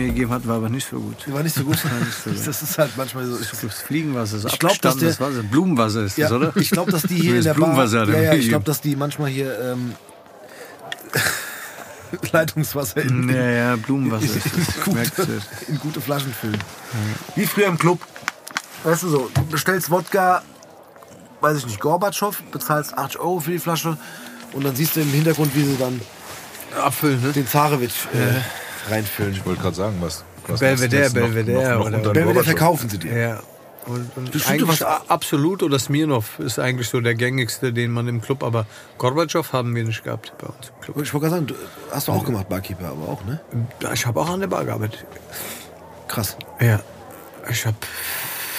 Mir gegeben hat, war aber nicht so gut. War nicht so gut. Das ist halt manchmal so. Das Fliegenwasser, das Ich glaub, dass der- abgestandenes Wasser. Blumenwasser ist Ja, das, oder? ich glaube, dass die hier in Das der Bar. Blumenwasser er Ja, ja, ich glaube, dass die manchmal hier ähm, Leitungswasser in, Ja, ja, Blumenwasser ist das. Gut. Merkst du. in gute Flaschen füllen. Wie früher im Club. Weißt du so, du bestellst Wodka, weiß ich nicht, Gorbatschow, bezahlst 80 Euro für die Flasche und dann siehst du im Hintergrund, wie sie dann Abfüllen, ne? den Zarewitsch äh, reinfüllen. Ich wollte gerade sagen, was. was Belvedere, was noch- Belvedere noch, noch oder- Belvedere verkaufen sie dir. Ja. Und, und Bestimmt, warst- absolut oder Smirnov ist eigentlich so der gängigste, den man im Club, aber Gorbatschow haben wir nicht gehabt bei uns im Club. Ich wollte gerade sagen, du, hast du auch gemacht, Barkeeper, aber auch, ne? Ich habe auch an der Bar gearbeitet. Krass. Ja. Ich habe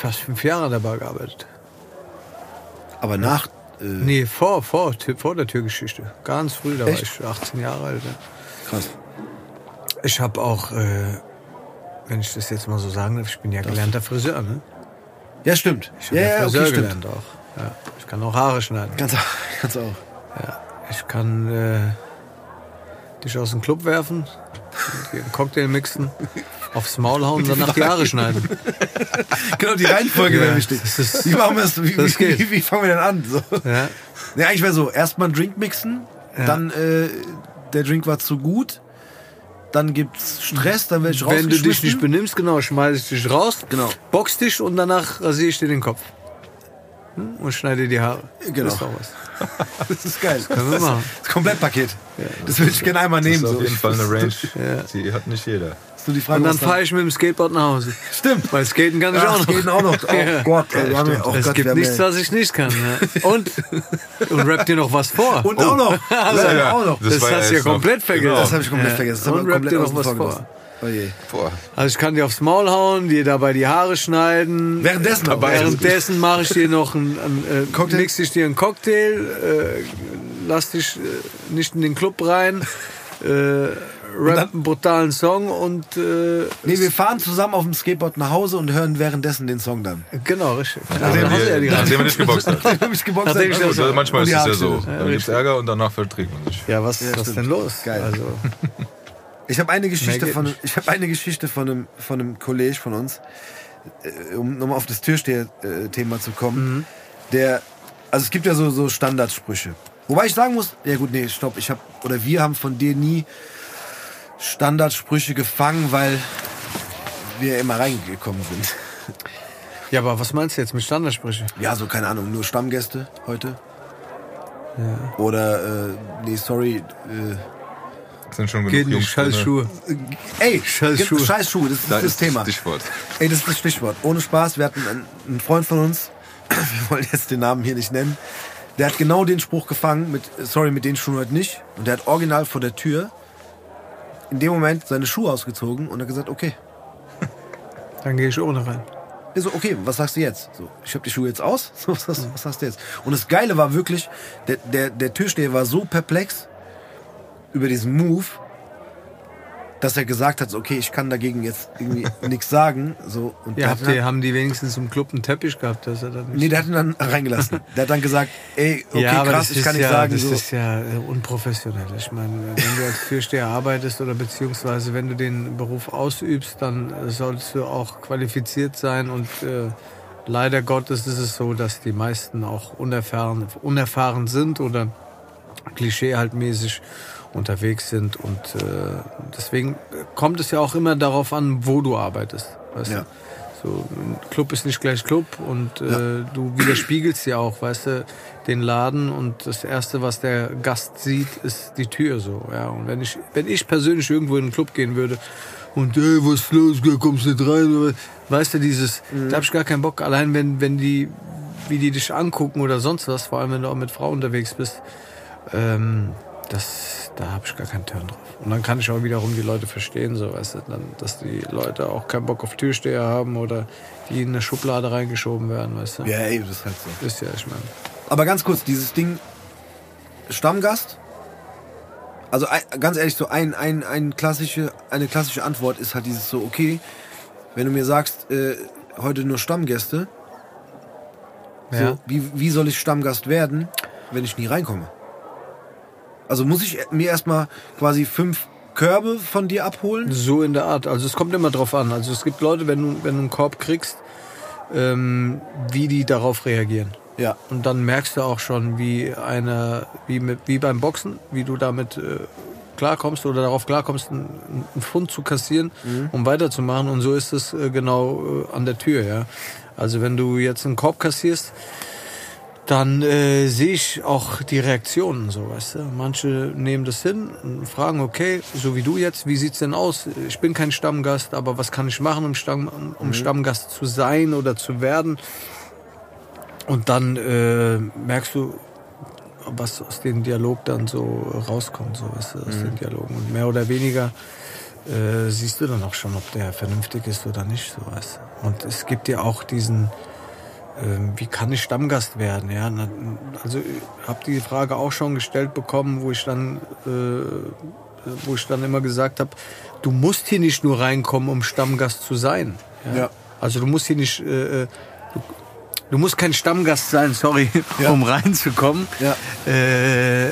fast fünf Jahre an der Bar gearbeitet. Aber nach. Äh, Nee, vor, vor, vor der Türgeschichte. Ganz früh, da Echt? war ich 18 Jahre alt. ja. krass. Ich habe auch, äh, wenn ich das jetzt mal so sagen darf, ich bin ja gelernter Friseur. Ne? Ja, stimmt. Ich habe ja, ja, Friseur okay, stimmt. gelernt auch. Ja. Ich kann auch Haare schneiden. Ganz, auch- ganz auch. Ja. Ich kann äh, dich aus dem Club werfen, einen Cocktail mixen, aufs Maul hauen und danach die Haare schneiden. Genau, die Reihenfolge Ja, wäre wichtig. das ist- wie machen wir das? Wie, das wie, wie, wie fangen wir denn an? So. Ja. Ja, eigentlich wäre so, erstmal einen Drink mixen, Ja. dann äh, der Drink war zu gut, dann gibt's Stress, dann werde ich Wenn du dich nicht benimmst, genau, schmeiße ich dich raus, Genau. box dich und danach rasiere ich dir den Kopf. Hm? Und schneide dir die Haare. Genau. Das ist was. Das ist geil. Können wir das, machen. das Komplettpaket. Das würde ich gerne einmal Das nehmen. ist auf So. jeden Fall eine Range, Ja. die hat nicht jeder. Ist nur die Frage, Und dann fahre ich mit dem Skateboard nach Hause. Stimmt. Weil Skaten kann ich Ach, auch noch. Skaten auch noch. Oh Ja. Gott, ey, wir haben ja, oh es Gott, gibt wir haben nichts, was ich nicht kann. Ja. Und, und rappt dir noch was vor. Und auch noch. Also, Ja, ja. auch noch. das, Das hast du ja komplett vergessen. Genau. Das habe ich komplett Ja. vergessen. Das Und rappt komplett dir noch was vor. Oh. Also ich kann dir aufs Maul hauen, dir dabei die Haare schneiden. Währenddessen noch. Währenddessen mache ich dir noch einen, einen äh, Cocktail? mix ich dir einen Cocktail, äh, lass dich äh, nicht in den Club rein, äh, rap einen brutalen Song und äh, Nee, wir fahren zusammen auf dem Skateboard nach Hause und hören währenddessen den Song dann. genau, richtig. Ja, Nachdem, ja die wir- nachdem er nicht geboxt hat. Nachdem ich geboxt Nachdem ich das- Also manchmal ist es ja so. schneiden. Dann gibt es Ärger und danach verträgt man sich. ja, was ist was stimmt. denn los? Geil. Also, Ich habe eine Geschichte von ich habe eine Geschichte von einem von einem Kollege von uns, äh, um nochmal auf das Türsteher-Thema zu kommen. Mhm. Der, also es gibt ja so so Standardsprüche. Wobei ich sagen muss, ja gut, nee, stopp, ich habe oder wir haben von dir nie Standardsprüche gefangen, weil wir immer reingekommen sind. ja, aber was meinst du jetzt mit Standardsprüche? Ja, so keine Ahnung, nur Stammgäste heute. Oder äh, nee, sorry, äh, Das sind schon genug Geht nicht, Jungs scheiß. Schuhe. ey, Scheiß Schuhe. Scheiß Schuhe, das ist Da das ist Thema. Stichwort. Ey, das ist das Stichwort. Ohne Spaß, wir hatten einen, einen Freund von uns, wir wollen jetzt den Namen hier nicht nennen, der hat genau den Spruch gefangen mit, sorry, mit den Schuhen heute nicht. Und der hat original vor der Tür in dem Moment seine Schuhe ausgezogen und hat gesagt, okay. Dann gehe ich ohne rein. Ich so, okay, was sagst du jetzt? So, ich habe die Schuhe jetzt aus. So, was, sagst- was sagst du jetzt? Und das Geile war wirklich, der, der, der Türsteher war so perplex über diesen Move, dass er gesagt hat, so, okay, ich kann dagegen jetzt irgendwie nichts sagen. So, und Ja, habt ihr, haben die wenigstens im Club einen Teppich gehabt, dass er dann nicht Nee, der hat ihn dann reingelassen. Der hat dann gesagt, ey, okay, ja, krass, ich kann nicht ja, sagen. Das So. ist ja äh, unprofessionell. Ich meine, wenn du als Türsteher arbeitest oder beziehungsweise wenn du den Beruf ausübst, dann äh, solltest du auch qualifiziert sein und äh, leider Gottes ist es so, dass die meisten auch unerfahren, unerfahren sind oder Klischee halt mäßig unterwegs sind und äh, deswegen kommt es ja auch immer darauf an, wo du arbeitest. Weißt Ja. du? So, ein Club ist nicht gleich Club und äh, du widerspiegelst ja auch, weißt du, den Laden und das erste, was der Gast sieht, ist die Tür so. Ja, und wenn ich, wenn ich persönlich irgendwo in einen Club gehen würde und ey, was ist los, kommst du nicht rein, oder- weißt du, dieses, da hab ich gar keinen Bock. Allein wenn, wenn die, wie die dich angucken oder sonst was, vor allem wenn du auch mit Frau unterwegs bist, ähm, das, da habe ich gar keinen Turn drauf. Und dann kann ich auch wiederum die Leute verstehen, so weißt du, dann, dass die Leute auch keinen Bock auf Türsteher haben oder die in eine Schublade reingeschoben werden, weißt du. Ja, ey, das ist halt so. Ist ja, ich meine. Aber ganz kurz, dieses Ding, Stammgast, also ganz ehrlich, so ein, ein, ein klassische, eine klassische Antwort ist halt dieses so, okay, wenn du mir sagst, äh, heute nur Stammgäste, so, Ja. wie, wie soll ich Stammgast werden, wenn ich nie reinkomme? Also muss ich mir erstmal quasi fünf Körbe von dir abholen? So in der Art. Also es kommt immer drauf an. Also es gibt Leute, wenn du, wenn du einen Korb kriegst, ähm, wie die darauf reagieren. Ja. Und dann merkst du auch schon, wie einer, wie, mit, wie beim Boxen, wie du damit äh, klarkommst oder darauf klarkommst, einen, einen Pfund zu kassieren, um weiterzumachen. Und so ist es äh, genau äh, an der Tür. Ja. Also wenn du jetzt einen Korb kassierst, dann äh, sehe ich auch die Reaktionen, so weißt du. Manche nehmen das hin und fragen, okay, so wie du jetzt, wie sieht's denn aus? Ich bin kein Stammgast, aber was kann ich machen, um, Stamm, um um Stammgast zu sein oder zu werden? Und dann äh, merkst du, was aus dem Dialog dann so rauskommt, so weißt du, aus den Dialogen. Und mehr oder weniger äh, siehst du dann auch schon, ob der vernünftig ist oder nicht, so weißt du. Und es gibt ja auch diesen, wie kann ich Stammgast werden? Ja, also ich habe die Frage auch schon gestellt bekommen, wo ich dann, äh, wo ich dann immer gesagt habe, du musst hier nicht nur reinkommen, um Stammgast zu sein. Ja. Also du musst hier nicht, äh, äh, du, du musst kein Stammgast sein, sorry, Ja. um reinzukommen, Ja. äh,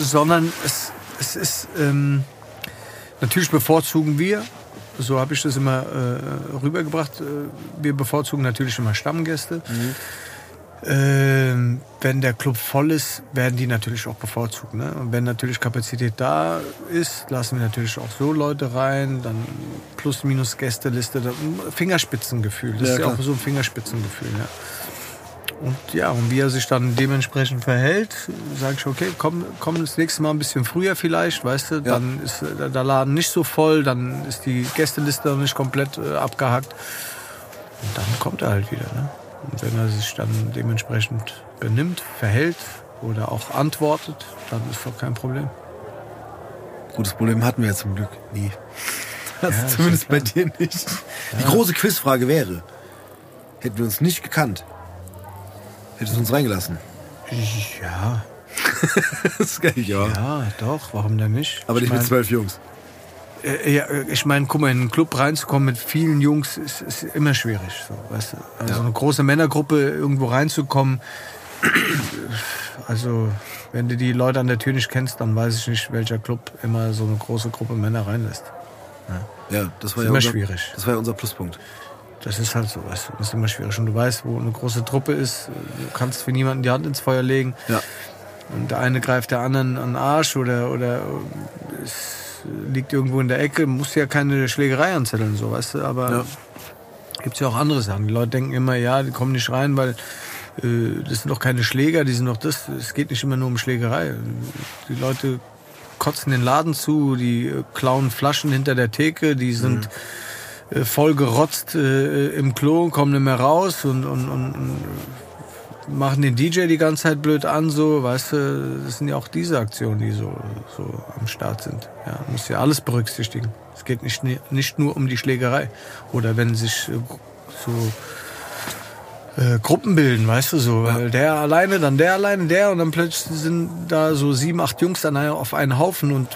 sondern es, es ist ähm, natürlich bevorzugen wir, so habe ich das immer äh, rübergebracht, äh, wir bevorzugen natürlich immer Stammgäste. Ähm, wenn der Club voll ist, werden die natürlich auch bevorzugt. Ne? Und wenn natürlich Kapazität da ist, lassen wir natürlich auch so Leute rein, dann plus minus Gästeliste, Fingerspitzengefühl. Das Ja, ist ja klar. auch so ein Fingerspitzengefühl. Ja. Und ja, und wie er sich dann dementsprechend verhält, sage ich, okay, komm, komm das nächste Mal ein bisschen früher vielleicht, weißt du, dann ist der Laden nicht so voll, dann ist die Gästeliste noch nicht komplett äh, abgehackt. Und dann kommt er halt wieder. Ne? Und wenn er sich dann dementsprechend benimmt, verhält oder auch antwortet, dann ist doch kein Problem. Gutes Problem hatten wir ja zum Glück nie. Also Ja, zumindest ja bei dir nicht. Die große Quizfrage wäre, hätten wir uns nicht gekannt, hättest du uns reingelassen. Ja, das ist geil, ja. ja, doch, warum denn nicht? Aber Ich nicht mit mein- zwölf Jungs. Äh, Ja, äh, ich meine, guck mal, in einen Club reinzukommen mit vielen Jungs ist, ist immer schwierig. So, weißt du? Also eine große Männergruppe irgendwo reinzukommen. Also, wenn du die Leute an der Tür nicht kennst, dann weiß ich nicht, welcher Club immer so eine große Gruppe Männer reinlässt. Ja, das war Ist ja immer unser, schwierig. Das war ja unser Pluspunkt. Das ist halt so, weißt du. Das ist immer schwierig. Und du weißt, wo eine große Truppe ist, du kannst für niemanden die Hand ins Feuer legen. Ja. Und der eine greift der anderen an den Arsch oder, oder es liegt irgendwo in der Ecke, muss ja keine Schlägerei anzetteln, so, weißt du, aber Ja. gibt's ja auch andere Sachen. Die Leute denken immer, ja, die kommen nicht rein, weil äh, das sind doch keine Schläger, die sind doch das. Es geht nicht immer nur um Schlägerei. Die Leute kotzen den Laden zu, die äh, klauen Flaschen hinter der Theke, die sind äh, voll gerotzt äh, im Klo, kommen nicht mehr raus und, und, und, und machen den DJ die ganze Zeit blöd an, so, weißt du, das sind ja auch diese Aktionen, die so, so am Start sind. Ja, man muss ja alles berücksichtigen. Es geht nicht, nicht nur um die Schlägerei. Oder wenn sich äh, so äh, Gruppen bilden, weißt du, so, weil der alleine, dann der alleine, der und dann plötzlich sind da so sieben, acht Jungs dann auf einen Haufen und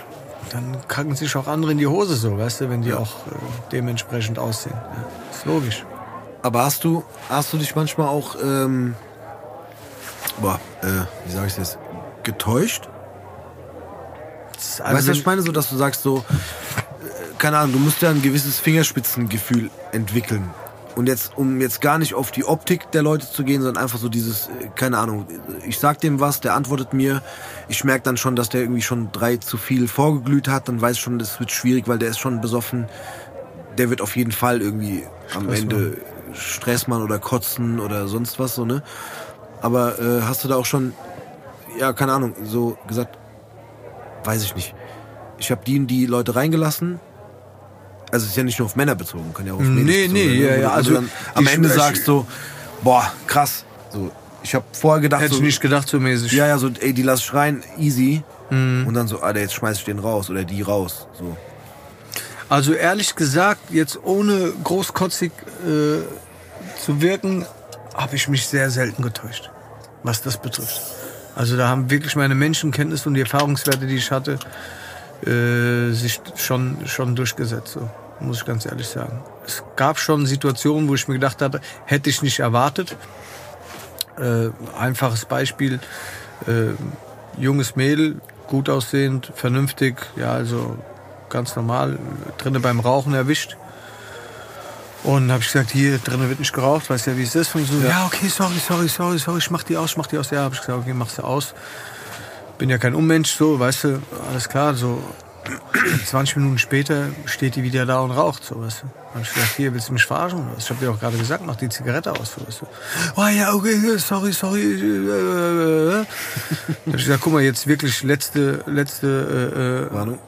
dann kacken sich auch andere in die Hose, so, weißt du, wenn die auch äh, dementsprechend aussehen. Ja, ist logisch. Aber hast du, hast du dich manchmal auch, ähm, boah, äh, wie sage ich das, getäuscht? Das- weißt du, was wenn- ich meine? So, dass du sagst so, äh, keine Ahnung, du musst ja ein gewisses Fingerspitzengefühl entwickeln. Und jetzt, um jetzt gar nicht auf die Optik der Leute zu gehen, sondern einfach so dieses, äh, keine Ahnung, ich sag dem was, der antwortet mir. Ich merke dann schon, dass der irgendwie schon drei zu viel vorgeglüht hat, dann weiß ich schon, das wird schwierig, weil der ist schon besoffen. Der wird auf jeden Fall irgendwie am Stress Ende Stress machen oder kotzen oder sonst was, so, ne? Aber äh, hast du da auch schon, ja, keine Ahnung, so gesagt, weiß ich nicht. Ich habe die und die Leute reingelassen. Also es ist ja nicht nur auf Männer bezogen, kann ja auch auf Mädels Nee, nee, ne? ja, du- ja, du also dann am Ende Sch- sagst so, boah, krass. So, ich habe vorher gedacht, Hätte so, ich nicht gedacht, so mäßig. ja, ja, so, ey, die lass ich rein, easy. Mhm. Und dann so, Alter, jetzt schmeiß ich den raus oder die raus. So. Also ehrlich gesagt, jetzt ohne großkotzig äh, zu wirken, habe ich mich sehr selten getäuscht, was das betrifft. Also da haben wirklich meine Menschenkenntnis und die Erfahrungswerte, die ich hatte, äh, sich schon, schon durchgesetzt, so, muss ich ganz ehrlich sagen. Es gab schon Situationen, wo ich mir gedacht hatte, hätte ich nicht erwartet. Äh, einfaches Beispiel, äh, junges Mädel, gut aussehend, vernünftig, ja, also ganz normal, drinnen beim Rauchen erwischt. Und habe ich gesagt, hier drinnen wird nicht geraucht, weißt ja, wie es ist. Und so, ja. ja, okay, sorry, sorry, sorry, sorry, ich mach die aus, ich mach die aus. Ja, habe ich gesagt, okay, mach sie aus. Bin ja kein Unmensch, so, weißt du, alles klar, so 20 Minuten später steht die wieder da und raucht, so, weißt du. Dann hab ich gesagt, hier, willst du mich verarschen? oder was? Ich hab dir auch gerade gesagt, mach die Zigarette aus, so, weißt du. Oh ja, okay, sorry, sorry. Äh, hab ich gesagt, guck mal, jetzt wirklich letzte, letzte äh, Warnung.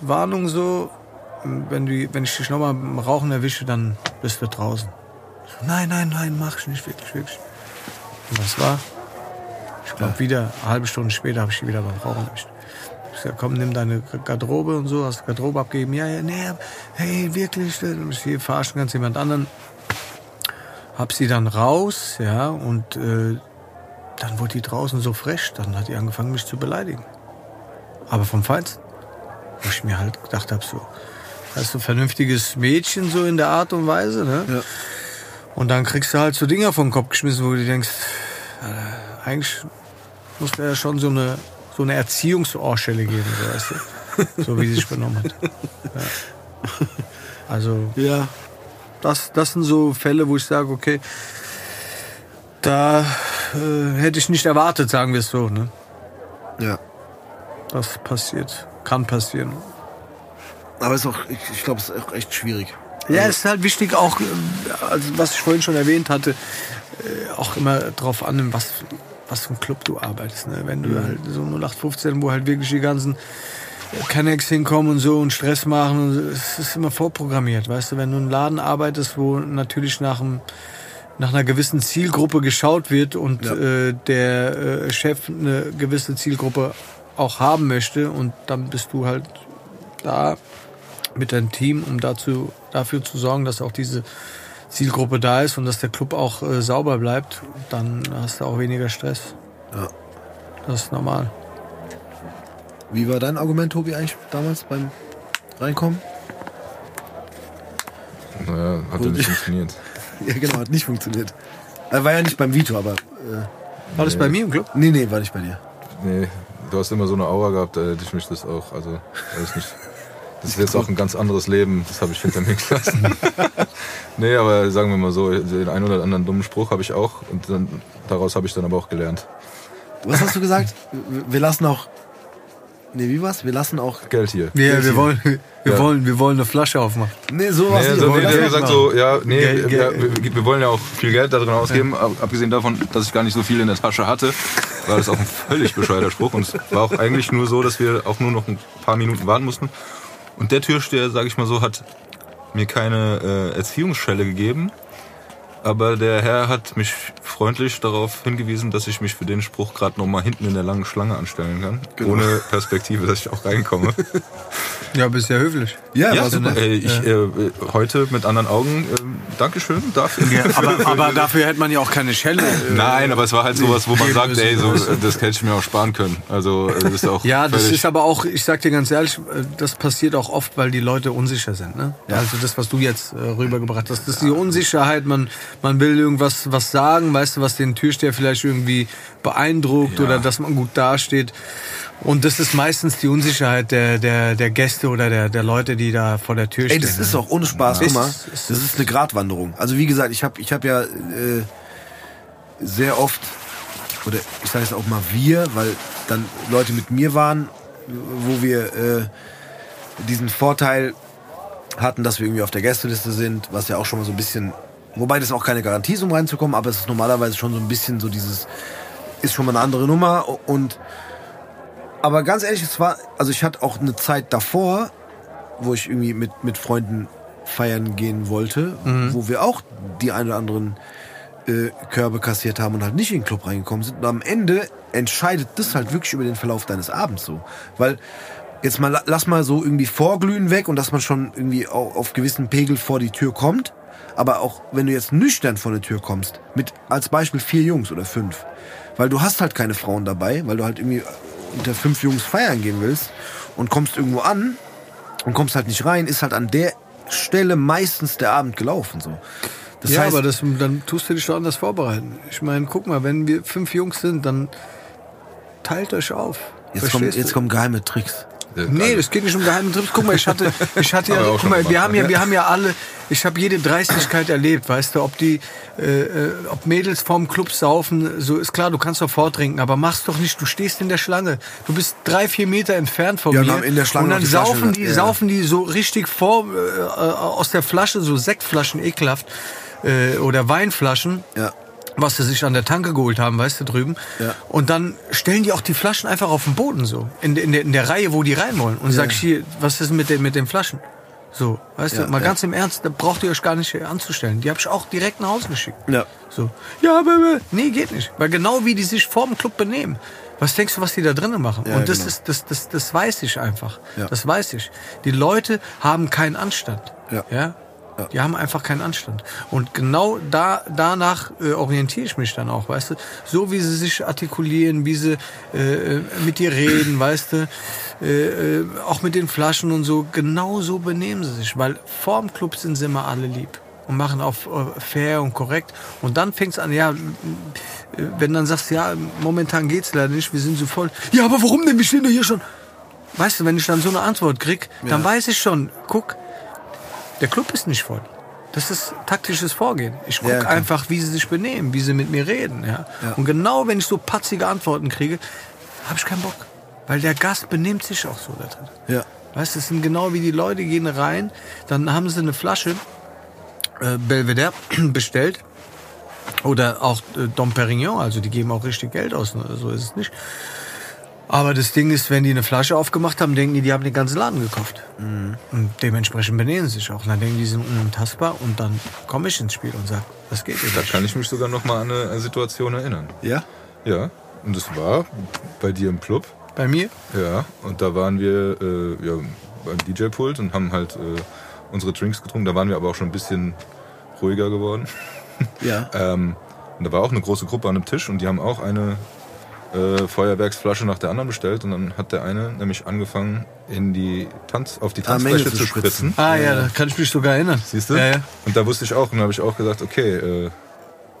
Warnung so. Wenn, du, wenn ich dich nochmal beim Rauchen erwische, dann bist du draußen. So, nein, nein, nein, mach ich nicht, wirklich, wirklich. Und was war? Ich glaube, wieder eine halbe Stunde später habe ich die wieder beim Rauchen erwischt. Ich gesagt, komm, nimm deine Garderobe und so, hast Garderobe abgegeben. Ja, ja, nee, hey, wirklich, du hier verarschen kannst jemand anderen. Hab sie dann raus, ja, und äh, dann wurde die draußen so frech, dann hat die angefangen, mich zu beleidigen. Aber vom Feinsten. Wo ich mir halt gedacht habe, so, so ein vernünftiges Mädchen, so in der Art und Weise, ne? Ja. Und dann kriegst du halt so Dinger vom Kopf geschmissen, wo du denkst, äh, eigentlich muss der ja schon so eine, so eine Erziehungsohrstelle geben, so, weißt du? So wie sie sich benommen hat. Ja. Also, Ja. das, das sind so Fälle, wo ich sage, okay, da äh, hätte ich nicht erwartet, sagen wir es so. Ne? Ja. Das passiert, kann passieren. Aber es ist auch, ich, ich glaube, es ist auch echt schwierig. Ja, es ist halt wichtig auch, äh, also was ich vorhin schon erwähnt hatte, äh, auch immer drauf an, was, was für ein Club du arbeitest. Ne? Wenn du halt so 0815, wo halt wirklich die ganzen Kennex hinkommen und so und Stress machen, und es ist immer vorprogrammiert, weißt du, wenn du in einem Laden arbeitest, wo natürlich nach einem nach einer gewissen Zielgruppe geschaut wird und Ja. äh, der äh, Chef eine gewisse Zielgruppe auch haben möchte und dann bist du halt da mit deinem Team, um dazu, dafür zu sorgen, dass auch diese Zielgruppe da ist und dass der Club auch äh, sauber bleibt, dann hast du auch weniger Stress. Ja. Das ist normal. Wie war dein Argument, Tobi, eigentlich damals beim Reinkommen? Naja, hat ja nicht funktioniert. Ja, genau, hat nicht funktioniert. Er war ja nicht beim Vito, aber. Äh, War das bei mir im Club? nee, nee, war nicht bei dir. Nee, du hast immer so eine Aura gehabt, da hätte ich mich das auch, also, weiß nicht. Das ist jetzt auch ein ganz anderes Leben, das habe ich hinter mir gelassen. nee, aber sagen wir mal so, den einen oder anderen dummen Spruch habe ich auch und dann, daraus habe ich dann aber auch gelernt. Was hast du gesagt? Wir- lassen auch. Nee, wie war's? Wir lassen auch. Geld hier. Ja, wir wollen, wir Ja. wollen, wir wollen eine Flasche aufmachen. Nee, sowas Nee, nicht. so, nee, wir der gesagt so, ja, nee, Geld- wir, Geld- wir, wir wollen ja auch viel Geld da drin ausgeben, ab- abgesehen davon, dass ich gar nicht so viel in der Tasche hatte, war das auch ein völlig bescheuerter Spruch und es war auch eigentlich nur so, dass wir auch nur noch ein paar Minuten warten mussten. Und der Türsteher, sage ich mal so, hat mir keine äh, Erziehungsschelle gegeben, aber der Herr hat mich freundlich darauf hingewiesen, dass ich mich für den Spruch gerade noch mal hinten in der langen Schlange anstellen kann, Genau. ohne Perspektive, dass ich auch reinkomme. Ja, bist ja höflich. Ja, Ja, war super. Äh, ich, äh, äh, heute mit anderen Augen, äh, Dankeschön dafür. aber, aber dafür hätte man ja auch keine Schelle. äh, Nein, aber es war halt sowas, wo man sagt, ey, so, äh, das hätte ich mir auch sparen können. Also äh, das ist auch Ja, das ist aber auch, ich sag dir ganz ehrlich, äh, das passiert auch oft, weil die Leute unsicher sind. Ne? Also das, was du jetzt äh, rübergebracht hast, das ist die Unsicherheit. Man, man will irgendwas was sagen, weißt du, was den Türsteher vielleicht irgendwie beeindruckt Ja. oder dass man gut dasteht. Und das ist meistens die Unsicherheit der, der, der Gäste oder der, der Leute, die da vor der Tür Ey, stehen. das ist auch ohne Spaß, Ja. guck mal. Das ist eine Gratwanderung. Also wie gesagt, ich habe ich hab ja äh, sehr oft, oder ich sage es auch mal wir, weil dann Leute mit mir waren, wo wir äh, diesen Vorteil hatten, dass wir irgendwie auf der Gästeliste sind, was ja auch schon mal so ein bisschen, wobei das auch keine Garantie ist, um reinzukommen, aber es ist normalerweise schon so ein bisschen so dieses, ist schon mal eine andere Nummer und aber ganz ehrlich, es war, also ich hatte auch eine Zeit davor, wo ich irgendwie mit, mit Freunden feiern gehen wollte, wo wir auch die ein oder anderen äh, Körbe kassiert haben und halt nicht in den Club reingekommen sind. Und am Ende entscheidet das halt wirklich über den Verlauf deines Abends so. Weil jetzt mal, la- lass mal so irgendwie Vorglühen weg und dass man schon irgendwie auf, auf gewissen Pegel vor die Tür kommt. Aber auch wenn du jetzt nüchtern vor die Tür kommst, mit als Beispiel vier Jungs oder fünf, weil du hast halt keine Frauen dabei, weil du halt irgendwie unter fünf Jungs feiern gehen willst und kommst irgendwo an und kommst halt nicht rein, ist halt an der Stelle meistens der Abend gelaufen so. Das ja, heißt, aber das, dann tust du dich doch anders vorbereiten. Ich meine, guck mal, wenn wir fünf Jungs sind, dann teilt euch auf. Jetzt kommen, jetzt kommen geheime Tricks. Äh, Nee, das geht nicht um geheime Trips. Guck mal, ich hatte, ich hatte ja, guck mal, wir haben ja, wir haben ja alle, ich habe jede Dreistigkeit erlebt, weißt du, ob die, äh, äh, ob Mädels vorm Club saufen, so ist klar, du kannst doch vortrinken, aber mach's doch nicht, du stehst in der Schlange, du bist drei, vier Meter entfernt von Ja, und mir in der Schlange und dann die saufen die, ja. saufen die so richtig vor, äh, äh, aus der Flasche, so Sektflaschen, ekelhaft, äh, oder Weinflaschen Ja. Was sie sich an der Tanke geholt haben, weißt du, drüben. Ja. Und dann stellen die auch die Flaschen einfach auf den Boden so, in, in, der, in der Reihe, wo die rein wollen. Und sag ich hier, was ist mit den, mit den Flaschen? So, weißt Ja, du, mal ja. ganz im Ernst, da braucht ihr euch gar nicht anzustellen. Die habe ich auch direkt nach Hause geschickt. Ja. So, ja, aber, nee, geht nicht. Weil genau wie die sich vor dem Club benehmen. Was denkst du, was die da drinnen machen? Ja, Und das genau. ist, das, das, das weiß ich einfach. Ja. Das weiß ich. Die Leute haben keinen Anstand. Ja. ja? Die haben einfach keinen Anstand. Und genau da, danach äh, orientiere ich mich dann auch, weißt du? So wie sie sich artikulieren, wie sie äh, äh, mit dir reden, weißt du? Äh, äh, auch mit den Flaschen und so. Genau so benehmen sie sich. Weil vorm Club sind sie immer alle lieb. Und machen auf äh, fair und korrekt. Und dann fängt's an, ja, wenn dann sagst, ja, momentan geht's leider nicht, wir sind so voll. Ja, aber warum denn? Wir stehen doch hier schon. Weißt du, wenn ich dann so eine Antwort krieg, dann Ja. weiß ich schon, guck, der Club ist nicht voll. Das ist taktisches Vorgehen. Ich gucke Ja, klar. einfach, wie sie sich benehmen, wie sie mit mir reden. Ja? Ja. Und genau wenn ich so patzige Antworten kriege, habe ich keinen Bock. Weil der Gast benimmt sich auch so da drin. Ja. Weißt du, das sind genau wie die Leute gehen rein, dann haben sie eine Flasche äh, Belvedere bestellt. Oder auch äh, Dom Perignon, also die geben auch richtig Geld aus, ne? so ist es nicht. Aber das Ding ist, wenn die eine Flasche aufgemacht haben, denken die, die haben den ganzen Laden gekauft. Mhm. Und dementsprechend benehmen sie sich auch. Und dann denken die, sind unantastbar und dann komme ich ins Spiel und sage, das geht Da nicht. kann ich mich sogar noch mal an eine Situation erinnern. Ja? Ja, und das war bei dir im Club. Bei mir? Ja, und da waren wir äh, ja, beim DJ-Pult und haben halt äh, unsere Drinks getrunken. Da waren wir aber auch schon ein bisschen ruhiger geworden. Ja. Ähm, und da war auch eine große Gruppe an einem Tisch und die haben auch eine äh, Feuerwerksflasche nach der anderen bestellt. Und dann hat der eine nämlich angefangen, in die Tanz, auf die Ah, Tanzfläche zu zu spritzen. Ah ja, da kann ich mich sogar erinnern. Siehst du? Ja, ja. Und da wusste ich auch, und da habe ich auch gesagt, okay, äh,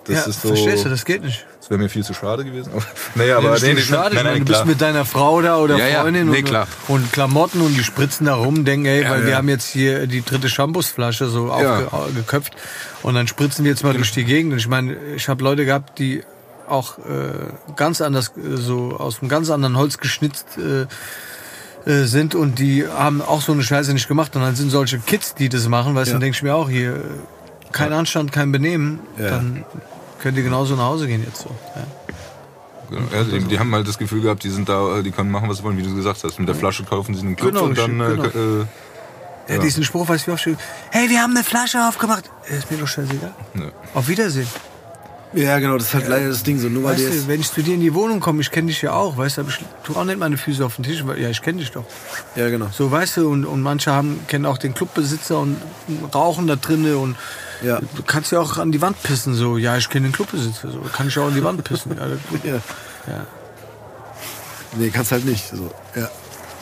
das ja, ist so. verstehst du, das geht nicht. Das wäre mir viel zu schade gewesen. Naja, aber nee, nee, schade. nein, nein, du bist mit deiner Frau da oder Ja, ja. Freundin Nee, und, klar. und Klamotten und die spritzen da rum, denken, ey, weil Ja, wir ja. haben jetzt hier die dritte Shampoosflasche so aufgeköpft und dann spritzen wir jetzt mal durch die Gegend. Und ich meine, ich habe Leute gehabt, die auch äh, ganz anders, äh, so aus einem ganz anderen Holz geschnitzt äh, äh, sind und die haben auch so eine Scheiße nicht gemacht. Und dann sind solche Kids, die das machen, weißt du, Ja. dann denke ich mir auch hier, kein Anstand, kein Benehmen, Ja. dann könnt ihr genauso nach Hause gehen jetzt so. Ja. Ja, die, die haben halt das Gefühl gehabt, die sind da, die können machen, was sie wollen, wie du gesagt hast. Mit der Flasche kaufen sie einen Club Genau, und dann richtig, äh, äh, Ja, Ja. diesen Spruch weiß ich auch schon. Hey, wir haben eine Flasche aufgemacht. Ist mir doch scheißegal. ne. Auf Wiedersehen. Ja, genau, das ist halt leider das Ding so. Nur weil Weißt du, wenn ich zu dir in die Wohnung komme, ich kenne dich ja auch, weißt du, aber ich tu auch nicht meine Füße auf den Tisch, weil, ja, ich kenne dich doch. Ja, genau. So, weißt du, und, und manche haben, kennen auch den Clubbesitzer und rauchen da drinnen und Ja. du kannst ja auch an die Wand pissen, so, ja, ich kenne den Clubbesitzer, so, kann ich auch an die Wand pissen. Ja, Ja. ja. Nee, kannst halt nicht. So. Ja.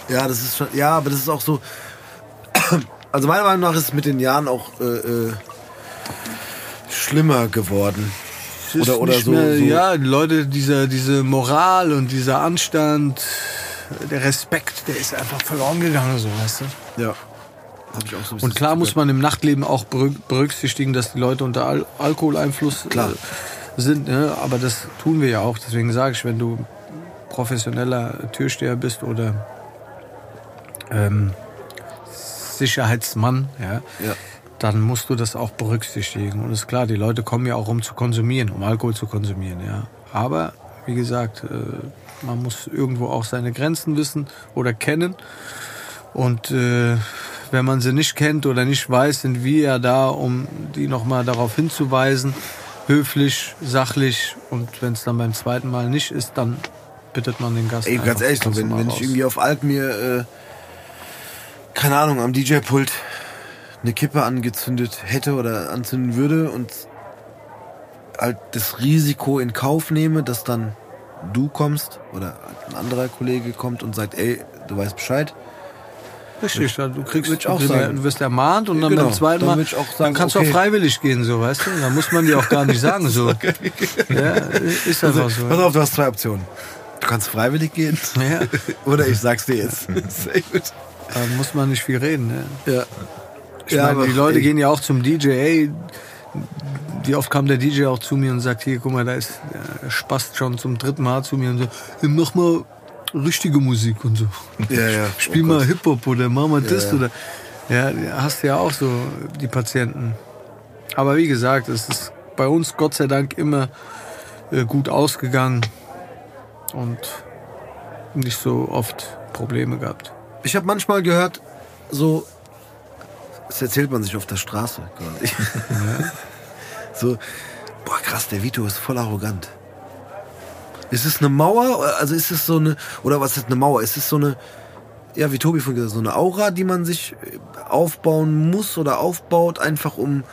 ja, das ist schon. Ja, aber das ist auch so. Also meiner Meinung nach ist es mit den Jahren auch äh, äh, schlimmer geworden. Es Oder- oder so- Mehr, so- Ja, Leute, diese, diese Moral und dieser Anstand, der Respekt, der ist einfach verloren gegangen, so, weißt du. Ja. Hab ich auch so Und klar muss man im Nachtleben auch berü- berücksichtigen, dass die Leute unter Al Alkoholeinfluss Klar. Äh, sind. Ne? Aber das tun wir ja auch. Deswegen sage ich, wenn du professioneller Türsteher bist oder ähm, Sicherheitsmann, ja, Ja. Dann musst du das auch berücksichtigen. Und ist klar, die Leute kommen ja auch, um zu konsumieren, um Alkohol zu konsumieren. Ja. Aber wie gesagt, äh, man muss irgendwo auch seine Grenzen wissen oder kennen. Und äh, wenn man sie nicht kennt oder nicht weiß, sind wir ja da, um die nochmal darauf hinzuweisen. Höflich, sachlich. Und wenn es dann beim zweiten Mal nicht ist, dann bittet man den Gast. Ey, ganz ehrlich, wenn, wenn ich irgendwie auf Alk mir, äh, keine Ahnung, am DJ-Pult eine Kippe angezündet hätte oder anzünden würde und halt das Risiko in Kauf nehme, dass dann du kommst oder ein anderer Kollege kommt und sagt, ey, du weißt Bescheid. Richtig, ja, du kriegst, ich auch du, sagen. du wirst ermahnt und dann Genau, beim zweiten dann Mal, dann sagen, kannst du okay. auch freiwillig gehen, so, weißt du? Da muss man dir auch gar nicht sagen, so. Ja, ist einfach so. Pass auf, du hast zwei Optionen. Du kannst freiwillig gehen. Ja. Oder ich sag's dir jetzt. Sehr gut. Da muss man nicht viel reden. Ne? Ja. Ich meine, die Leute gehen ja auch zum DJ. Ey, wie oft kam der DJ auch zu mir und sagt, hier, guck mal, da ist der Spast schon zum dritten Mal zu mir und so, hey, mach mal richtige Musik und so. Ja, ja. Spiel Oh mal. Hip-Hop oder mach mal das ja. oder. Ja, hast ja auch so die Patienten. Aber wie gesagt, es ist bei uns Gott sei Dank immer äh, gut ausgegangen und nicht so oft Probleme gehabt. Ich habe manchmal gehört, so, das erzählt man sich auf der Straße quasi. so, boah krass, der Vito ist voll arrogant. Ist es eine Mauer? Also ist es so eine, oder was ist eine Mauer? Ist es so eine, ja, wie Tobi vorhin gesagt, hat, so eine Aura, die man sich äh, aufbauen muss oder aufbaut, einfach um,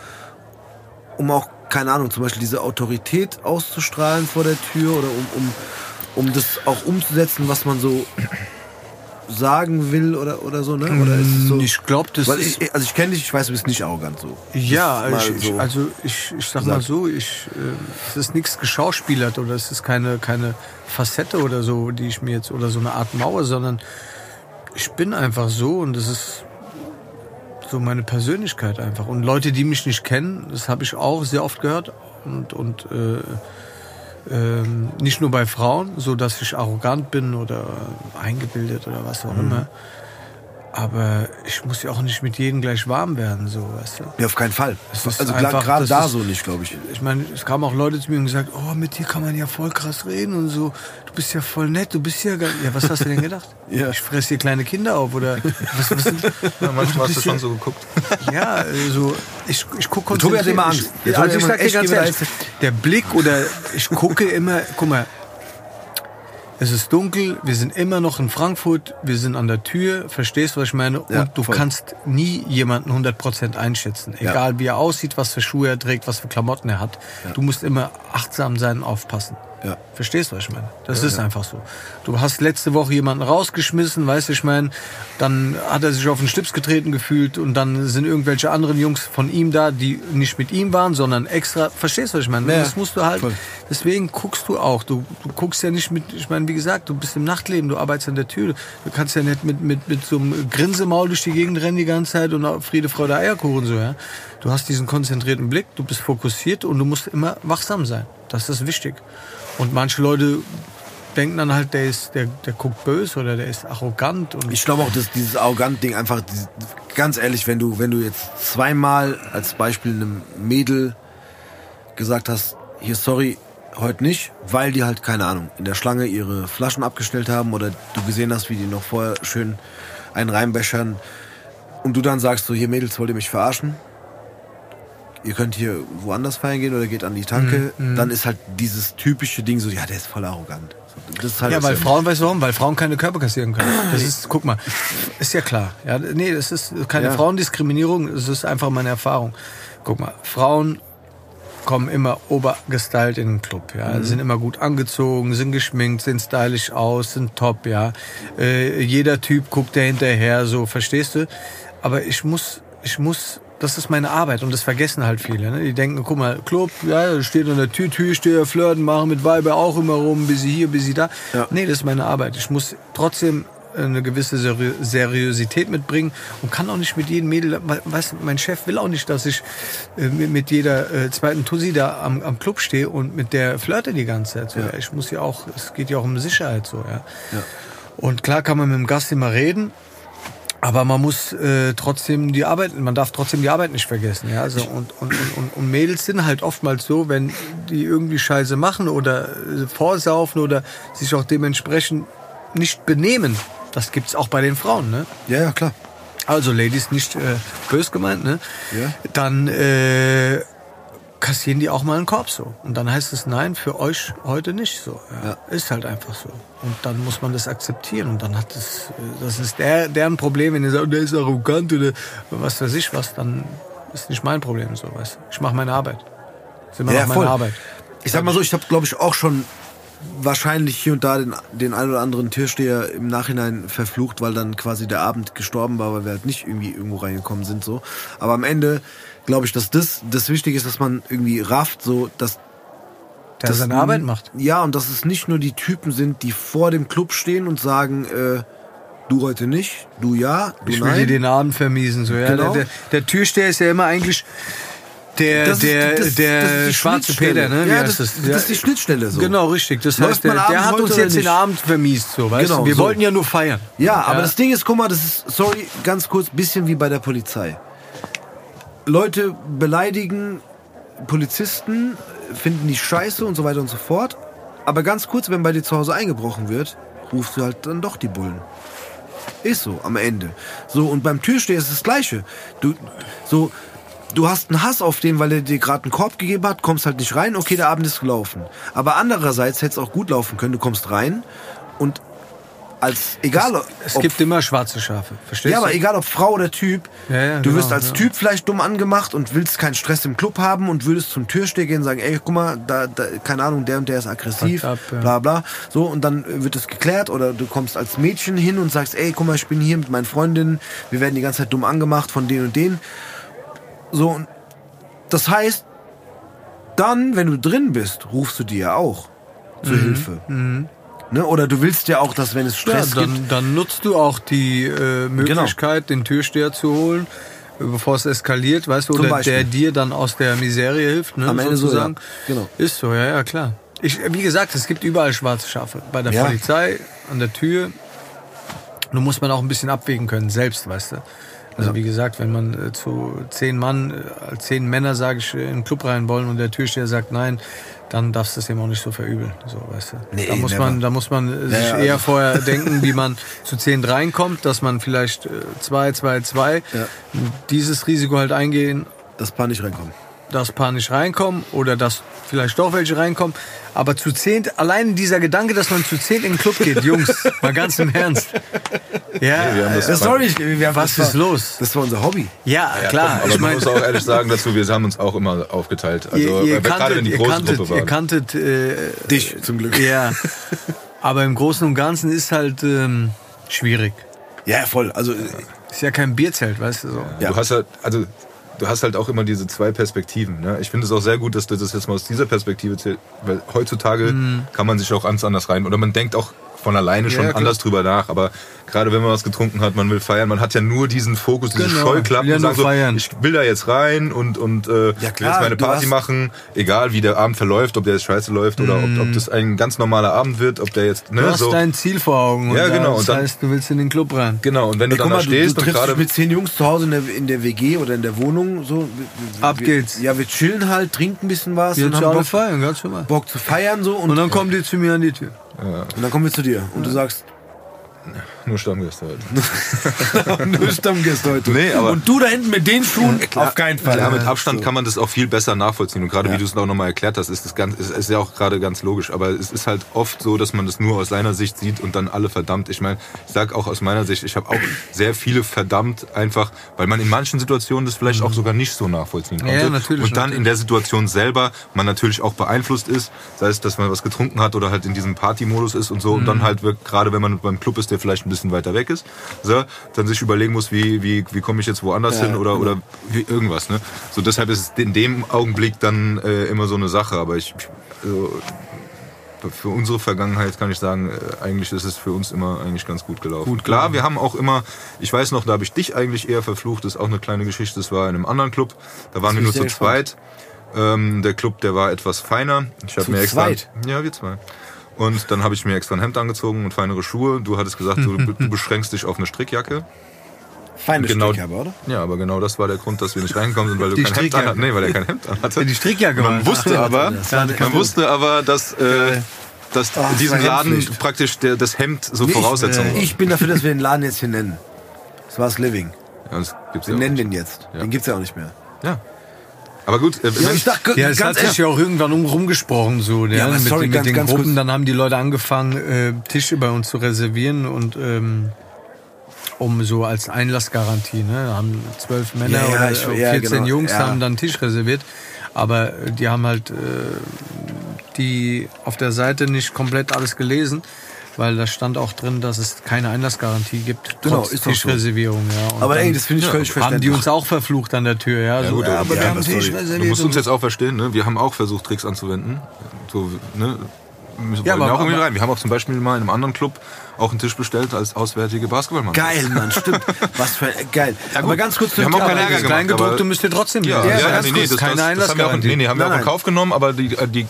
um auch, keine Ahnung, zum Beispiel diese Autorität auszustrahlen vor der Tür oder um, um, um das auch umzusetzen, was man so sagen will oder, oder so, ne? Oder ist es so? Ich glaube, das Weil ist. ich, also ich kenne dich, ich weiß, du bist nicht arrogant so. Ja, ich, so also ich, ich sag mal so, ich, äh, es ist nichts geschauspielert oder es ist keine, keine Facette oder so, die ich mir jetzt, oder so eine Art Mauer, sondern ich bin einfach so und das ist so meine Persönlichkeit einfach. Und Leute, die mich nicht kennen, das habe ich auch sehr oft gehört und, und äh, ähm, nicht nur bei Frauen, so dass ich arrogant bin oder eingebildet oder was auch immer. Aber ich muss ja auch nicht mit jedem gleich warm werden, so, weißt du. Ja, auf keinen Fall. Es ist Also einfach- gerade da ist- so nicht, glaube ich. Ich meine, es kamen auch Leute zu mir und gesagt, oh, mit dir kann man ja voll krass reden und so. Du bist ja voll nett, du bist ja gar Ja, was hast du denn gedacht? Ja. Ich fresse hier kleine Kinder auf oder was, was sind, Ja, manchmal hast du schon so geguckt. Ja, also ich, ich gucke Tobi hat immer Angst. Ich, also ich sag dir echt ganz ehrlich, der Blick oder ich gucke immer, guck mal, es ist dunkel, wir sind immer noch in Frankfurt, wir sind an der Tür, verstehst du, was ich meine? Ja, Und du voll. kannst nie jemanden 100% einschätzen. Ja. Egal wie er aussieht, was für Schuhe er trägt, was für Klamotten er hat. Du musst immer achtsam sein und aufpassen. Ja. Verstehst du, was ich meine? Das ist einfach so. Du hast letzte Woche jemanden rausgeschmissen, weißt du, ich meine, dann hat er sich auf den Stips getreten gefühlt und dann sind irgendwelche anderen Jungs von ihm da, die nicht mit ihm waren, sondern extra. Verstehst du, was ich meine? Ja, das musst du halt. voll. Deswegen guckst du auch. Du, du guckst ja nicht mit, ich meine, wie gesagt, du bist im Nachtleben, du arbeitest an der Tür. Du kannst ja nicht mit, mit, mit so einem Grinsemaul durch die Gegend rennen die ganze Zeit und auf Friede, Freude, Eierkuchen so, ja. Du hast diesen konzentrierten Blick, du bist fokussiert und du musst immer wachsam sein. Das ist wichtig. Und manche Leute denken dann halt, der ist, der, der guckt böse oder der ist arrogant und Ich glaube auch, dass dieses arrogant Ding einfach, ganz ehrlich, wenn du, wenn du jetzt zweimal als Beispiel einem Mädel gesagt hast, hier sorry, heute nicht, weil die halt, keine Ahnung, in der Schlange ihre Flaschen abgestellt haben oder du gesehen hast, wie die noch vorher schön einen reinbechern und du dann sagst so, hier Mädels, wollt ihr mich verarschen? Ihr könnt hier woanders feiern gehen oder geht an die Tanke, Mhm, dann ist halt dieses typische Ding so, ja, der ist voll arrogant. Halt Ja, weil Frauen, weißt du warum? Weil Frauen keine Körper kassieren können. Das ist, guck mal, ist ja klar. Ja, nee, das ist keine Ja. Frauendiskriminierung, das ist einfach meine Erfahrung. Guck mal, Frauen kommen immer obergestylt in den Club, ja, sind immer gut angezogen, sind geschminkt, sehen stylisch aus, sind top, ja. Äh, jeder Typ guckt da hinterher, so, verstehst du? Aber ich muss, ich muss, das ist meine Arbeit und das vergessen halt viele. Ne? Die denken, guck mal, Club, ja, steht an der Tür, Türsteher, flirten, machen mit Weiber auch immer rum, bis sie hier, bis sie da. Ja. Nee, das ist meine Arbeit. Ich muss trotzdem eine gewisse Seri Seriosität mitbringen und kann auch nicht mit jedem Mädel, we- weißt du, mein Chef will auch nicht, dass ich äh, mit mit jeder äh, zweiten Tussi da am, am Club stehe und mit der flirte die ganze Zeit. So, ja. Ich muss ja auch, es geht ja auch um Sicherheit so, ja. Ja. Und klar kann man mit dem Gast immer reden, aber man muss äh, trotzdem die Arbeit, man darf trotzdem die Arbeit nicht vergessen. Ja? Also, und, und, und, und, Mädels sind halt oftmals so, wenn die irgendwie Scheiße machen oder äh, vorsaufen oder sich auch dementsprechend nicht benehmen. Das gibt's auch bei den Frauen, ne? Ja, ja, klar. Also Ladies nicht äh, bös gemeint, ne? Ja. Dann äh, kassieren die auch mal einen Korb so. Und dann heißt es nein, für euch heute nicht so. Ja. Ja. Ist halt einfach so. Und dann muss man das akzeptieren. Und dann hat es, äh, das ist der, deren Problem, wenn ihr sagt, der ist arrogant oder was weiß ich was, dann ist nicht mein Problem so, weißt. Ich mache meine Arbeit. Ist immer noch meine Arbeit. Ich sag mal so, ich habe, glaube ich, auch schon wahrscheinlich hier und da den, den ein oder anderen Türsteher im Nachhinein verflucht, weil dann quasi der Abend gestorben war, weil wir halt nicht irgendwie irgendwo reingekommen sind. so. Aber am Ende glaube ich, dass das das Wichtige ist, dass man irgendwie rafft, so dass der das seine Arbeit macht. Ja, und dass es nicht nur die Typen sind, die vor dem Club stehen und sagen, äh, du heute nicht, du ja, du Ich will nein. dir den Abend vermiesen. So, ja. Genau. Der, der, der Türsteher ist ja immer eigentlich der, Das ist- der, das- der das ist die schwarze. Peter, ne? Wie Ja, heißt das, das ist die Schnittstelle so. Genau, richtig. Das Läuft heißt, der, der hat uns jetzt den? Abend vermiest, so, weißt Genau, du? Wir so. wollten ja nur feiern. Ja, aber Ja. das Ding ist, guck mal, das ist, sorry, ganz kurz, bisschen wie bei der Polizei. Leute beleidigen Polizisten, finden die scheiße und so weiter und so fort. Aber ganz kurz, wenn bei dir zu Hause eingebrochen wird, rufst du halt dann doch die Bullen. Ist so, am Ende. So, und beim Türsteher ist das Gleiche. Du, so, du hast einen Hass auf den, weil er dir gerade einen Korb gegeben hat, kommst halt nicht rein, okay, der Abend ist gelaufen. Aber andererseits hätte es auch gut laufen können, du kommst rein und als, egal Es ob gibt immer schwarze Schafe, verstehst ja, du? aber egal ob Frau oder Typ, Ja, ja, du genau, wirst als ja. Typ vielleicht dumm angemacht und willst keinen Stress im Club haben und würdest zum Türsteher gehen und sagen, ey, guck mal, da, da keine Ahnung, der und der ist aggressiv, Fucked up, ja. bla bla. So, und dann wird es geklärt oder du kommst als Mädchen hin und sagst, ey, guck mal, ich bin hier mit meinen Freundinnen, wir werden die ganze Zeit dumm angemacht von denen und denen. So, und das heißt, dann, wenn du drin bist, rufst du dir ja auch Mhm. zur Hilfe. Ne? Oder du willst ja auch, dass wenn es Ja, Stress gibt, dann, dann nutzt du auch die äh, Möglichkeit, den Türsteher zu holen, äh, bevor es eskaliert, weißt du, Zum oder Beispiel. der dir dann aus der Miserie hilft, ne, Am Ende so, sozusagen. ja. Genau. Ist so, ja, ja, klar. Ich, wie gesagt, es gibt überall schwarze Schafe. Bei der Ja. Polizei, an der Tür. Nur muss man auch ein bisschen abwägen können, selbst, weißt du. Also wie gesagt, wenn man äh, zu zehn Mann, äh, zehn Männer, sage ich, äh, in den Club rein wollen und der Türsteher sagt nein, dann darfst du es ihm auch nicht so verübeln. So, weißt du. Nee, da muss never. man, da muss man sich ja, eher also- vorher denken, wie man zu zehn reinkommt, dass man vielleicht äh, zwei, zwei, zwei Ja. dieses Risiko halt eingehen, das Paar nicht reinkommen. Dass paar nicht reinkommen oder dass vielleicht doch welche reinkommen. Aber zu zehnt, allein dieser Gedanke, dass man zu zehnt in den Club geht, Jungs, mal ganz im Ernst. Ja, wir haben das- Das sorry, ich, wir haben, was das ist war, los? Das war unser Hobby. Ja, klar. Aber ich man meine, muss auch ehrlich sagen dazu, wir haben uns auch immer aufgeteilt. Also ihr, ihr äh, gerade wenn kanntet, die ihr große kanntet, Gruppe ihr war. kanntet äh, Dich zum Glück. ja. Aber im Großen und Ganzen ist halt ähm, schwierig. Ja, voll. Also, äh, Ist ja kein Bierzelt, weißt du so. Ja. Du hast halt, also du hast halt auch immer diese zwei Perspektiven. Ne? Ich finde es auch sehr gut, dass du das jetzt mal aus dieser Perspektive zählst, weil heutzutage kann man sich auch ganz anders rein oder man denkt auch von alleine schon. Ja, anders drüber nach. Aber gerade wenn man was getrunken hat, man will feiern, man hat ja nur diesen Fokus, diese Genau. Scheuklappen Will ja so, feiern. ich will da jetzt rein und, und äh, will Ja, jetzt klar, meine du Party hast- machen, egal wie der Abend verläuft, ob der jetzt scheiße läuft oder ob, ob das ein ganz normaler Abend wird, ob der jetzt, ne, Du hast so. dein Ziel vor Augen. Und Ja, genau, Das dann- heißt, du willst in den Club rein. Genau, und wenn du ey, dann guck da mal, du, du stehst und gerade mit zehn Jungs zu Hause in der, in der WG oder in der Wohnung. So, Wir- Ab wir, geht's. Ja, wir chillen halt, trinken ein bisschen was Jetzt und haben Bock, feiern, ganz normal. Bock zu feiern. So, und, Und dann kommen die zu mir an die Tür. und dann kommen wir zu dir. Und du sagst, nur Stammgäste halt. du bist Stammgast heute. Nee, aber- und du da hinten mit den Schuhen? Auf keinen Fall. Ja, mit Abstand so. kann man das auch viel besser nachvollziehen. Und gerade Ja. wie du es auch nochmal erklärt hast, ist das ganz, ist, ist ja auch gerade ganz logisch. Aber es ist halt oft so, dass man das nur aus seiner Sicht sieht und dann alle verdammt. Ich meine, ich sag auch aus meiner Sicht, ich habe auch sehr viele verdammt einfach, weil man in manchen Situationen das vielleicht auch sogar nicht so nachvollziehen konnte. Ja, natürlich, Und dann natürlich. in der Situation selber man natürlich auch beeinflusst ist, sei es, dass man was getrunken hat oder halt in diesem Partymodus ist und so. Und Mhm. dann halt wirkt- gerade wenn man beim Club ist, der vielleicht ein bisschen weiter weg ist, so, dann sich überlegen muss, wie, wie, wie komme ich jetzt woanders Ja, hin oder, genau. oder wie irgendwas. Ne? So deshalb ist es in dem Augenblick dann äh, immer so eine Sache. Aber ich, also, für unsere Vergangenheit kann ich sagen, äh, eigentlich ist es für uns immer eigentlich ganz gut gelaufen. Gut, klar, wir haben auch immer, ich weiß noch, da habe ich dich eigentlich eher verflucht. Das ist auch eine kleine Geschichte. Das war in einem anderen Club. Da waren wir nur zu sehr zweit. Ähm, der Club, der war etwas feiner. Ich habe mir extra, zweit? ja, wir zwei. Und dann habe ich mir extra ein Hemd angezogen und feinere Schuhe. Du hattest gesagt, du, du beschränkst dich auf eine Strickjacke. Feine Genau. Aber, oder? Ja, aber genau das war der Grund, dass wir nicht reingekommen sind, weil du Die kein Hemd Strickjacke. anhattest. Nee, weil er kein Hemd anhatte. Die Strickjacke war- Man wusste aber, das war man wusste aber, dass, äh, dass Ach, das diesen war Laden praktisch der, das Hemd so Nee, Voraussetzung ich, war. ich bin dafür, dass wir den Laden jetzt hier nennen. Das war's Living. Ja, das gibt's Wir ja nennen nicht. den jetzt. Ja. Den gibt's ja auch nicht mehr. Ja. Aber gut, äh, Ja, ich dachte, Ja, es hat sich ja auch irgendwann um rumgesprochen, so, ja, Ja, mit, sorry, den- mit ganz- den ganz Gruppen. kurz. Dann haben die Leute angefangen, äh, Tische bei uns zu reservieren und ähm, um so als Einlassgarantie, ne, haben zwölf Männer Ja, oder ich- 14 ja, genau, Jungs haben dann Tisch reserviert, aber die haben halt äh, die auf der Seite nicht komplett alles gelesen. Weil da stand auch drin, dass es keine Einlassgarantie gibt, Genau, trotz ist doch so. Tischreservierung. Ja. Und aber dann ey, das finde ich völlig haben die verständlich. uns auch verflucht an der Tür. Ja, so, gut, ja, aber aber ja, wir haben aber einen Tisch sorry. reserviert. Du musst uns jetzt auch verstehen, ne? wir haben auch versucht, Tricks anzuwenden. So, ne? Wir Ja, aber- ja auch irgendwie aber- rein. Wir haben auch zum Beispiel mal in einem anderen Club auch einen Tisch bestellt als auswärtige Basketballmannschaft. Geil, Mann, stimmt. Was für geil. aber gut. ganz kurz Wir haben auch aber- Ärger Das gemacht, Kleingedruckte aber- müsst ihr trotzdem Ja, ja, ja, ja ganz nee, nee, das, keine das, das haben wir auch, Einlassgarantie. nee, nee, haben wir Nein, auch in. Kauf genommen, aber die, äh, die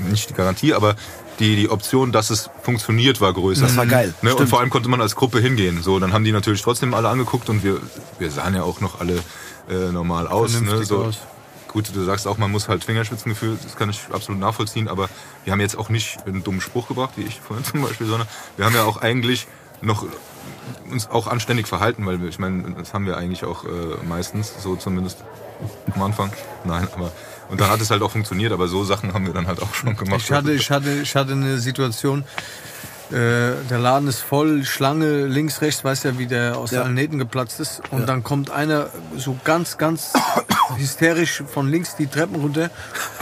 nicht die Garantie, aber die, die Option, dass es funktioniert, war größer. Das war geil, Ne? Und vor allem konnte man als Gruppe hingehen. So, dann haben die natürlich trotzdem alle angeguckt und wir, wir sahen ja auch noch alle äh, normal aus. Ne? So, aus. Gut, du sagst auch, man muss halt Fingerspitzengefühl, das kann ich absolut nachvollziehen, aber wir haben jetzt auch nicht einen dummen Spruch gebracht, wie ich vorhin zum Beispiel, sondern wir haben ja auch eigentlich noch uns auch anständig verhalten, weil wir, ich meine, das haben wir eigentlich auch äh, meistens, so zumindest am Anfang. Nein, aber und dann hat es halt auch funktioniert, aber so Sachen haben wir dann halt auch schon gemacht. Ich hatte, ich hatte, ich hatte eine Situation, äh, der Laden ist voll, Schlange links, rechts, weiß ja, wie der aus Ja. allen Nähten geplatzt ist. Und dann kommt einer so ganz, ganz hysterisch von links die Treppen runter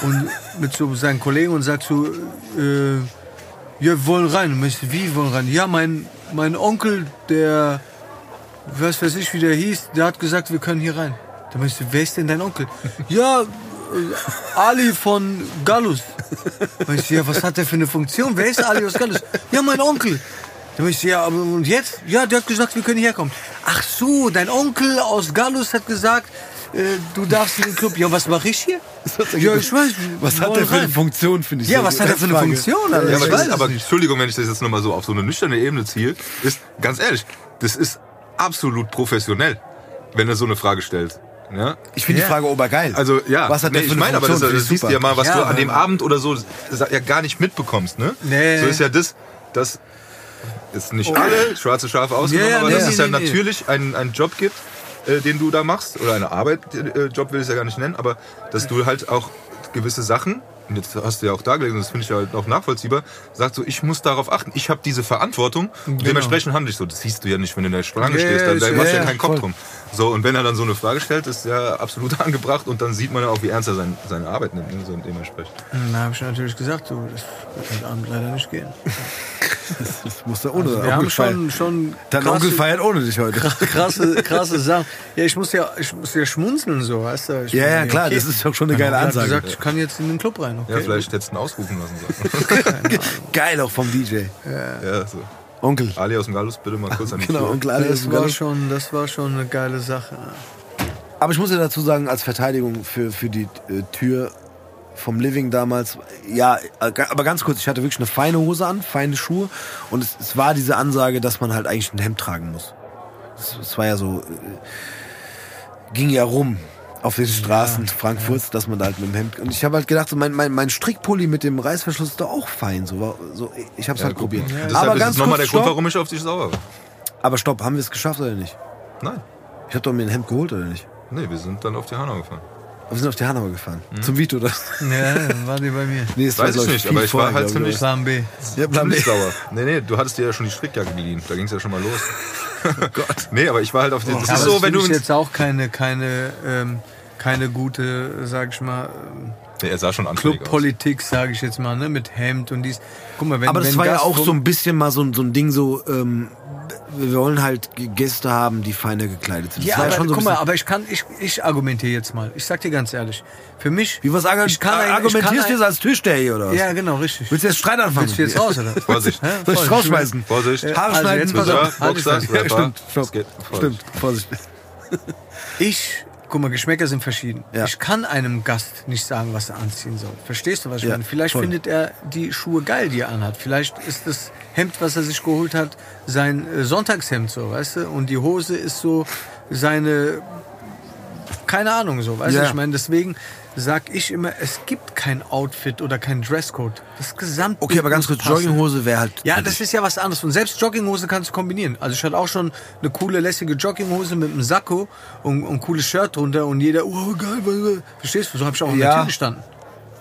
und mit so seinen Kollegen und sagt so, äh, ja, wir wollen rein. Und ich wie wollen rein? Ja, mein, mein Onkel, der, was weiß ich, wie der hieß, der hat gesagt, wir können hier rein. Da ich so, wer ist denn dein Onkel? ja, Ali von Gallus. Und ich so, ja, was hat der für eine Funktion? Wer ist Ali aus Gallus? Ja, mein Onkel. Dann ich so, ja, aber und jetzt? Ja, der hat gesagt, wir können hierher kommen. Ach so, dein Onkel aus Gallus hat gesagt, äh, du darfst in den Club. Ja, was mache ich hier? Ja, ich weiß. Was hat der für eine. Funktion, finde ich. Ja, so. was hat er für eine. Funktion? Alter? Ja, Ich aber, das, aber. Entschuldigung, wenn ich das jetzt nochmal so auf so eine nüchterne Ebene ziehe, ist ganz ehrlich, das ist absolut professionell, wenn er so eine Frage stellt. Ja? Ich finde Ja. die Frage obergeil. Also ja, Was hat nee, der für ich eine meine, aber das, das siehst ja mal, was Ja, du an dem Abend oder so ja gar nicht mitbekommst, ne? Nee. So ist ja das, das ist nicht alle schwarze Schafe ausgenommen, Ja, ja, aber nee, dass nee, es ja nee, nee. natürlich einen, einen Job gibt, äh, den du da machst oder eine Arbeit, äh, Job will ich es ja gar nicht nennen, aber dass du halt auch gewisse Sachen und jetzt hast du ja auch da gelesen, das finde ich halt auch nachvollziehbar, sagt so, ich muss darauf achten, ich habe diese Verantwortung und dementsprechend handle ich so. Das siehst du ja nicht, wenn du in der Schlange Ja, stehst, da, da ja, machst du ja, ja keinen Kopf voll. drum. So, und wenn er dann so eine Frage stellt, ist ja absolut angebracht und dann sieht man ja auch, wie ernst er sein, seine Arbeit nimmt, ne, so dementsprechend. Da habe ich natürlich gesagt, du, das wird heute Abend leider nicht gehen. Das muss er ohne Also wir Onkel haben schon, schon Dein krasse- Onkel feiert ohne dich heute. krasse, krasse Sachen. Ja, ich muss ja, ich muss ja schmunzeln so, weißt du? Ich Ja, ja, klar, das ist doch schon eine geile Er Ansage. gesagt, ich kann jetzt in den Club rein, okay? Ja, vielleicht hättest du ihn ausrufen lassen sollen. Geil auch vom DJ. ja, so. Onkel. Ali aus dem Gallus, bitte mal kurz an die Genau, Tür. Onkel Ali ist Das war schon, das war schon eine geile Sache. Aber ich muss ja dazu sagen, als Verteidigung für, für die äh, Tür vom Living damals, ja, äh, aber ganz kurz, ich hatte wirklich eine feine Hose an, feine Schuhe und es, es war diese Ansage, dass man halt eigentlich ein Hemd tragen muss. Es, es war ja so, äh, ging ja rum auf den Straßen Frankfurts, dass man da halt mit dem Hemd und ich habe halt gedacht, so mein, mein, mein Strickpulli mit dem Reißverschluss ist doch auch fein, so, war, so ich habe es halt probiert. Deshalb aber ist ganz es nochmal der Grund, warum ich auf dich sauer war. aber stopp, haben wir es geschafft oder nicht? Nein. Ich habe doch mir ein Hemd geholt oder nicht? Nee, wir sind dann auf die Hanau gefahren. Aber wir sind auf die Hanauer gefahren. Mhm. Zum Vito, das. Ja, dann war die bei mir. Nee, es Weiß glaub ich nicht, aber ich war vorher, halt glaub ziemlich- Plan B. Ja, Plan B. Sauer. Nee, nee, du hattest dir ja schon die Strickjacke geliehen. Da ging es ja schon mal los. Gott. Nee, aber ich war halt auf den. Das ist so, wenn du. jetzt auch keine, keine, ähm, keine gute, sag ich mal, ähm, er sah schon aus. Clubpolitik, sage ich jetzt mal, ne, mit Hemd und dies. Guck mal, wenn Aber das wenn war ja Gast auch rum- so ein bisschen mal so, ein- so ein Ding so, ähm, wir wollen halt Gäste haben, die feiner gekleidet sind. Ja, aber, schon so guck mal, aber ich kann, ich, ich argumentiere jetzt mal. Ich sag dir ganz ehrlich, für mich. Wie was ich kann ein- argumentierst du jetzt als Türsteher hier oder was? Ja, genau, richtig. Willst du jetzt Streit anfangen? Willst du jetzt raus, oder? Vorsicht. Soll ich rausschmeißen? Vorsicht. Haare Also schneiden? jetzt pass Friseur, auf, halt die Boxer, Fresse. Ja, stimmt, stopp, stimmt, Vorsicht. Ich, guck mal, Geschmäcker sind verschieden. Ja. Ich kann einem Gast nicht sagen, was er anziehen soll. Verstehst du, was ich Ja, meine? Vielleicht voll. findet er die Schuhe geil, die er anhat. Vielleicht ist das Hemd, was er sich geholt hat, sein äh, Sonntagshemd so, weißt du? Und die Hose ist so seine, keine Ahnung so, weißt Ja. du? Ich meine, deswegen sag ich immer, es gibt kein Outfit oder kein Dresscode. Das Gesamtbild Okay, aber ganz kurz, passen. Jogginghose wäre halt. Ja, das ist ja was anderes. Und selbst Jogginghose kannst du kombinieren. Also ich hatte auch schon eine coole, lässige Jogginghose mit einem Sakko und, und ein cooles Shirt drunter und jeder, oh geil, verstehst du? So habe ich auch an Ja. der Tür gestanden.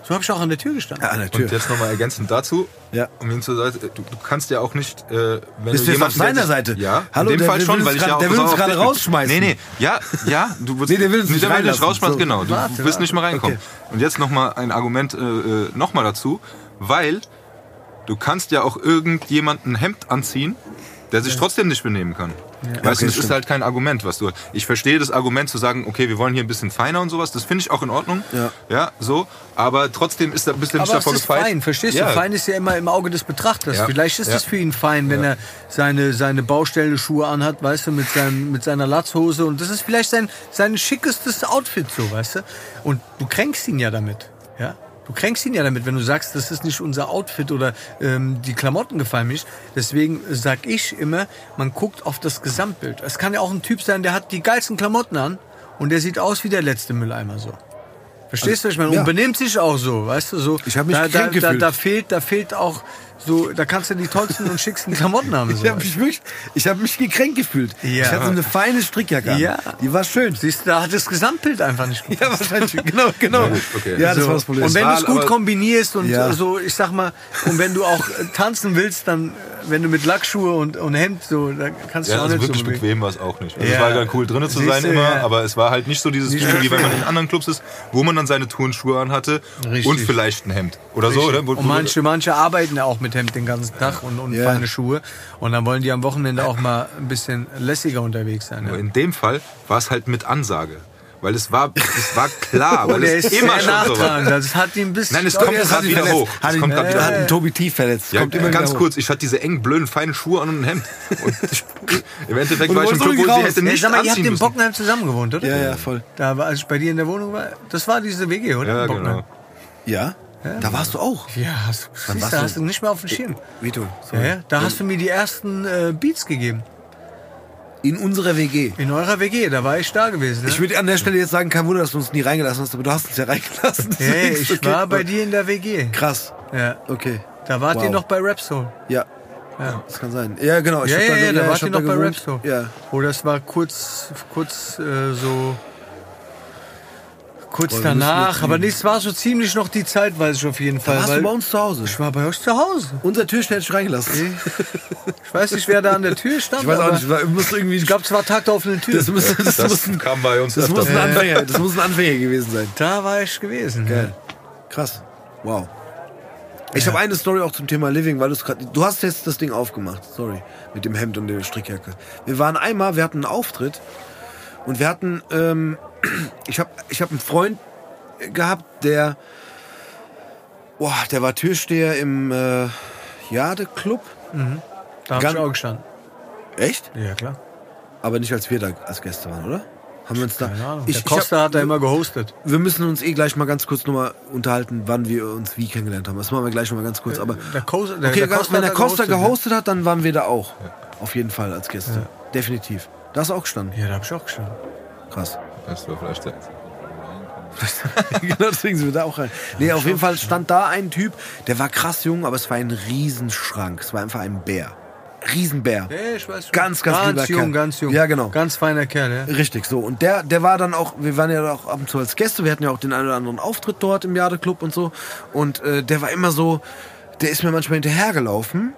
So habe ich auch an der Tür gestanden. Ja, an der Tür. Und jetzt nochmal ergänzend dazu, Ja. um ihn zu sagen, du, du kannst ja auch nicht, äh, wenn Bist du jemanden, auf sich- Seite? Ja, Hallo, in dem der Fall will schon, uns weil ich grad- ja auch der will uns gerade rausschmeißen. Nee, nee, ja, ja, du wirst, Nee, der will uns nicht der will dich reinlassen. rausschmeißen, So. genau. Du Warte, wirst warte. nicht mehr reinkommen. Okay. Und jetzt nochmal ein Argument äh, äh, nochmal dazu, weil du kannst ja auch irgendjemanden ein Hemd anziehen, der sich trotzdem nicht benehmen kann. Weißt Okay, du, das stimmt. ist halt kein Argument, was du. Ich verstehe das Argument zu sagen, okay, wir wollen hier ein bisschen feiner und sowas. Das finde ich auch in Ordnung. Ja. Ja, so. Aber trotzdem ist da du nicht Aber es davor ist gefeit. fein, verstehst ja. du? Fein ist ja immer im Auge des Betrachters. Ja. Vielleicht ist Ja. es für ihn fein, wenn er seine, seine Baustellenschuhe anhat, weißt du, mit, seinem, mit seiner Latzhose. Und das ist vielleicht sein, sein schickestes Outfit, so, weißt du? Und du kränkst ihn ja damit, ja? Du kränkst ihn ja damit, wenn du sagst, das ist nicht unser Outfit oder ähm, die Klamotten gefallen mir nicht. Deswegen sag ich immer, man guckt auf das Gesamtbild. Es kann ja auch ein Typ sein, der hat die geilsten Klamotten an und der sieht aus wie der letzte Mülleimer so. Verstehst du, was ich meine? ja. Und benimmt sich auch so, weißt du, so. Ich hab mich da, da, da, da fehlt, da fehlt auch so, da kannst du die tollsten und schicksten Klamotten haben. So. Ich habe mich wirklich, ich habe mich gekränkt gefühlt. Ja. Ich hatte so eine feine Strickjacke an. Ja. Die war schön. Siehst du, da hat das Gesamtbild einfach nicht gut. Ja, wahrscheinlich. Genau, genau. gut, okay. Ja, das So. war das Problem. Und wenn du es gut kombinierst und Ja. so, ich sag mal, und wenn du auch tanzen willst, dann, wenn du mit Lackschuhe und, und Hemd so, dann kannst du Ja, auch also nicht wirklich so bewegen. bequem war es auch nicht. Also Ja. Es war ganz cool drinnen zu Siehst sein du, immer, ja. aber es war halt nicht so dieses Feeling, wie wenn man in anderen Clubs ist, wo man dann seine Turnschuhe anhatte Richtig. und vielleicht ein Hemd. Oder so, oder? Wo- Und manche, manche arbeiten ja auch mit Hemd den ganzen Tag und, und Ja. feine Schuhe. Und dann wollen die am Wochenende auch mal ein bisschen lässiger unterwegs sein. Ja. in dem Fall war es halt mit Ansage. Weil es war, es war klar, weil der es ist immer schon so war. nachtragend. Das hat ihn ein bisschen. Nein, es kommt gerade wieder hoch. Hat Es ihn, kommt grad äh, wieder hat einen Tobi T verletzt. Ja, kommt immer ganz kurz, ich hatte diese engen, blöden, feinen Schuhe an und ein Hemd. Und ich, im Endeffekt Und war ich im Club, wo sie hätte nicht sag mal, ihr habt in. Bockenheim zusammen gewohnt, oder? Ja, ja, voll. Da war, als ich bei dir in der Wohnung war, das war diese WG, oder? Ja, Bockenheim. genau. Ja? Da warst du auch. Ja, hast, siehst, warst du, du? hast du nicht mehr auf dem Schirm. Vito. Ja, ja, da hast du mir die ersten äh, Beats gegeben. In unserer WG. In eurer WG, da war ich da gewesen. Ne? Ich würde an der Stelle jetzt sagen, kein Wunder, dass du uns nie reingelassen hast, aber du hast uns ja reingelassen. hey, ich okay. war bei dir in der WG. Krass. Ja. Okay. Da wart Wow. ihr noch bei Rapsoul. Ja. Ja. Das kann sein. Ja, genau. Ich Ja, ja, ja, da wart ihr noch bei gewohnt. Rapsoul. Ja. Oder es war kurz, kurz äh, so. Kurz Boah, danach, aber nichts war so ziemlich noch die Zeit, weiß ich auf jeden Fall. Da warst weil du bei uns zu Hause. ich war bei euch zu Hause. Unser Türsteher hätte ich reingelassen. Ich weiß nicht, wer da an der Tür stand. Ich weiß auch nicht, war, muss irgendwie. Ich glaube, es war Tag der offenen Tür. das muss, das, Das muss, ein, kam bei uns das muss ein Anfänger, das muss ein Anfänger gewesen sein. da war ich gewesen. Geil. Krass. Wow. Ich habe eine Story auch zum Thema Living, weil du es gerade. Du hast jetzt das Ding aufgemacht, sorry, mit dem Hemd und der Strickjacke. Wir waren einmal, wir hatten einen Auftritt und wir hatten, ähm, ich habe, ich habe einen Freund gehabt, der, boah, der war Türsteher im äh, Jade Club. Da hab Ganz- ich auch gestanden. Echt? Ja, klar. Aber nicht als wir da als Gäste waren, oder? Haben wir uns da? Keine Ahnung. Ich, der ich hab- Costa hat da immer gehostet. wir müssen uns eh gleich mal ganz kurz nochmal unterhalten, wann wir uns wie kennengelernt haben. Das machen wir gleich nochmal ganz kurz. Aber Der Costa, der, okay, der Costa wenn der Costa gehostet, gehostet hat, dann waren wir da auch. Auf jeden Fall als Gäste. Definitiv. Da hast du auch gestanden. Ja, da hab ich auch gestanden. Krass. Das war vielleicht der- genau, deswegen sind wir da auch rein. Nee, auf jeden Fall stand da ein Typ, der war krass jung, aber es war ein Riesenschrank. Es war einfach ein Bär. Riesenbär. Ja, ich weiß schon. Ganz, ganz lieber ganz jung, Kerl. ganz jung. Ja, genau. Ganz feiner Kerl, ja. Richtig, so. Und der, der war dann auch, wir waren ja auch ab und zu als Gäste, wir hatten ja auch den einen oder anderen Auftritt dort im Jade Club und so. Und äh, der war immer so, der ist mir manchmal hinterhergelaufen.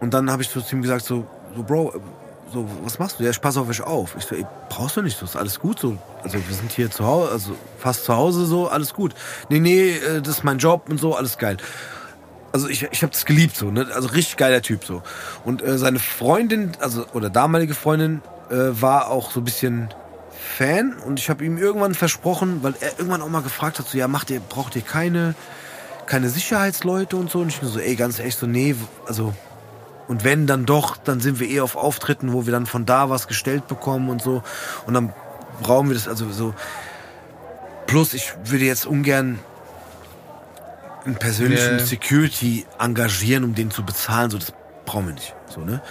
Und dann habe ich so zu ihm gesagt, so, so Bro, so, was machst du? Ja, ich pass auf euch auf. Ich so, ey, brauchst du nicht, so ist alles gut so. Also wir sind hier zu Hause, also fast zu Hause so, alles gut. Nee, nee, äh, das ist mein Job und so, alles geil. Also ich, ich habe das geliebt so, ne? Also richtig geiler Typ so. Und äh, seine Freundin, also oder damalige Freundin, äh, war auch so ein bisschen Fan und ich habe ihm irgendwann versprochen, weil er irgendwann auch mal gefragt hat, so ja, macht ihr, braucht ihr keine, keine Sicherheitsleute und so? Und ich nur so, ey, ganz echt so, nee, also und wenn dann doch, dann sind wir eh auf Auftritten, wo wir dann von da was gestellt bekommen und so. Und dann brauchen wir das also so. Plus, ich würde jetzt ungern einen persönlichen Ja. Security engagieren, um den zu bezahlen. So, das brauchen wir nicht. So, ne?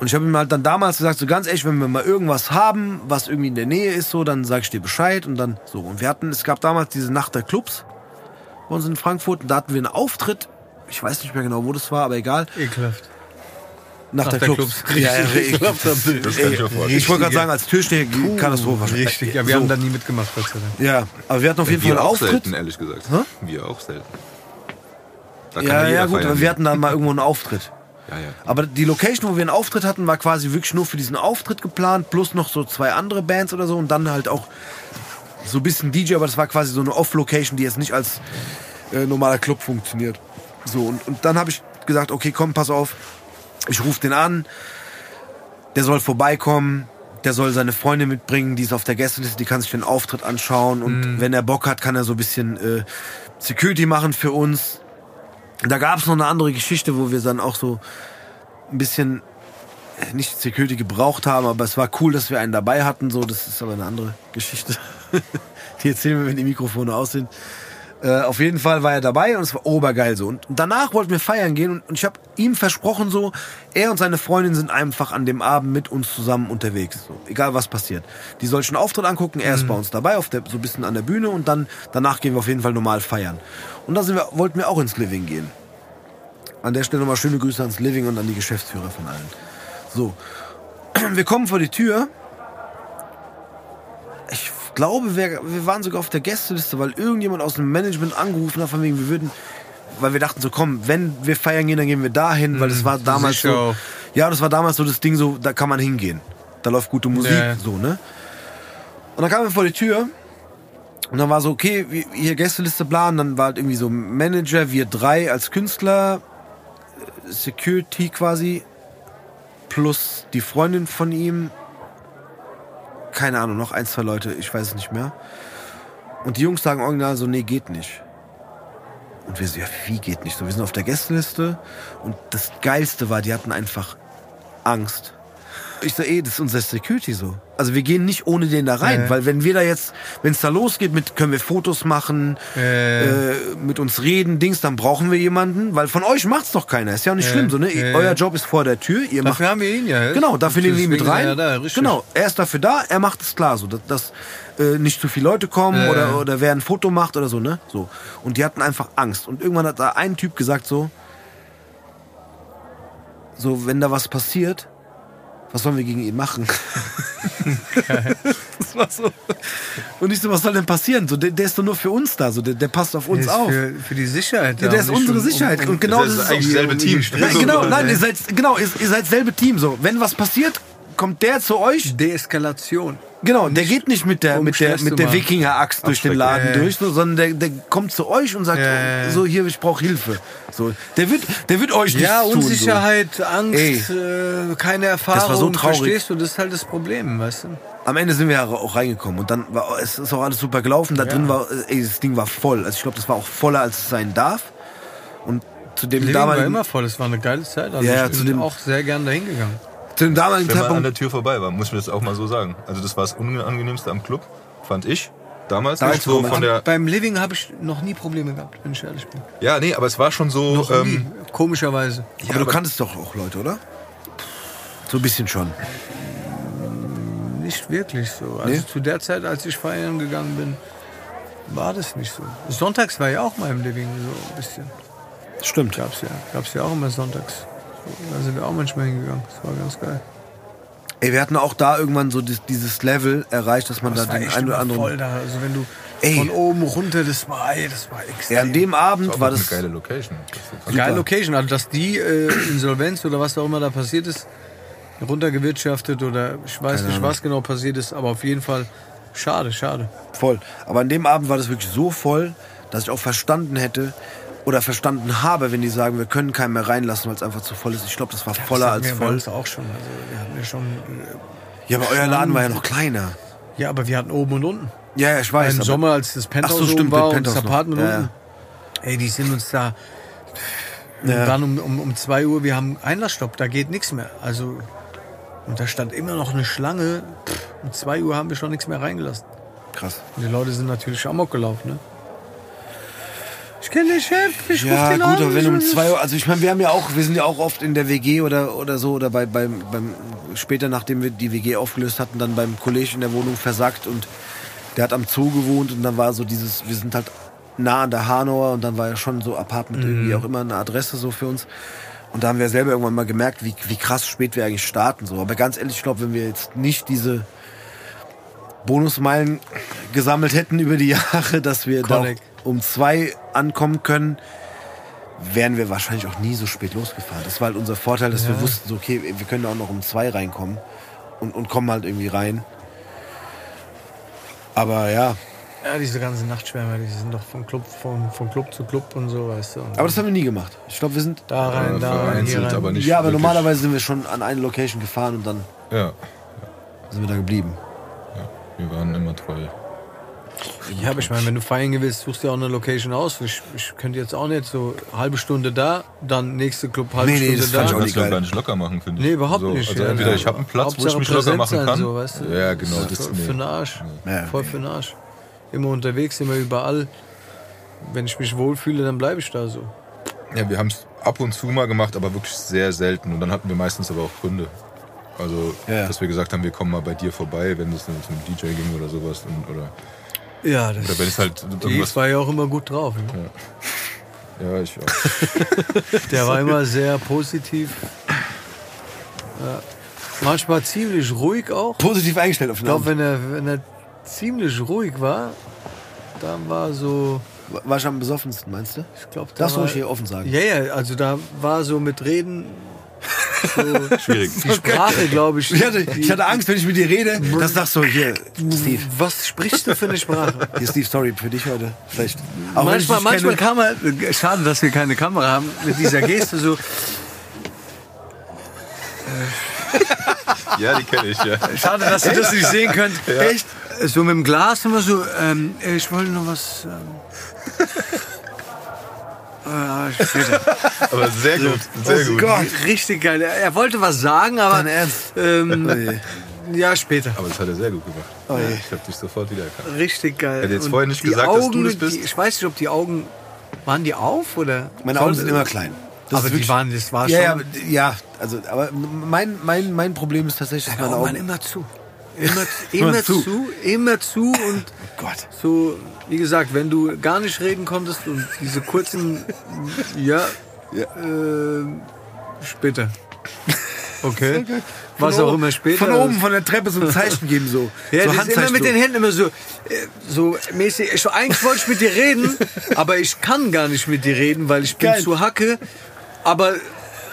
Und ich habe ihm halt dann damals gesagt, so ganz ehrlich, wenn wir mal irgendwas haben, was irgendwie in der Nähe ist, so, dann sag ich dir Bescheid und dann so. Und wir hatten, es gab damals diese Nacht der Clubs bei uns in Frankfurt und da hatten wir einen Auftritt. Ich weiß nicht mehr genau, wo das war, aber egal. Ekelhaft. Nach, Nach der, der Clubs. Clubs. Ja, ja, Richtig. Das kann ich mir vorstellen. ich wollte gerade sagen, als Türsteher Katastrophe. Richtig, ja, wir so. haben da nie mitgemacht, Gott sei Dank. Ja, aber wir hatten auf jeden Fall Wir einen Auftritt. selten, ehrlich gesagt. Hä? Wir auch selten. Da Ja, ja, gut, wir hatten dann mal irgendwo einen Auftritt. Ja, ja. Aber die Location, wo wir einen Auftritt hatten, war quasi wirklich nur für diesen Auftritt geplant, plus noch so zwei andere Bands oder so und dann halt auch so ein bisschen DJ, aber das war quasi so eine Off-Location, die jetzt nicht als äh, normaler Club funktioniert. So, und, und dann habe ich gesagt, okay, komm, pass auf, ich rufe den an. der soll vorbeikommen, der soll seine Freundin mitbringen, die ist auf der Gästeliste, die kann sich den Auftritt anschauen und wenn er Bock hat, kann er so ein bisschen äh, Security machen für uns. Da gab es noch eine andere Geschichte, wo wir dann auch so ein bisschen äh, nicht Security gebraucht haben, aber es war cool, dass wir einen dabei hatten. So, das ist aber eine andere Geschichte. die erzählen wir, wenn die Mikrofone aus sind. Äh, auf jeden Fall war er dabei und es war obergeil so. Und danach wollten wir feiern gehen und, und ich habe ihm versprochen so, er und seine Freundin sind einfach an dem Abend mit uns zusammen unterwegs. So, egal was passiert. Die soll schon Auftritt angucken, er ist bei uns dabei, auf der, so ein bisschen an der Bühne und dann danach gehen wir auf jeden Fall normal feiern. Und da sind wir, wollten wir auch ins Living gehen. An der Stelle nochmal schöne Grüße ans Living und an die Geschäftsführer von allen. So. Wir kommen vor die Tür. Ich glaube, wir, wir waren sogar auf der Gästeliste, weil irgendjemand aus dem Management angerufen hat, von wegen, wir würden, weil wir dachten so, komm, wenn wir feiern gehen, dann gehen wir dahin, weil das war damals so. auch. Ja, das war damals so das Ding, so, da kann man hingehen. Da läuft gute Musik, Ja. so, ne? Und dann kamen wir vor die Tür und dann war so, okay, hier Gästeliste und dann war halt irgendwie so Manager, wir drei als Künstler, äh, Security quasi, plus die Freundin von ihm, keine Ahnung, noch ein, zwei Leute, ich weiß es nicht mehr. Und die Jungs sagen original so, nee, geht nicht. Und wir so, ja, wie geht nicht? So, wir sind auf der Gästeliste und das Geilste war, die hatten einfach Angst. Ich so, ey, das ist unser Security so. Also wir gehen nicht ohne den da rein, Ja. weil wenn wir da jetzt, wenn es da losgeht mit, können wir Fotos machen, Äh. äh, mit uns reden, Dings, dann brauchen wir jemanden, weil von euch macht's doch keiner. Ist ja auch nicht Ja. schlimm, so, ne? Ja. Euer Job ist vor der Tür, ihr macht Dafür haben wir ihn ja. Genau, dafür nehmen wir ihn mit rein. da, genau, er ist dafür da, er macht es klar, so, dass, dass äh, nicht zu viele Leute kommen Ja, oder, oder wer ein Foto macht oder so, ne? So. Und die hatten einfach Angst. Und irgendwann hat da ein Typ gesagt so, so, wenn da was passiert, was sollen wir gegen ihn machen? das war so. Und ich so, was soll denn passieren? So, der, der ist doch nur für uns da, so, der, der passt auf uns Der ist auf. Für, für die Sicherheit. Ja, der ist unsere um- Sicherheit. um- und genau Das das, ist ist eigentlich dasselbe Team. Nein, genau, nein, ihr seid, genau, ihr, ihr seid selbe Team. So, wenn was passiert, kommt der zu euch. Deeskalation. Genau, der geht nicht mit der um mit der zu mit der. Wikinger-Axt durch den Laden Ja, ja. durch, so, sondern der, der kommt zu euch und sagt, Ja, ja, ja. so hier, ich brauche Hilfe. So, der wird, der wird euch Ja, nichts tun. Unsicherheit, Angst, Ey. äh, keine Erfahrung. war so traurig. Verstehst du, das ist halt das Problem, weißt du? So. Am Ende sind wir ja auch reingekommen und dann war es ist auch alles super gelaufen. Da drin war, äh, ey, das Ding war voll. Also ich glaube, das war auch voller als es sein darf. Und zu dem Living war damaligen, immer voll, es war eine geile Zeit. Also Ja, ja, ich zu bin dem- auch sehr gern dahin gegangen. Zu dem damaligen Wenn man an Zeitpunkt, der Tür vorbei war, muss ich das auch mal so sagen. Also das war das Unangenehmste am Club, fand ich. Damals Da noch so von der. Beim Living habe ich noch nie Probleme gehabt, wenn ich ehrlich bin. Ja, nee, aber es war schon so. Noch nie, Ähm, komischerweise. aber du kanntest doch auch Leute, oder? So ein bisschen schon. Nicht wirklich so. Also Nee? zu der Zeit, als ich feiern gegangen bin, war das nicht so. Sonntags war ja auch mal im Living so ein bisschen. Stimmt. Gab's ja. Gab's ja auch immer sonntags. So, da sind wir auch manchmal hingegangen. Das war ganz geil. Ey, wir hatten auch da irgendwann so dies- dieses Level erreicht, dass man da Das war den einen oder anderen. voll da. Also wenn du Ey. von oben runter, das war, ey, das war extrem. Ja, an dem Abend auch war eine das. geile Location. Das Geile. Location. Also dass die äh, Insolvenz oder was auch immer da passiert ist, runtergewirtschaftet oder ich weiß nicht, was genau passiert ist, aber auf jeden Fall schade, schade. Voll. Aber an dem Abend war das wirklich so voll, dass ich auch verstanden hätte oder verstanden habe, wenn die sagen, wir können keinen mehr reinlassen, weil es einfach zu voll ist. Ich glaube, das war voller das als wir voll. uns auch schon. Also wir hatten ja schon. Äh, Ja, aber euer Laden war ja noch kleiner. ja, aber wir hatten oben und unten. Ja, ja, ich weiß. Im Sommer, als das Penthouse Ach so, stimmt, war und das. Apartment Ja, unten. Ey, die sind uns da. Ja. Und dann um, um, um 2 Uhr, wir haben Einlassstopp, da geht nichts mehr. Also, und da stand immer noch eine Schlange. Pff, um 2 Uhr haben wir schon nichts mehr reingelassen. Krass. Und die Leute sind natürlich amok gelaufen, ne? Ich kenne den Chef, ich Ja, den gut, an, aber wenn um zwei Uhr, also ich meine, wir haben ja auch, wir sind ja auch oft in der WG oder, oder so, oder bei, beim, beim, später nachdem wir die WG aufgelöst hatten, dann beim Kollege in der Wohnung versackt und der hat am Zoo gewohnt und dann war so dieses, wir sind halt nah an der Hanauer und dann war ja schon so Apartment irgendwie auch immer eine Adresse so für uns. Und da haben wir selber irgendwann mal gemerkt, wie, wie krass spät wir eigentlich starten. So. Aber ganz ehrlich, ich glaube, wenn wir jetzt nicht diese Bonusmeilen gesammelt hätten über die Jahre, dass wir da auch Korrekt. Um zwei ankommen können, wären wir wahrscheinlich auch nie so spät losgefahren. Das war halt unser Vorteil, dass wir wussten, so, okay, wir können auch noch um zwei reinkommen und, und kommen halt irgendwie rein. Aber ja, Ja, diese ganzen Nachtschwärmer, die sind doch von Club, von, von Club zu Club und so, weißt du. Aber das haben wir nie gemacht. Ich glaube, wir sind. da rein, äh, da rein, hier rein. aber nicht ja, aber wirklich. normalerweise sind wir schon an eine Location gefahren und dann Ja, Sind wir da geblieben. wir waren immer treu. Ja, aber ich meine, wenn du feiern willst, suchst du ja auch eine Location aus. Ich, ich könnte jetzt auch nicht so halbe Stunde da, dann nächste Club halbe Nee, nee, Stunde das da. fand ich auch kannst nicht du geil. gar nicht locker machen, finde ich. Nee, überhaupt so, nicht. Also ja. entweder ich habe einen Platz, wo ich Hauptsache mich locker präsent machen kann. So, weißt du? Ja, genau. Das Das, ist nee. für den Arsch. Ja. Voll für den Arsch. Immer unterwegs, immer überall. Wenn ich mich wohlfühle, dann bleibe ich da so. Ja, wir haben es ab und zu mal gemacht, aber wirklich sehr selten. Und dann hatten wir meistens aber auch Gründe. Also, Ja. dass wir gesagt haben, wir kommen mal bei dir vorbei, wenn es dann zum DJ ging oder sowas. Und, oder, Ja, das oder wenn es halt irgendwas. war ja auch immer gut drauf. Ne? Ja, ich auch. Der war immer sehr positiv. Ja. Manchmal ziemlich ruhig auch. Positiv eingestellt auf Ich den glaube, Abend. wenn er, wenn er ziemlich ruhig war, dann war so. War schon am besoffensten, meinst du? Ich glaube, Das soll ich hier offen sagen. Ja, ja, also da war so mit Reden. So Schwierig. die Sprache, glaube ich. Ich hatte, ich hatte Angst, wenn ich mit dir rede, das sagst du hier, Steve. Was sprichst du für eine Sprache? Hier, Steve, sorry für dich heute. Vielleicht. Auch manchmal manchmal kenne- kam er, schade, dass wir keine Kamera haben, mit dieser Geste so, Ja, die kenne ich, ja. schade, dass ihr das nicht sehen könnt. Echt? So mit dem Glas immer so, ähm, ich wollte noch was. Ähm, äh. Aber sehr gut, sehr Oh gut. Gott. Richtig geil. Er wollte was sagen, aber Dein Ernst? ähm, Oh ja, später. Aber das hat er sehr gut gemacht. Oh je. Ich habe dich sofort wiedererkannt. Richtig geil. Hätte jetzt Und vorher nicht gesagt, dass du Augen, das bist. Die, ich weiß nicht, ob die Augen. Waren die auf oder? Meine Augen sind immer klein. Das aber die waren, das war Ja, ja, schon. ja, also, aber mein, mein, mein Problem ist tatsächlich, meine Augen Augen. immer zu. Immer, immer zu. zu. immer zu und Gott. so, wie gesagt, wenn du gar nicht reden konntest und diese kurzen, ja, Ja. äh, später. Okay. Was auch immer später. Von oben von der Treppe so ein Zeichen geben, so. Ja, so das ist immer mit so. den Händen immer so, äh, so mäßig. Ich, eigentlich wollte ich mit dir reden, aber ich kann gar nicht mit dir reden, weil ich bin Geil. zu hacke. Aber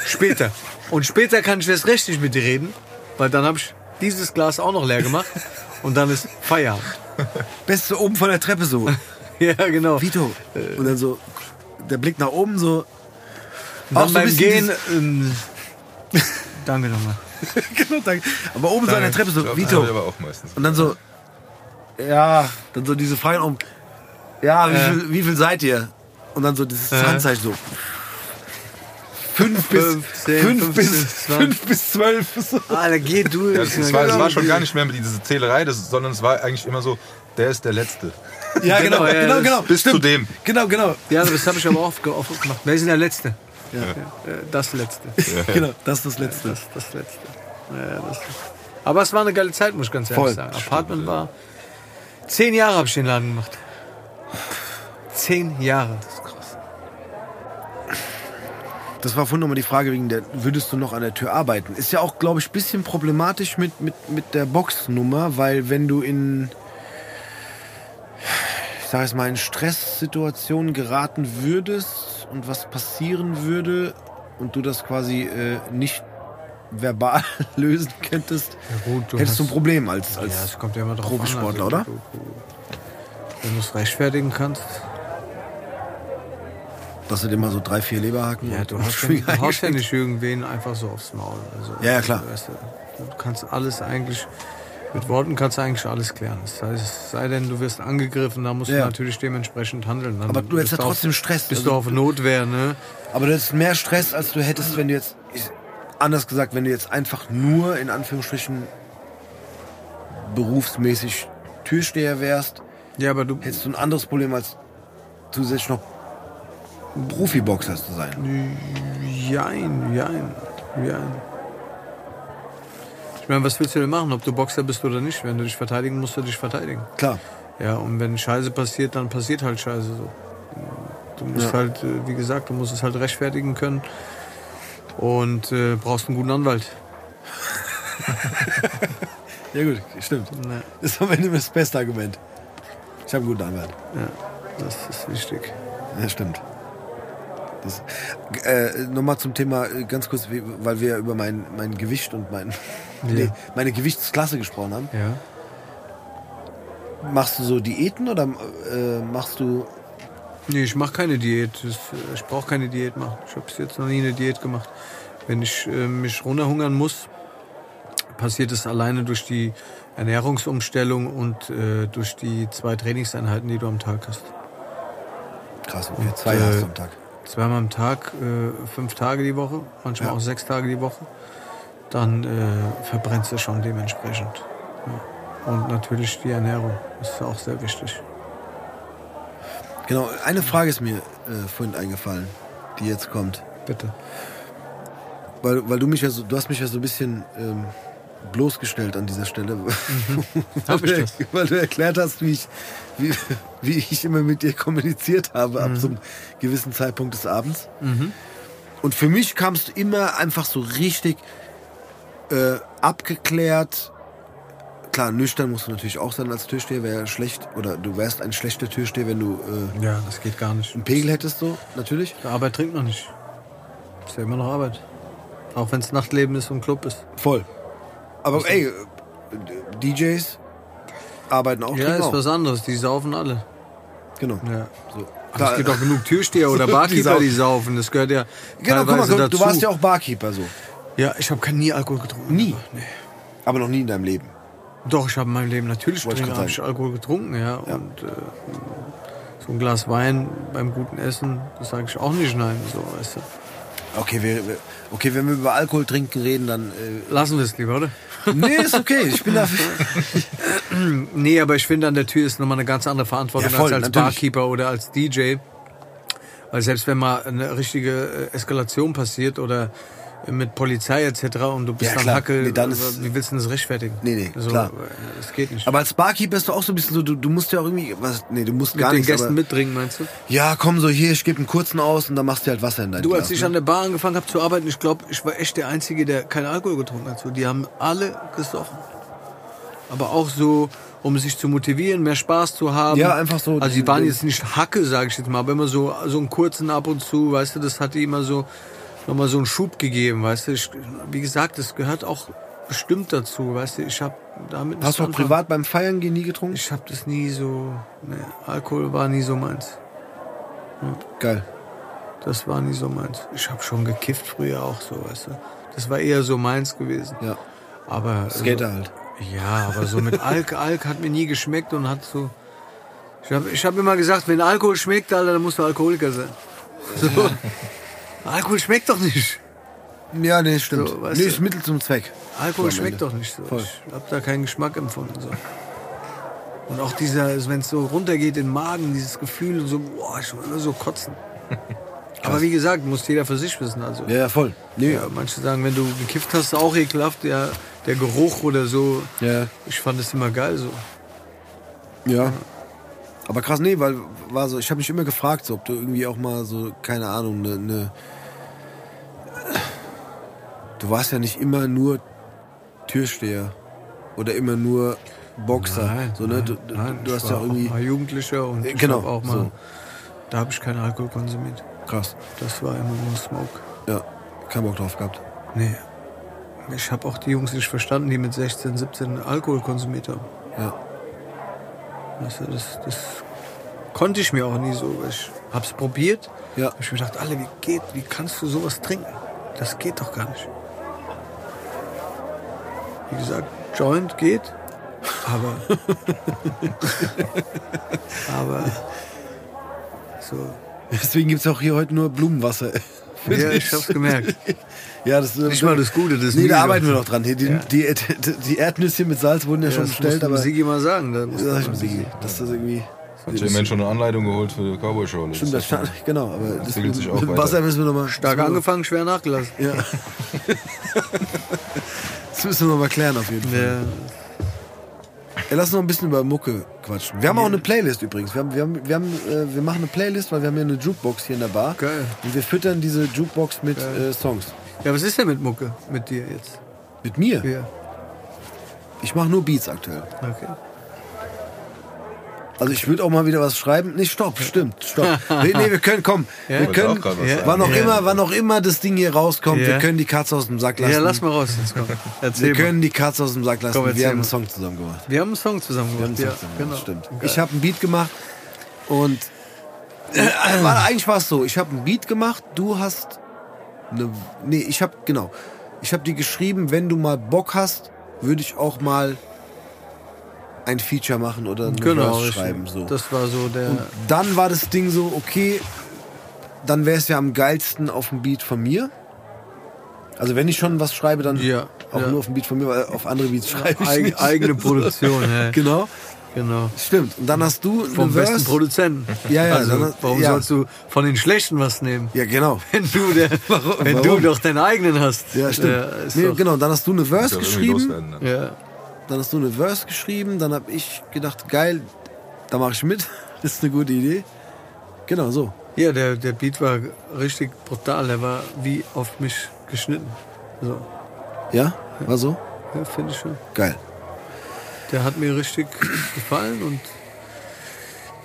später. Und später kann ich erst recht nicht mit dir reden, weil dann habe ich dieses Glas auch noch leer gemacht und dann ist Feierabend. Beste oben von der Treppe so. Ja, genau. Vito. Und dann so, der Blick nach oben so. Und dann auch so beim bisschen Gehen. Ähm, danke nochmal. genau, danke. Aber oben so an der Treppe so, Das Vito. aber auch meistens. Und dann so, ja, dann so diese Fragen um, ja, wie, Äh. viel, wie viel seid ihr? Und dann so dieses Äh. Handzeichen so. Fünf bis, 15, fünf 15, bis, 20. fünf bis zwölf. Alter, geh durch. Ja, es, war, es war schon gar nicht mehr mit dieser Zählerei, das, sondern es war eigentlich immer so, der ist der Letzte. Ja, genau, Genau, ja, genau, genau. Bis zu dem. Genau, genau. Ja, das habe ich aber oft, oft gemacht. Wer ist denn der Letzte? Ja. Das Letzte. Genau, das ist das Letzte. Das, das letzte. Ja, das, aber es war eine geile Zeit, muss ich ganz ehrlich Voll. sagen. Apartment war. Zehn Jahre habe ich den Laden gemacht. Zehn Jahre. Das war vorhin nochmal die Frage wegen der, würdest du noch an der Tür arbeiten? Ist ja auch, glaube ich, ein bisschen problematisch mit, mit, mit der Boxnummer, weil wenn du in, ich sage jetzt mal, in Stresssituationen geraten würdest und was passieren würde und du das quasi äh, nicht verbal lösen könntest, Ja, gut, du hättest du ein Problem als, Ja, als es ja drauf Profisportler, an. oder? Du, du, wenn du es rechtfertigen kannst. Dass du dir mal so drei, vier Leberhaken Ja, du hast ja, Schwinger du haust ja nicht irgendwen einfach so aufs Maul. Also, Ja, ja, klar. Weißt du, du kannst alles eigentlich, mit Worten kannst du eigentlich alles klären. Das heißt, es sei denn, du wirst angegriffen, dann musst Ja. du natürlich dementsprechend handeln. Dann Aber du hättest ja auf- trotzdem Stress. Bist Also- du auf Notwehr, ne? Aber das ist mehr Stress, als du hättest, wenn du jetzt, anders gesagt, wenn du jetzt einfach nur in Anführungsstrichen berufsmäßig Türsteher wärst, Ja, aber du, hättest du ein anderes Problem, als zusätzlich noch Profiboxer zu sein. Jein, jein, jein. Ich meine, was willst du denn machen, ob du Boxer bist oder nicht? Wenn du dich verteidigen musst, du dich verteidigen. Klar. Ja, und wenn Scheiße passiert, dann passiert halt Scheiße so. Du musst Ja. halt, äh, wie gesagt, du musst es halt rechtfertigen können und äh, brauchst einen guten Anwalt. Ja gut, stimmt. Ne, Das ist am Ende das beste Argument. Ich habe einen guten Anwalt. ja, das ist wichtig. Ja, stimmt. Das, äh, Nochmal zum Thema, äh, ganz kurz, weil wir über mein, mein Gewicht und mein, nee, meine Gewichtsklasse gesprochen haben. Ja. Machst du so Diäten oder äh, machst du Nee, ich mache keine Diät. Äh, ich brauche keine Diät machen. Ich habe bis jetzt noch nie eine Diät gemacht. Wenn ich äh, mich runterhungern muss, passiert es alleine durch die Ernährungsumstellung und äh, durch die zwei Trainingseinheiten, die du am Tag hast. Krass, okay. Zwei äh, hast du am Tag. Zweimal am Tag, äh, fünf Tage die Woche, manchmal Ja. auch sechs Tage die Woche. Dann äh, verbrennst du schon dementsprechend. Ja. Und natürlich die Ernährung ist auch sehr wichtig. Genau, eine Frage ist mir äh, vorhin eingefallen, die jetzt kommt. Bitte. Weil, weil du mich ja so, du hast mich ja so ein bisschen ähm, bloßgestellt an dieser Stelle. Hab weil, ich du, das? weil du erklärt hast, wie ich, wie, wie ich immer mit dir kommuniziert habe ab so einem gewissen Zeitpunkt des Abends. Und für mich kamst du immer einfach so richtig äh, abgeklärt. Klar, nüchtern musst du natürlich auch sein als Türsteher, wäre ja schlecht. Oder du wärst ein schlechter Türsteher, wenn du äh, Ja, das geht gar nicht. einen Pegel hättest, so, natürlich. Die Arbeit trinkt noch nicht. Ist ja immer noch Arbeit. Auch wenn es Nachtleben ist und Club ist. Voll. Aber ey, äh, DJs arbeiten auch Ja, ist was anderes. Die saufen alle. Genau. Ja. So. Aber es gibt auch genug Türsteher oder Barkeeper, die saufen. Das gehört ja Genau, guck mal, dazu. du warst ja auch Barkeeper so. Ja, ich habe nie Alkohol getrunken. Nie? Nee. Aber noch nie in deinem Leben. Doch, ich habe in meinem Leben natürlich ich Alkohol getrunken, ja. Und äh, so ein Glas Wein beim guten Essen, das sage ich auch nicht nein, so, weißt du. Okay, wir, okay, wenn wir über Alkohol trinken reden, dann. Lassen wir es lieber, oder? Nee, ist okay. Ich bin dafür. Nee, aber ich finde, an der Tür ist nochmal eine ganz andere Verantwortung Ja, voll, als als natürlich. Barkeeper oder als DJ. Weil selbst wenn mal eine richtige äh, Eskalation passiert oder mit Polizei etc. und du bist Ja, dann klar. Hacke, Nee, dann ist- wie willst du das rechtfertigen? Nee, nee, so, klar. Das geht nicht. Aber als Barkeeper bist du auch so ein bisschen so, du, du musst ja auch irgendwie. Was, nee, du musst mit gar den nicht. Gästen Aber, mittrinken, meinst du? ja, komm so hier, ich gebe einen kurzen aus und dann machst du halt Wasser in dein Du, Glas. als ich ne? an der Bar angefangen habe zu arbeiten, ich glaube, ich war echt der Einzige, der keinen Alkohol getrunken hat. So, die haben alle gesoffen. Aber auch so, um sich zu motivieren, mehr Spaß zu haben. Ja, einfach so Also die den- waren den- jetzt nicht Hacke, sage ich jetzt mal, aber immer so, so einen kurzen ab und zu, weißt du, das hat die immer so nochmal so einen Schub gegeben, weißt du. Ich, wie gesagt, das gehört auch bestimmt dazu, weißt du. Ich habe damit Hast du auch privat beim Feiern gehen nie getrunken? Ich habe das nie so, ne, Alkohol war nie so meins. Geil. Das war nie so meins. Ich habe schon gekifft früher auch so, weißt du. Das war eher so meins gewesen. Ja. Aber Skater halt. ja, aber so mit Alk, Alk hat mir nie geschmeckt und hat so. Ich habe ich hab immer gesagt, wenn Alkohol schmeckt, Alter, dann musst du Alkoholiker sein. So. Alkohol schmeckt doch nicht. Ja, nee, stimmt. So, weißt nee, ist Mittel zum Zweck. Alkohol schmeckt doch nicht so. Voll. Ich habe da keinen Geschmack empfunden. So. Und auch dieser, wenn es so runtergeht in den Magen, dieses Gefühl und so, boah, ich will immer so kotzen. Aber wie gesagt, muss jeder für sich wissen. Also, Ja, ja, voll. Nee, ja, manche sagen, wenn du gekifft hast, auch ekelhaft, der, der Geruch oder so. ja. Ich fand es immer geil so. Ja. Aber krass, nee, weil war so, ich habe mich immer gefragt, so, ob du irgendwie auch mal so, keine Ahnung, ne, ne Du warst ja nicht immer nur Türsteher oder immer nur Boxer. so, ne? du, nein, du ich hast ja auch irgendwie. mal Jugendlicher und ich genau, hab auch mal, so. da habe ich keinen Alkohol konsumiert. Krass. Das war immer nur Smoke. Ja. Kein Bock drauf gehabt. Nee. Ich habe auch die Jungs nicht verstanden, die mit 16, 17 Alkohol konsumiert haben. Ja. Weißt du, das, das konnte ich mir auch nie so. Ich hab's probiert. Ja. Hab ich mir gedacht, alle, wie geht, wie kannst du sowas trinken? Das geht doch gar nicht. Wie gesagt, Joint geht, aber. aber. So. Deswegen gibt's auch hier heute nur Blumenwasser. Ja, ich hab's gemerkt. Ja, das ist Nicht mal das Gute, das Nee, da arbeiten wir noch dran. Hier, Die, Ja. die, die, die Erdnüsschen mit Salz wurden ja, schon das bestellt, du aber. Sigi mal sagen. Da musst Ja, du ich mal Sigi, dass das irgendwie. Hat der Mensch schon eine Anleitung geholt für die Cowboy-Show? Stimmt, das stand, genau, aber das entwickelt sich auch mit weiter. Wasser müssen wir nochmal. Stark angefangen, schwer nachgelassen. Ja. Das müssen wir nochmal klären auf jeden Fall. Ja. Ja, lass uns noch ein bisschen über Mucke quatschen. Wir haben auch eine Playlist übrigens. Wir, haben, wir, haben, wir, haben, äh, wir machen eine Playlist, weil wir haben hier eine Jukebox hier in der Bar. Geil. Und wir füttern diese Jukebox mit äh, Songs. ja, was ist denn mit Mucke mit dir jetzt? Mit mir? Ja. Ich mache nur Beats aktuell. Okay. Also ich würde auch mal wieder was schreiben. Nee, stopp, stimmt, stopp. Nee, nee wir können, komm. Ja? Wir können, Ja. wann auch Ja. immer, wann auch immer das Ding hier rauskommt, Ja. wir können die Katze aus dem Sack lassen. Ja, lass mal raus. Jetzt komm. Erzähl wir mal. können die Katze aus dem Sack lassen. Komm, wir haben einen. Song zusammen gemacht. Wir haben einen Song zusammen gemacht. Song Ja, zusammen genau. gemacht, stimmt. Geil. Ich habe einen Beat gemacht und äh, war, eigentlich war es so, ich habe einen Beat gemacht, du hast eine, nee, ich habe genau, ich habe die geschrieben, wenn du mal Bock hast, würde ich auch mal ein Feature machen oder eine Genau, schreiben. So. Das war so der. Und dann war das Ding so, okay, dann wäre es ja am geilsten auf dem Beat von mir. Also wenn ich schon was schreibe, dann Ja, auch ja. nur auf dem Beat von mir, weil auf andere Beats schreibe ich Eig nicht. eigene Produktion, ja. Genau, Genau. stimmt. Und dann hast du Vom besten. Produzenten. Ja, ja, Also, dann- warum ja. sollst du von den schlechten was nehmen? Ja, genau. Wenn du, der, wenn du Warum? doch deinen eigenen hast. Ja, stimmt. Nee, genau, dann hast du eine Verse geschrieben. dann. Ja. Dann hast du eine Verse geschrieben. Dann habe ich gedacht, geil, da mache ich mit. Das ist eine gute Idee. Genau so. ja, der, der Beat war richtig brutal. Der war wie auf mich geschnitten. So, Ja, war so? ja, finde ich schon. Geil. Der hat mir richtig gefallen und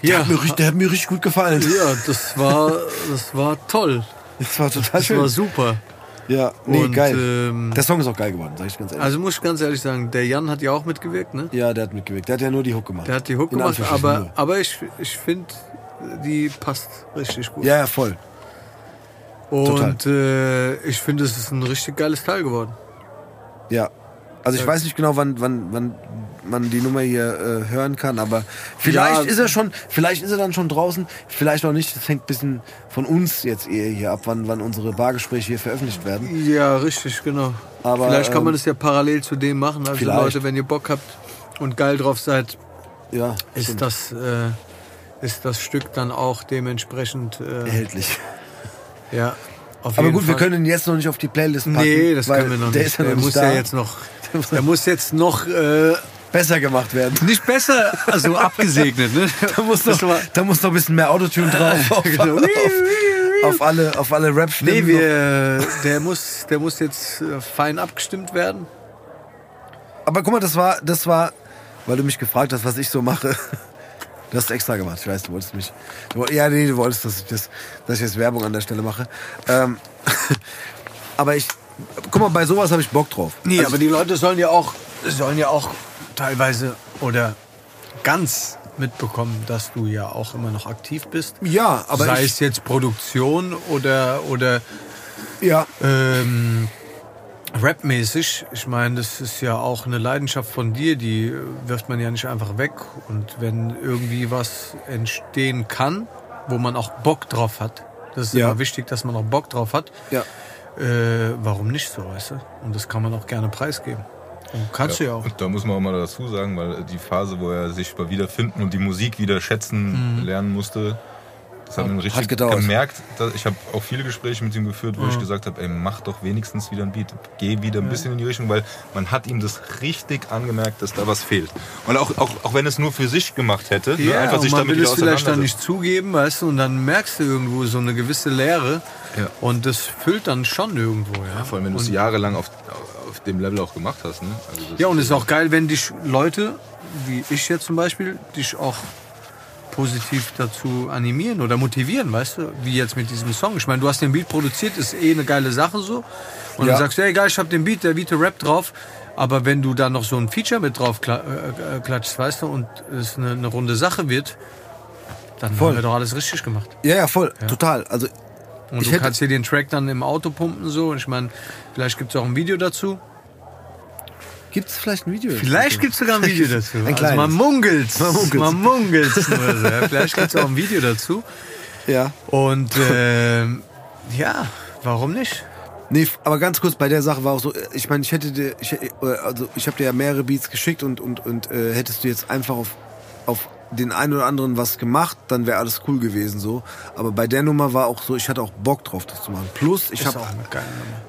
Der, ja, hat mir, richtig- der hat mir richtig gut gefallen. ja, das war, das war toll. Das war total Das war schön. super. Ja, nee, und, geil. Ähm, Der Song ist auch geil geworden, sag ich ganz ehrlich. also muss ich ganz ehrlich sagen, der Jan hat ja auch mitgewirkt, ne? ja, der hat mitgewirkt. Der hat ja nur die Hook gemacht. Der hat die Hook In gemacht, aber, nur. aber ich, ich finde, die passt richtig gut. Ja, ja, voll. Und äh, ich finde, es ist ein richtig geiles Teil geworden. Ja. Also ich weiß nicht genau, wann, wann, wann man die Nummer hier äh, hören kann, aber vielleicht Ja. ist er schon, vielleicht ist er dann schon draußen, vielleicht auch nicht. Das hängt ein bisschen von uns jetzt eher hier ab, wann, wann unsere Bargespräche hier veröffentlicht werden. Ja, richtig, genau. Aber, Vielleicht kann man ähm, das ja parallel zu dem machen. Also vielleicht. Leute, wenn ihr Bock habt und geil drauf seid, Ja, ist stimmt. das, äh, ist das Stück dann auch dementsprechend äh, erhältlich. ja. Aber gut, wir Fall. können ihn jetzt noch nicht auf die Playlist packen. Nee, das können wir noch der nicht. Ist ja noch der nicht muss da. ja jetzt noch. Der muss jetzt noch äh, besser gemacht werden. nicht besser, also abgesegnet. Ne? Da muss noch, da muss noch ein bisschen mehr Autotune drauf. Auf, Genau. auf, auf alle, auf alle Nee, Rap-Stimmen. wir, der, muss, der muss jetzt äh, fein abgestimmt werden. Aber guck mal, das war, das war, weil du mich gefragt hast, was ich so mache. Du hast extra gemacht. Ich weiß, du wolltest mich. Du, ja, nee, du wolltest, dass ich, das, dass ich jetzt Werbung an der Stelle mache. Ähm, aber ich, guck mal, bei sowas habe ich Bock drauf. Nee, Also aber die Leute sollen ja auch, sollen ja auch teilweise oder ganz mitbekommen, dass du ja auch immer noch aktiv bist. Ja, aber Sei es jetzt Produktion oder, oder ja, ähm, Rap-mäßig. Ich meine, das ist ja auch eine Leidenschaft von dir, die wirft man ja nicht einfach weg. Und wenn irgendwie was entstehen kann, wo man auch Bock drauf hat, das ist Ja. immer wichtig, dass man auch Bock drauf hat. ja. Äh, warum nicht so, weißt du? Und das kann man auch gerne preisgeben. Und kannst du ja auch. Da muss man auch mal dazu sagen, weil die Phase, wo er sich mal wiederfinden und die Musik wieder schätzen lernen musste, das hat man richtig gedauert. gemerkt. Dass, ich habe auch viele Gespräche mit ihm geführt, wo ich gesagt habe, ey, mach doch wenigstens wieder ein Beat. Geh wieder ein bisschen in die Richtung, weil man hat ihm das richtig angemerkt, dass da was fehlt. Und auch, auch, auch wenn es nur für sich gemacht hätte, ne, Ja, einfach und sich man damit will es vielleicht dann nicht zugeben, weißt du, und dann merkst du irgendwo so eine gewisse Leere. Ja. Und das füllt dann schon irgendwo, ja. Ja, vor allem, wenn du es jahrelang auf, auf dem Level auch gemacht hast. Ne? Also ja, und es ist auch geil, wenn dich Leute, wie ich jetzt zum Beispiel, dich auch positiv dazu animieren oder motivieren, weißt du, wie jetzt mit diesem Song. Ich meine, du hast den Beat produziert, ist eh eine geile Sache so. Und Ja. dann sagst du, hey geil, ich hab den Beat, der Vito Rap drauf. Aber wenn du da noch so ein Feature mit drauf äh, äh, klatschst, weißt du, und es eine, eine runde Sache wird, dann Voll. haben wir doch alles richtig gemacht. Ja, ja, voll, total. Also Und Ich du kannst hier den Track dann im Auto pumpen so. Und ich meine, vielleicht gibt es auch ein Video dazu. Gibt es vielleicht ein Video? Vielleicht gibt es sogar ein Video dazu. Ein also man munkelt's. Man munkelt's. Man munkelt's nur so. Vielleicht gibt es auch ein Video dazu. Ja. Und ähm, ja, warum nicht? Nee, aber ganz kurz, bei der Sache war auch so, äh, ich meine, ich hätte dir, ich, äh, also ich habe dir ja mehrere Beats geschickt und, und, und äh, hättest du jetzt einfach auf, auf den einen oder anderen was gemacht, dann wäre alles cool gewesen so. Aber bei der Nummer war auch so, ich hatte auch Bock drauf, das zu machen. Plus, ich habe.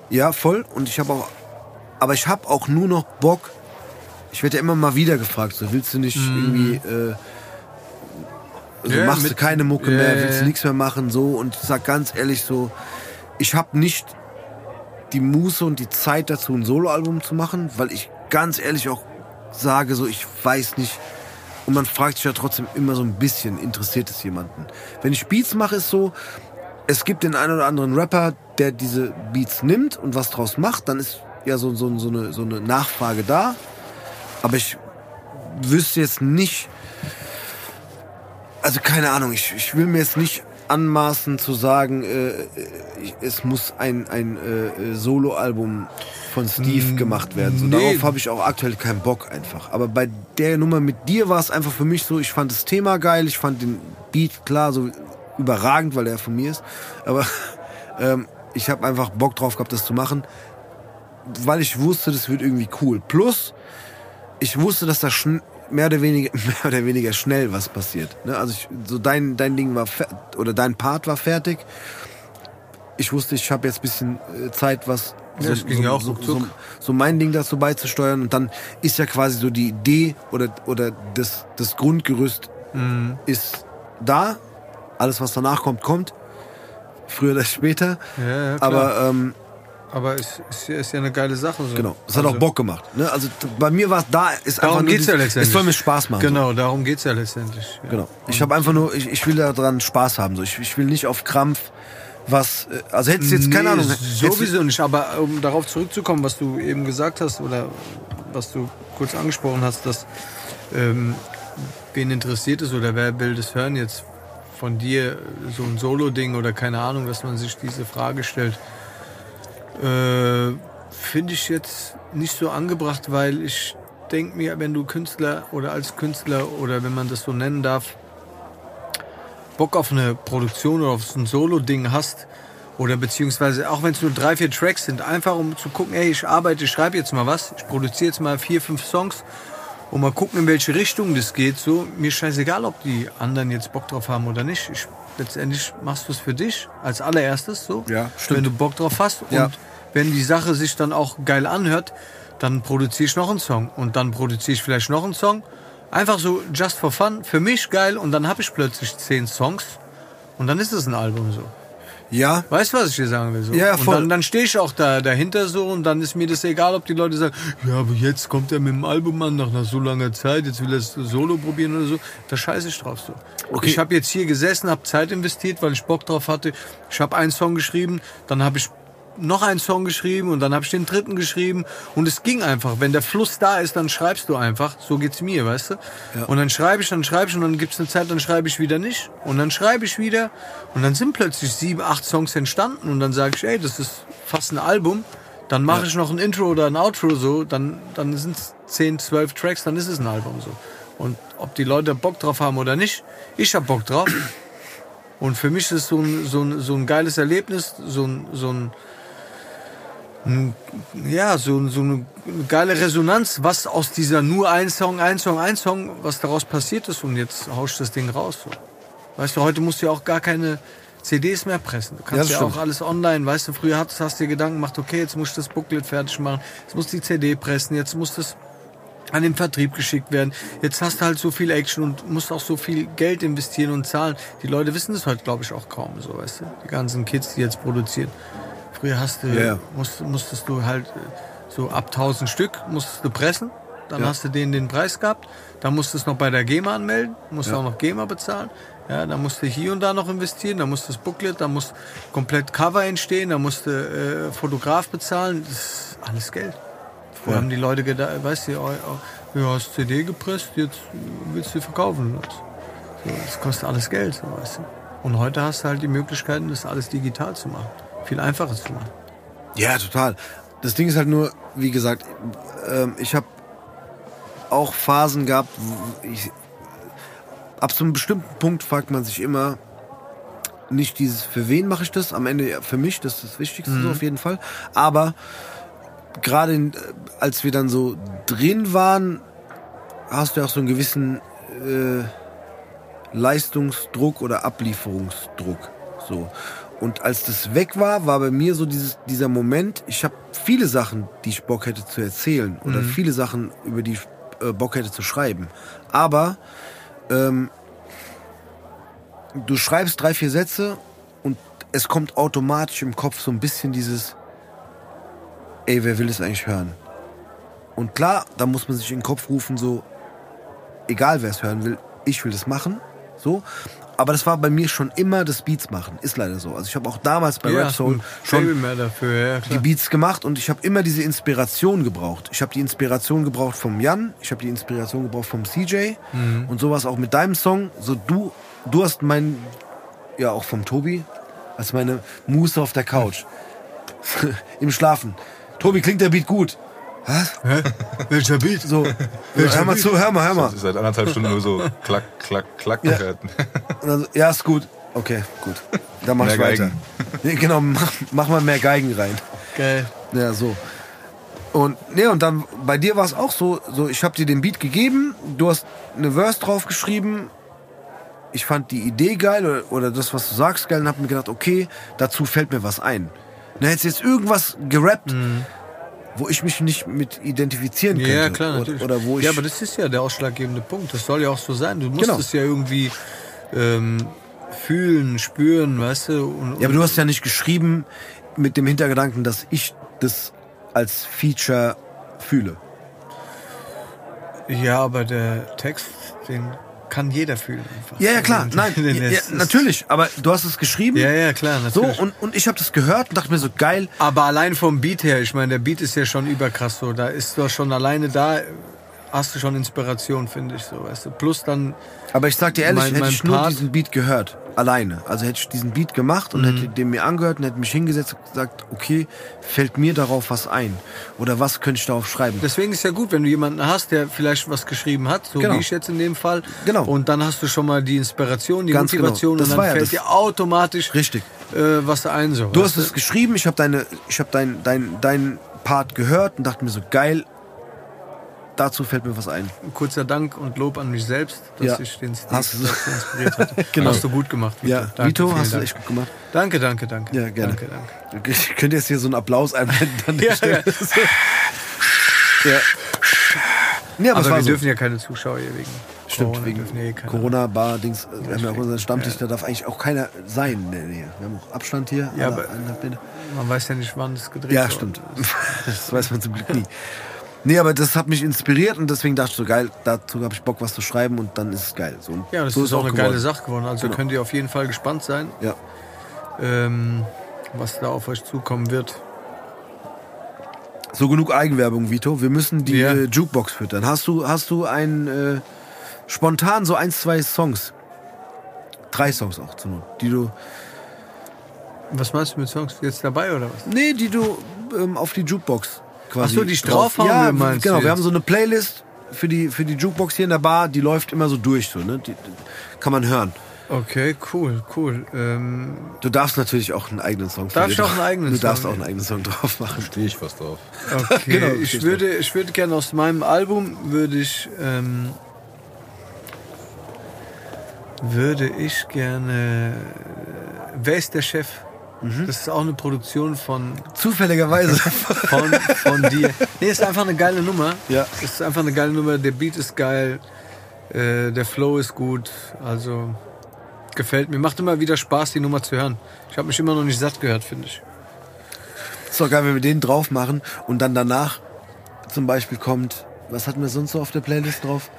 Ja, voll. Und ich habe auch, aber ich habe auch nur noch Bock. Ich werde ja immer mal wieder gefragt, so willst du nicht irgendwie, äh, also Ja, machst du keine Mucke ja, mehr, willst du nichts mehr machen, so. Und ich sag ganz ehrlich so, ich habe nicht die Muße und die Zeit dazu, ein Soloalbum zu machen, weil ich ganz ehrlich auch sage, so ich weiß nicht. Und man fragt sich ja trotzdem immer so ein bisschen, interessiert es jemanden? Wenn ich Beats mache, ist so, es gibt den einen oder anderen Rapper, der diese Beats nimmt und was draus macht, dann ist ja so, so, so, eine, so eine Nachfrage da. Aber ich wüsste jetzt nicht, also keine Ahnung, ich, ich will mir jetzt nicht anmaßen zu sagen, äh, ich, es muss ein, ein äh, äh, Soloalbum von Steve gemacht werden. So, nee. Darauf habe ich auch aktuell keinen Bock einfach. Aber bei der Nummer mit dir war es einfach für mich so, ich fand das Thema geil, ich fand den Beat klar so überragend, weil er von mir ist. Aber ähm, ich habe einfach Bock drauf gehabt, das zu machen, weil ich wusste, das wird irgendwie cool. Plus, ich wusste, dass da mehr oder weniger mehr oder weniger schnell was passiert. Ne? Also ich, so dein dein Ding war oder dein Part war fertig. Ich wusste, ich habe jetzt ein bisschen äh, Zeit, was ging ja auch so, so, so mein Ding dazu beizusteuern und dann ist ja quasi so die Idee oder oder das das Grundgerüst Mhm. ist da. Alles was danach kommt kommt. Früher oder später. Ja, ja. Aber ähm, Aber es ist, ist ja eine geile Sache. So. Genau, es hat Also, auch Bock gemacht. Ne? Also bei mir war es da, ist einfach Darum nur geht's ja letztendlich. Es soll mir Spaß machen. Genau, darum geht's ja letztendlich. Ja. So. genau. Ich habe einfach nur, ich, ich will daran Spaß haben. So. Ich, ich will nicht auf Krampf was, äh, also hättest du jetzt, keine Nee, Ahnung. hättest du- Sowieso nicht, aber um darauf zurückzukommen, was du eben gesagt hast oder was du kurz angesprochen hast, dass ähm, wen interessiert es oder wer will das hören jetzt von dir, so ein Solo-Ding oder keine Ahnung, dass man sich diese Frage stellt, äh, finde ich jetzt nicht so angebracht, weil ich denke mir, wenn du Künstler oder als Künstler oder wenn man das so nennen darf, Bock auf eine Produktion oder auf so ein Solo-Ding hast, oder beziehungsweise auch wenn es nur drei, vier Tracks sind, einfach um zu gucken, ey, ich arbeite, ich schreibe jetzt mal was, ich produziere jetzt mal vier, fünf Songs und mal gucken, in welche Richtung das geht. So, mir ist scheißegal, ob die anderen jetzt Bock drauf haben oder nicht. Ich, letztendlich machst du es für dich als allererstes so. Ja, stimmt. Wenn du Bock drauf hast und Ja. wenn die Sache sich dann auch geil anhört, dann produziere ich noch einen Song und dann produziere ich vielleicht noch einen Song. Einfach so just for fun, für mich geil und dann habe ich plötzlich zehn Songs und dann ist es ein Album so. Ja, Weißt du, was ich dir sagen will? So? Ja, ja, und voll. dann, dann stehe ich auch da dahinter so und dann ist mir das egal, ob die Leute sagen, ja, aber jetzt kommt er mit dem Album an, nach, nach so langer Zeit, jetzt will er es solo probieren oder so. Da scheiße ich drauf so. Okay. Ich habe jetzt hier gesessen, habe Zeit investiert, weil ich Bock drauf hatte. Ich habe einen Song geschrieben, dann habe ich noch einen Song geschrieben und dann habe ich den dritten geschrieben und es ging einfach. Wenn der Fluss da ist, dann schreibst du einfach. So geht's mir, weißt du? Und dann schreibe ich, dann schreibe ich und dann gibt's eine Zeit, dann schreibe ich wieder nicht und dann schreibe ich wieder und dann sind plötzlich sieben, acht Songs entstanden und dann sage ich, ey, das ist fast ein Album. Dann mache ich noch ein Intro oder ein Outro so, dann dann sind's zehn, zwölf Tracks, dann ist es ein Album so. Und ob die Leute Bock drauf haben oder nicht, ich hab Bock drauf. Und für mich ist es so ein, so ein, so ein geiles Erlebnis, so ein, so ein ja, so, so eine geile Resonanz, was aus dieser nur ein Song, ein Song, ein Song, was daraus passiert ist und jetzt hauscht das Ding raus. So. Weißt du, heute musst du ja auch gar keine CDs mehr pressen. Du Ja, kannst das ja, auch alles online. Weißt du, früher hast, hast du dir Gedanken gemacht, okay, jetzt muss ich das Booklet fertig machen, jetzt muss die CD pressen, jetzt muss das an den Vertrieb geschickt werden. Jetzt hast du halt so viel Action und musst auch so viel Geld investieren und zahlen. Die Leute wissen das heute, glaube ich, auch kaum so, weißt du? Die ganzen Kids, die jetzt produzieren. Früher hast du, Ja, ja. musst, musstest du halt äh, so ab 1000 Stück musstest du pressen. Dann Ja. hast du denen den Preis gehabt. Dann musstest du noch bei der GEMA anmelden, musst auch noch GEMA bezahlen. Ja, dann musst du hier und da noch investieren, dann musst du das Booklet, dann muss komplett Cover entstehen, dann musst du äh, Fotograf bezahlen. Das ist alles Geld. Vorher haben die Leute gedacht, weißt du, oh, oh, ja, hast CD gepresst, jetzt willst du verkaufen. So, das kostet alles Geld, so, weißt du. Und heute hast du halt die Möglichkeiten, das alles digital zu machen. Viel einfacher zu machen. Ja, total. Das Ding ist halt nur, wie gesagt, ähm, ich habe auch Phasen gehabt, ich, ab so einem bestimmten Punkt fragt man sich immer, nicht dieses, für wen mache ich das? Am Ende für mich, das ist das Wichtigste so auf jeden Fall. Aber gerade in- äh, als wir dann so drin waren, hast du auch so einen gewissen äh, Leistungsdruck oder Ablieferungsdruck. So. Und als das weg war, war bei mir so dieses, dieser Moment, ich habe viele Sachen, die ich Bock hätte zu erzählen oder viele Sachen, über die ich äh, Bock hätte zu schreiben. Aber ähm, du schreibst drei, vier Sätze und es kommt automatisch im Kopf so ein bisschen dieses, ey, wer will es eigentlich hören? Und klar, da muss man sich in den Kopf rufen, so, egal wer es hören will, ich will das machen, so. Aber das war bei mir schon immer das Beats machen, ist leider so. Also ich habe auch damals bei Rap Soul schon dafür, ja, die. Beats gemacht und ich habe immer diese Inspiration gebraucht. Ich habe die Inspiration gebraucht vom Jan, ich habe die Inspiration gebraucht vom CJ und sowas auch mit deinem Song. So du, du hast mein, ja auch vom Tobi, als meine Muße auf der Couch im Schlafen. Tobi, klingt der Beat gut? Was? Welcher Beat? So, hör mal zu, hör mal, hör mal. Das ist seit anderthalb Stunden nur so klack, klack, klack Ja. gehört. Und dann so, ja, ist gut. Okay, gut. Dann mach Mehr ich weiter. Geigen. Nee, genau, mach, mach mal mehr Geigen rein. Geil. Ja, so. Und nee, und dann bei dir war es auch so, so ich habe dir den Beat gegeben, du hast eine Verse drauf geschrieben. Ich fand die Idee geil oder, oder das, was du sagst, geil und hab mir gedacht, okay, dazu fällt mir was ein. Dann hättest du jetzt irgendwas gerappt, wo ich mich nicht mit identifizieren könnte. Ja, klar, oder, natürlich. oder wo ich ja, aber das ist ja der ausschlaggebende Punkt. Das soll ja auch so sein. Du musst Genau. es ja irgendwie ähm, fühlen, spüren, weißt du? Und, Ja, aber du hast ja nicht geschrieben mit dem Hintergedanken, dass ich das als Feature fühle. ja, aber der Text, den kann jeder fühlen. Einfach. Ja, ja, klar. Nein, ja, natürlich. Aber du hast es geschrieben. Ja, ja, klar, So, natürlich. und, und ich habe das gehört und dachte mir so, geil. aber allein vom Beat her, ich meine, der Beat ist ja schon überkrass so. Da ist doch schon alleine da, hast du schon Inspiration, finde ich so, weißt du. Plus dann, Aber ich sag dir ehrlich, Mein- hätte mein ich nur Part- diesen Beat gehört, alleine. Also hätte ich diesen Beat gemacht und hätte den mir angehört und hätte mich hingesetzt und gesagt, okay, fällt mir darauf was ein? Oder was könnte ich darauf schreiben? deswegen ist ja gut, wenn du jemanden hast, der vielleicht was geschrieben hat, so Genau. wie ich jetzt in dem Fall. Genau. Und dann hast du schon mal die Inspiration, die Ganz genau. Motivation Das und dann ja fällt das- dir automatisch Richtig. äh, was ein so. Du hast es geschrieben, ich habe deine, ich habe dein, dein, dein Part gehört und dachte mir so, geil, dazu fällt mir was ein. Kurzer Dank und Lob an mich selbst, dass Ja. ich den Stil Hast du- inspiriert hatte. Genau. Hast du gut gemacht, Vito. Ja, Danke, Vito, hast du Dank. echt gut gemacht. Danke, danke, danke. Ja, gerne. Danke, danke. Ich könnte jetzt hier so einen Applaus einblenden an der Ja, Stelle. ja. Ja. Nee, aber, Aber wir so. dürfen ja keine Zuschauer hier wegen Stimmt, Corona wegen dürfen ja eh keine- Corona-Bar-Dings. äh, Wir haben ja auch unseren Stammtisch, Ja. da darf eigentlich auch keiner sein in der Nähe. Wir haben auch Abstand hier. Ja, aber-. Man weiß ja nicht, wann es gedreht Ja, worden stimmt. Das weiß man zum Glück nie. Nee, aber das hat mich inspiriert und deswegen dachte ich so, geil, dazu habe ich Bock, was zu schreiben und dann ist es geil. So, Ja, das so ist auch eine geile geworden. Sache geworden. Also Genau. könnt ihr auf jeden Fall gespannt sein, Ja. ähm, was da auf euch zukommen wird. So genug Eigenwerbung, Vito. Wir müssen die Ja. äh, Jukebox füttern. Hast du, hast du ein äh, spontan so ein, zwei Songs? Drei Songs auch zur Not, die du. Was meinst du mit Songs? Jetzt dabei oder was? Nee, die du ähm, auf die Jukebox quasi. Ach so, die ich draufhauen Ja, will, meinst genau. du Wir jetzt? haben so eine Playlist für die, für die Jukebox hier in der Bar, die läuft immer so durch, so, ne? Die, die kann man hören. Okay, cool, cool. Ähm, Du darfst natürlich auch einen eigenen Song Darf dir ich auch drauf- einen eigenen Du darfst Song? auch einen eigenen Song drauf machen. Stehe ich fast drauf. okay, Genau, ich würde, ich würde gerne aus meinem Album würde ich, ähm, würde ich gerne. Wer ist der Chef? Mhm. Das ist auch eine Produktion von Zufälligerweise. von, von dir. Nee, ist einfach eine geile Nummer. Ja. Ist einfach eine geile Nummer. Der Beat ist geil. Äh, der Flow ist gut. Also gefällt mir. Macht immer wieder Spaß, die Nummer zu hören. Ich habe mich immer noch nicht satt gehört, finde ich. ist doch geil, wenn wir den drauf machen und dann danach zum Beispiel kommt, was hatten wir sonst so auf der Playlist drauf?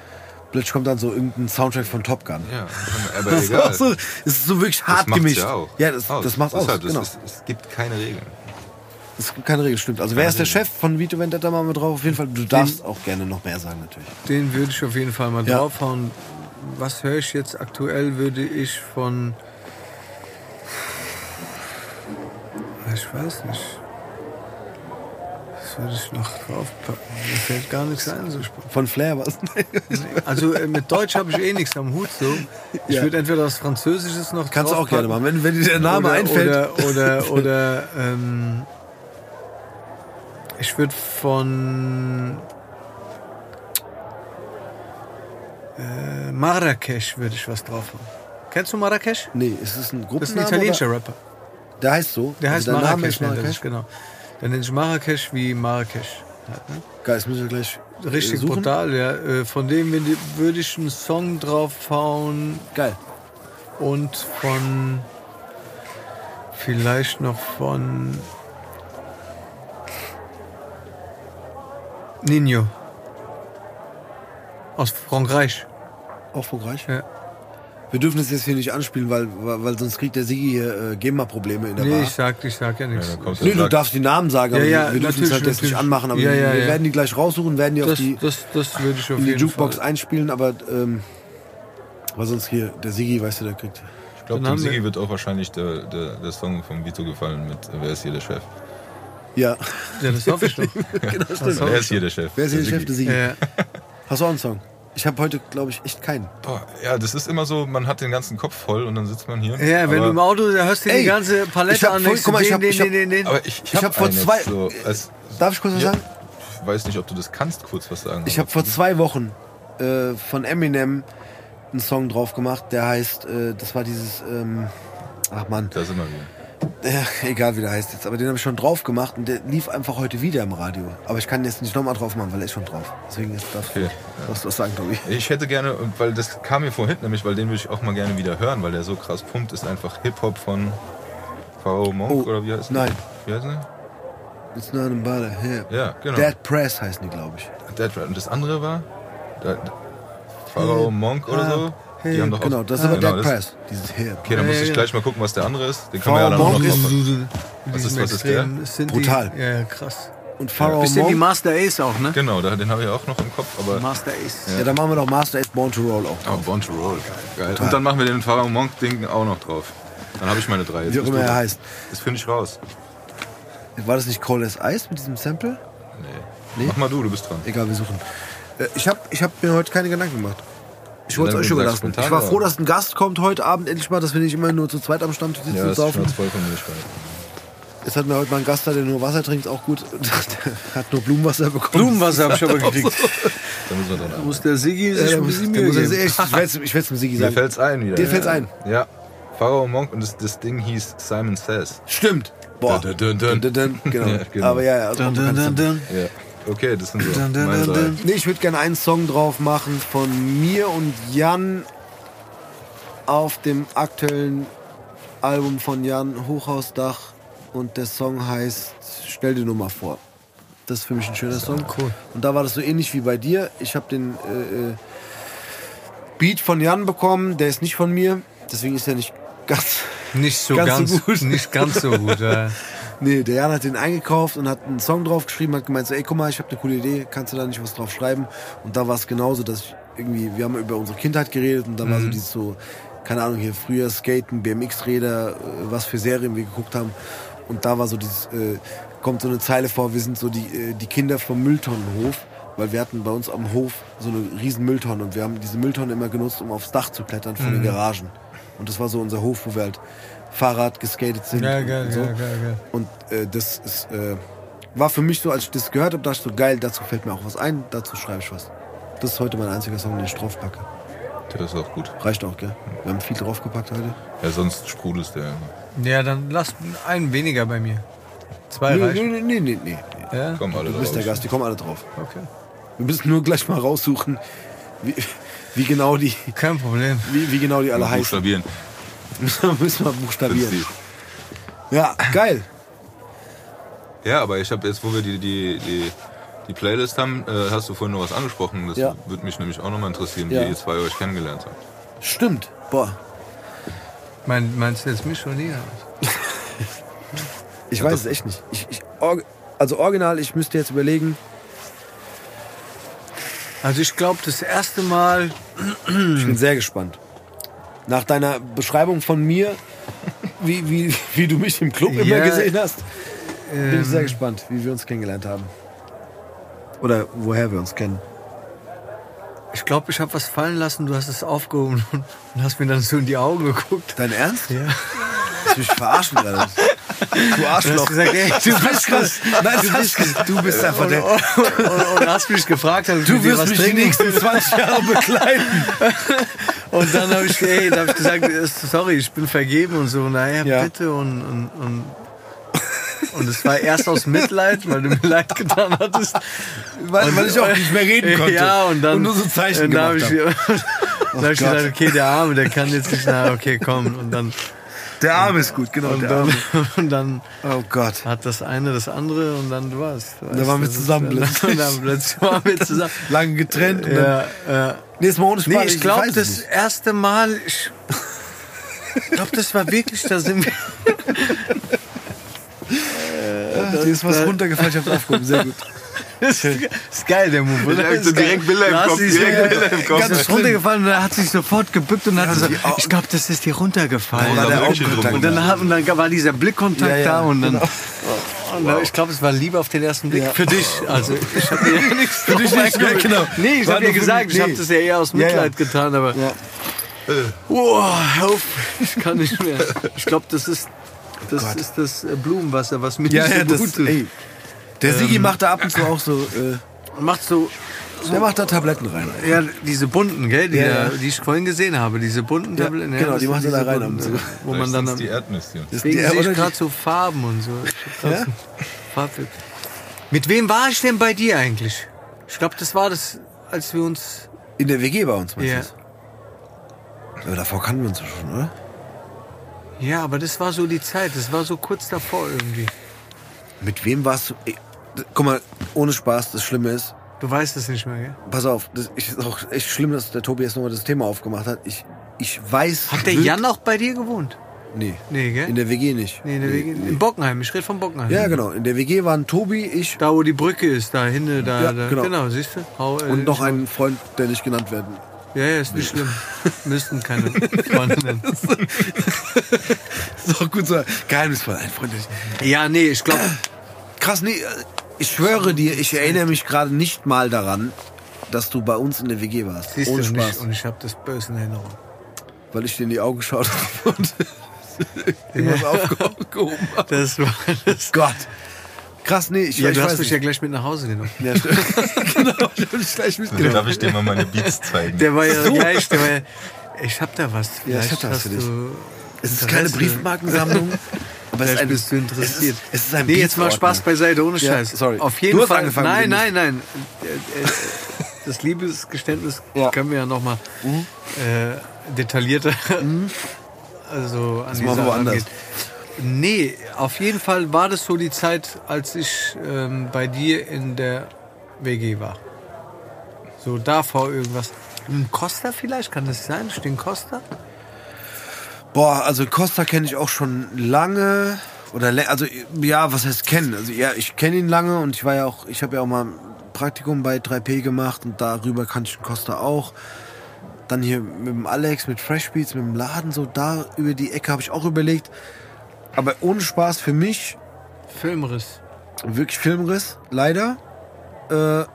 Plötzlich kommt dann so irgendein Soundtrack von Top Gun. Ja, aber Das ist, egal. auch so, das ist so wirklich Das hart gemischt. Ja, auch. ja das, das macht aus. Das genau. ist, es gibt keine Regeln. Das ist keine Regel, stimmt. Also wer ist der Chef von Vito Vendetta machen wir drauf? Auf jeden Fall. Du darfst auch gerne noch mehr sagen natürlich. Den würde ich auf jeden Fall mal Ja. draufhauen. Was höre ich jetzt aktuell? Würde ich von. Ich weiß nicht. Was würde ich noch draufpacken? Mir fällt gar nichts ein. So. Von Flair was? also äh, mit Deutsch habe ich eh nichts am Hut. So. Ich Ja. würde entweder was Französisches noch Kannst du auch gerne machen. Wenn, wenn dir der Name oder, einfällt. Oder, oder, oder ähm, ich würde von äh, Marrakesch würde ich was drauf haben. Kennst du Marrakesch? Nee, ist es ein Gruppenname? Das ist ein italienischer oder? Rapper. Der heißt so. Der heißt also der Name Marrakesch, ist nennt er Marrakesch. genau. Der nennt sich Marrakesch wie Marrakesch. halt, ne? Geil, das müssen wir gleich äh, Richtig suchen. brutal, ja. Äh, Von dem würde- würde ich einen Song draufhauen Geil. und von vielleicht noch von Nino aus Frankreich. Auch Frankreich. Ja. Wir dürfen es jetzt hier nicht anspielen, weil, weil weil sonst kriegt der Sigi hier äh, GEMA-Probleme in der Nee, Bar. ich sag, ich sag ja nichts. Ja, Nee, du darfst die Namen sagen, aber Ja, ja, wir dürfen es halt jetzt nicht anmachen. Aber Ja, wir, ja, wir ja. werden die gleich raussuchen, werden die auf das, die, das, das würde ich auf in die jeden Jukebox Fall. einspielen, aber ähm, weil sonst hier, der Sigi, weißt du, der kriegt. Ich glaube, dem Sigi wird auch wahrscheinlich der, der, der Song von Vito gefallen mit Wer ist hier der Chef? Ja. Ja, das hoffe ich doch. genau. Wer ist hier der Chef? Wer ist hier der Chef? Der Sigi. Ja. Hast du auch einen Song? Ich habe heute, glaube ich, echt keinen. Boah, ja, das ist immer so, man hat den ganzen Kopf voll und dann sitzt man hier. Ja, wenn du im Auto da hörst du die ganze ich Palette hab an. voll- guck mal, ich den, hab- ich hab- den, den. Aber ich, ich Ich habe vor zwei- so, als, Darf ich kurz was ja, sagen? Ich weiß nicht, ob du das kannst, kurz was sagen. Ich habe vor zwei Wochen äh, von Eminem einen Song drauf gemacht, der heißt, äh, das war dieses, ähm, ach man, Da sind wir wieder. Äh, egal wie der heißt jetzt, aber den habe ich schon drauf gemacht und der lief einfach heute wieder im Radio. Aber ich kann jetzt nicht nochmal drauf machen, weil er ist schon drauf. Deswegen ist das, Okay. was was sagen, Tobi. Ich hätte gerne, weil das kam mir vorhin nämlich, weil den würde ich auch mal gerne wieder hören, weil der so krass pumpt, ist einfach Hip-Hop von V. Monk Oh, oder wie heißt der? nein. Wie heißt der? It's not about a hip. Ja, genau. Dead Press heißen die, glaube ich. Dead Rat. Und das andere war? Da, Pharao Monk oder so? Die haben doch auch, Genau, das ist aber genau, Dead Press. Dieses Hip. Okay, dann muss Ja, ich ja. gleich mal gucken, was der andere ist. Den können wir ja dann auch noch drauf. Mit Was ist- was ist der? Brutal. Ja, ja, krass. Und Pharaoh Bisschen wie. Master Ace auch, ne? Genau, den habe ich auch noch im Kopf, aber Master Ace. Ja, dann machen wir doch Master Ace Born to Roll auch. Oh, Born to Roll. Geil. Und dann machen wir den Pharao Monk-Ding auch noch drauf. Dann habe ich meine drei. Jetzt Wie auch immer du er heißt. Das finde ich raus. War das nicht Cold as Ice mit diesem Sample? Nee. Nee? Mach mal du, du bist dran. Egal, wir suchen. Äh, ich habe ich hab mir heute keine Gedanken gemacht. Ich wollte es euch spontan, Ich war froh, dass ein Gast kommt heute Abend endlich mal, dass wir nicht immer nur zu zweit am Stammtisch sitzen Ja, und das ist saufen. schon voll von mir. Jetzt hatten wir heute mal einen Gast da, der nur Wasser trinkt, auch gut. Der hat nur Blumenwasser bekommen. Blumenwasser habe ich aber gekriegt. Da müssen wir dann Da muss der Siggi Ja, sich der ein bisschen Mühe geben. jetzt echt, ich werde es dem Sigi Mir sagen. fällt's ein wieder. Dir fällt's ein? Ja. Pharao Monk und das, das Ding hieß Simon Says. Stimmt. Boah. Dun, dun, dun. Genau. Ja, genau. Aber ja, ja. Also Dun, dun, dun, dun. Ja. Okay, das sind so Dun, dun, meine dun. Nee, ich würde gerne einen Song drauf machen von mir und Jan auf dem aktuellen Album von Jan Hochhausdach und der Song heißt Stell dir nur mal vor. Das ist für mich ein schöner Song. cool. Und da war das so ähnlich wie bei dir. Ich habe den äh, äh, Beat von Jan bekommen, der ist nicht von mir, deswegen ist er nicht ganz. Nicht so Ganz ganz, so gut. Nicht ganz so gut. Ja. Nee, der Jan hat den eingekauft und hat einen Song drauf geschrieben, hat gemeint, so, ey, guck mal, ich habe eine coole Idee, kannst du da nicht was drauf schreiben? Und da war es genauso, dass ich irgendwie, wir haben über unsere Kindheit geredet und da war so dieses so, keine Ahnung, hier früher Skaten, BMX-Räder, äh, was für Serien wir geguckt haben. Und da war so dieses, äh, kommt so eine Zeile vor, wir sind so die, äh, die Kinder vom Mülltonnenhof, weil wir hatten bei uns am Hof so eine riesen Mülltonne und wir haben diese Mülltonne immer genutzt, um aufs Dach zu klettern von den Garagen. Und das war so unser Hof, wo wir halt Fahrrad geskatet sind. Ja, und- geil, und so. geil, geil, geil. Und äh, das ist, äh, war für mich so, als ich das gehört habe, dachte ich so, geil, dazu fällt mir auch was ein, dazu schreibe ich was. Das ist heute mein einziger Song, den ich draufpacke. Das ist auch gut. Reicht auch, gell? Wir haben viel draufgepackt heute. Ja, sonst sprudelst der. Ja, dann lass einen weniger bei mir. Zwei Nee, reichen. nee, nee, nee, nee, nee. Ja? Kommen alle Du bist drauf. der Gast, die kommen alle drauf. Okay. Wir müssen nur gleich mal raussuchen, wie, wie genau die, Kein Problem. wie, wie genau die alle heißen. Buchstabieren. müssen wir buchstabieren. Ja, geil. Ja, aber ich habe jetzt, wo wir die, die, die, die Playlist haben, äh, hast du vorhin noch was angesprochen. Das Ja. würde mich nämlich auch nochmal interessieren, Ja. wie ihr zwei euch kennengelernt habt. Stimmt. Boah. Mein, meinst du jetzt mich oder Nia? Ich weiß es echt nicht. Ich, ich, also original, ich müsste jetzt überlegen. Also ich glaube, das erste Mal, Ich bin sehr gespannt. Nach deiner Beschreibung von mir, wie, wie, wie du mich im Club immer Ja, gesehen hast, bin ich sehr ähm, gespannt, wie wir uns kennengelernt haben. Oder woher wir uns kennen. ich glaube, ich habe was fallen lassen, du hast es aufgehoben und, hast mir dann so in die Augen geguckt. Dein Ernst? Ja. Du mich verarschen gerade? Du Du Arschloch. gesagt, ey, Du bist, krass. Nein, du bist, du bist einfach der. und, und, und hast mich gefragt, Du dir wirst was mich die trinken nächsten 20 Jahre begleiten. Und dann habe ich, ey, hab ich gesagt, äh, sorry, ich bin vergeben und so. Naja, Ja. bitte. Und, und, und, und es war erst aus Mitleid, weil du mir leid getan hattest. Weil, weil ich auch nicht mehr reden konnte. Ja, und dann. Und nur so Zeichen und dann hab gemacht ich, habe. dann hab ich gesagt, okay, der Arme, der kann jetzt nicht, na, okay, komm. Und dann, Der Arm ist gut, genau. und dann, und dann Oh Gott. hat das eine das andere und dann du warst. du weißt, waren wir zusammen plötzlich. Und dann plötzlich waren wir zusammen. Lange getrennt. Ja, ja. nee, ist mal ohne Spaß. Nee, ich glaube, das nicht. erste Mal, ich glaube, das war wirklich, da sind wir. Dir ist was runtergefallen, ich hab's aufgehoben. Sehr gut. Das ist, geil, der Move, oder? Direkt- Das ist direkt. Bilder im Da Kopf, direkt Bilder im Kopf. Ganz runtergefallen und er hat sich sofort gebückt und hat Ja, die Au- ich glaube, das ist dir runtergefallen. Augenkontakt. Augenkontakt. und dann, hat, und dann war dieser Blickkontakt Ja, ja, da und dann. genau. Wow. Ich glaube, es war Liebe auf den ersten Blick Ja. für dich. Also ich habe dir ja nichts Für dich nicht, ja, genau. Nee, ich habe dir gesagt, ich habe das ja eher aus Ja, ja. Mitleid getan, aber Ja. Boah, hör auf, ich kann nicht mehr. Ich glaube, das ist das, Gott. ist das äh, Blumenwasser, was mir Ja, nicht ja, so das, gut tut. ey. Der Sigi macht da ab und zu auch so, äh, Macht so, der macht da Tabletten rein. ja, diese bunten, gell, die, Ja, da, ja. die ich vorhin gesehen habe, diese bunten Ja, Tabletten. genau, die macht er da rein bunten. Wo man dann am, die Erdnüsse. Das- deswegen der- sehe ich gerade so Farben und so. Ja? so. Mit wem war ich denn bei dir eigentlich? Ich glaube, das war das, als wir uns. In der WG bei uns, meinst Ja. du? Aber davor kannten wir uns ja schon, oder? Ja, aber das war so die Zeit. Das war so kurz davor irgendwie. Mit wem warst du? Guck mal, ohne Spaß, das Schlimme ist, Du weißt es nicht mehr, gell? pass auf, das ist auch echt schlimm, dass der Tobi jetzt nochmal das Thema aufgemacht hat. Ich, ich weiß. Hat der Jan auch bei dir gewohnt? Nee. Nee, gell? In der WG nicht. Nee, in, der WG, in Bockenheim. Ich rede von Bockenheim. Ja, genau. In der WG waren Tobi, ich Da, wo die Brücke ist, da hinten, da, Ja, da. genau. Genau, siehst du? Hau, äh, und noch ein Freund, der nicht genannt werden. Ja, ja, ist nicht schlimm. Müssten keine Freunde nennen. ist auch gut so. Geheimnisvoll, ein Freund. Ja, nee, ich glaube, Krass, nee, äh, ich schwöre dir, ich erinnere mich gerade nicht mal daran, dass du bei uns in der WG warst. siehst Ohne du Spaß. nicht. Und ich habe das böse in Erinnerung. Weil ich dir in die Augen geschaut habe und irgendwas aufgehoben habe. Das war das. Gott. Krass, nee, ich, Ja, ich du weiß hast mich nicht. ja gleich mit nach Hause genommen. Ja, stimmt. genau, ich hab dich gleich mitgenommen. Darf ich dir mal meine Beats zeigen? Der war ja gleich, der war ja, ich hab da was. Ja, ich Vielleicht hab da was hast für dich. du Es ist keine. Briefmarkensammlung, aber es ist Vielleicht ein, bist du interessiert. Es ist, es ist nee, jetzt mal. Spaß beiseite, ohne Ja, Scheiß. sorry. Auf jeden Du hast Fall. angefangen nein, nein, nein. Äh, äh, Das Liebesgeständnis Ja. können wir ja nochmal Mhm. äh, detaillierter also an die wir Sache woanders. angehen. Nee, auf jeden Fall war das so die Zeit, als ich ähm, bei dir in der WG war. So davor irgendwas. Ein Costa vielleicht? Kann das sein? Steht Costa? Boah, also Costa kenne ich auch schon lange. Oder also ja, was heißt kennen? Also ja, ich kenne ihn lange und ich war ja auch, ich habe ja auch mal ein Praktikum bei 3P gemacht und darüber kannte ich den Costa auch. Dann hier mit dem Alex, mit Fresh Beats, mit dem Laden, so da über die Ecke habe ich auch überlegt. Aber ohne Spaß für mich Filmriss. wirklich Filmriss, leider. Äh,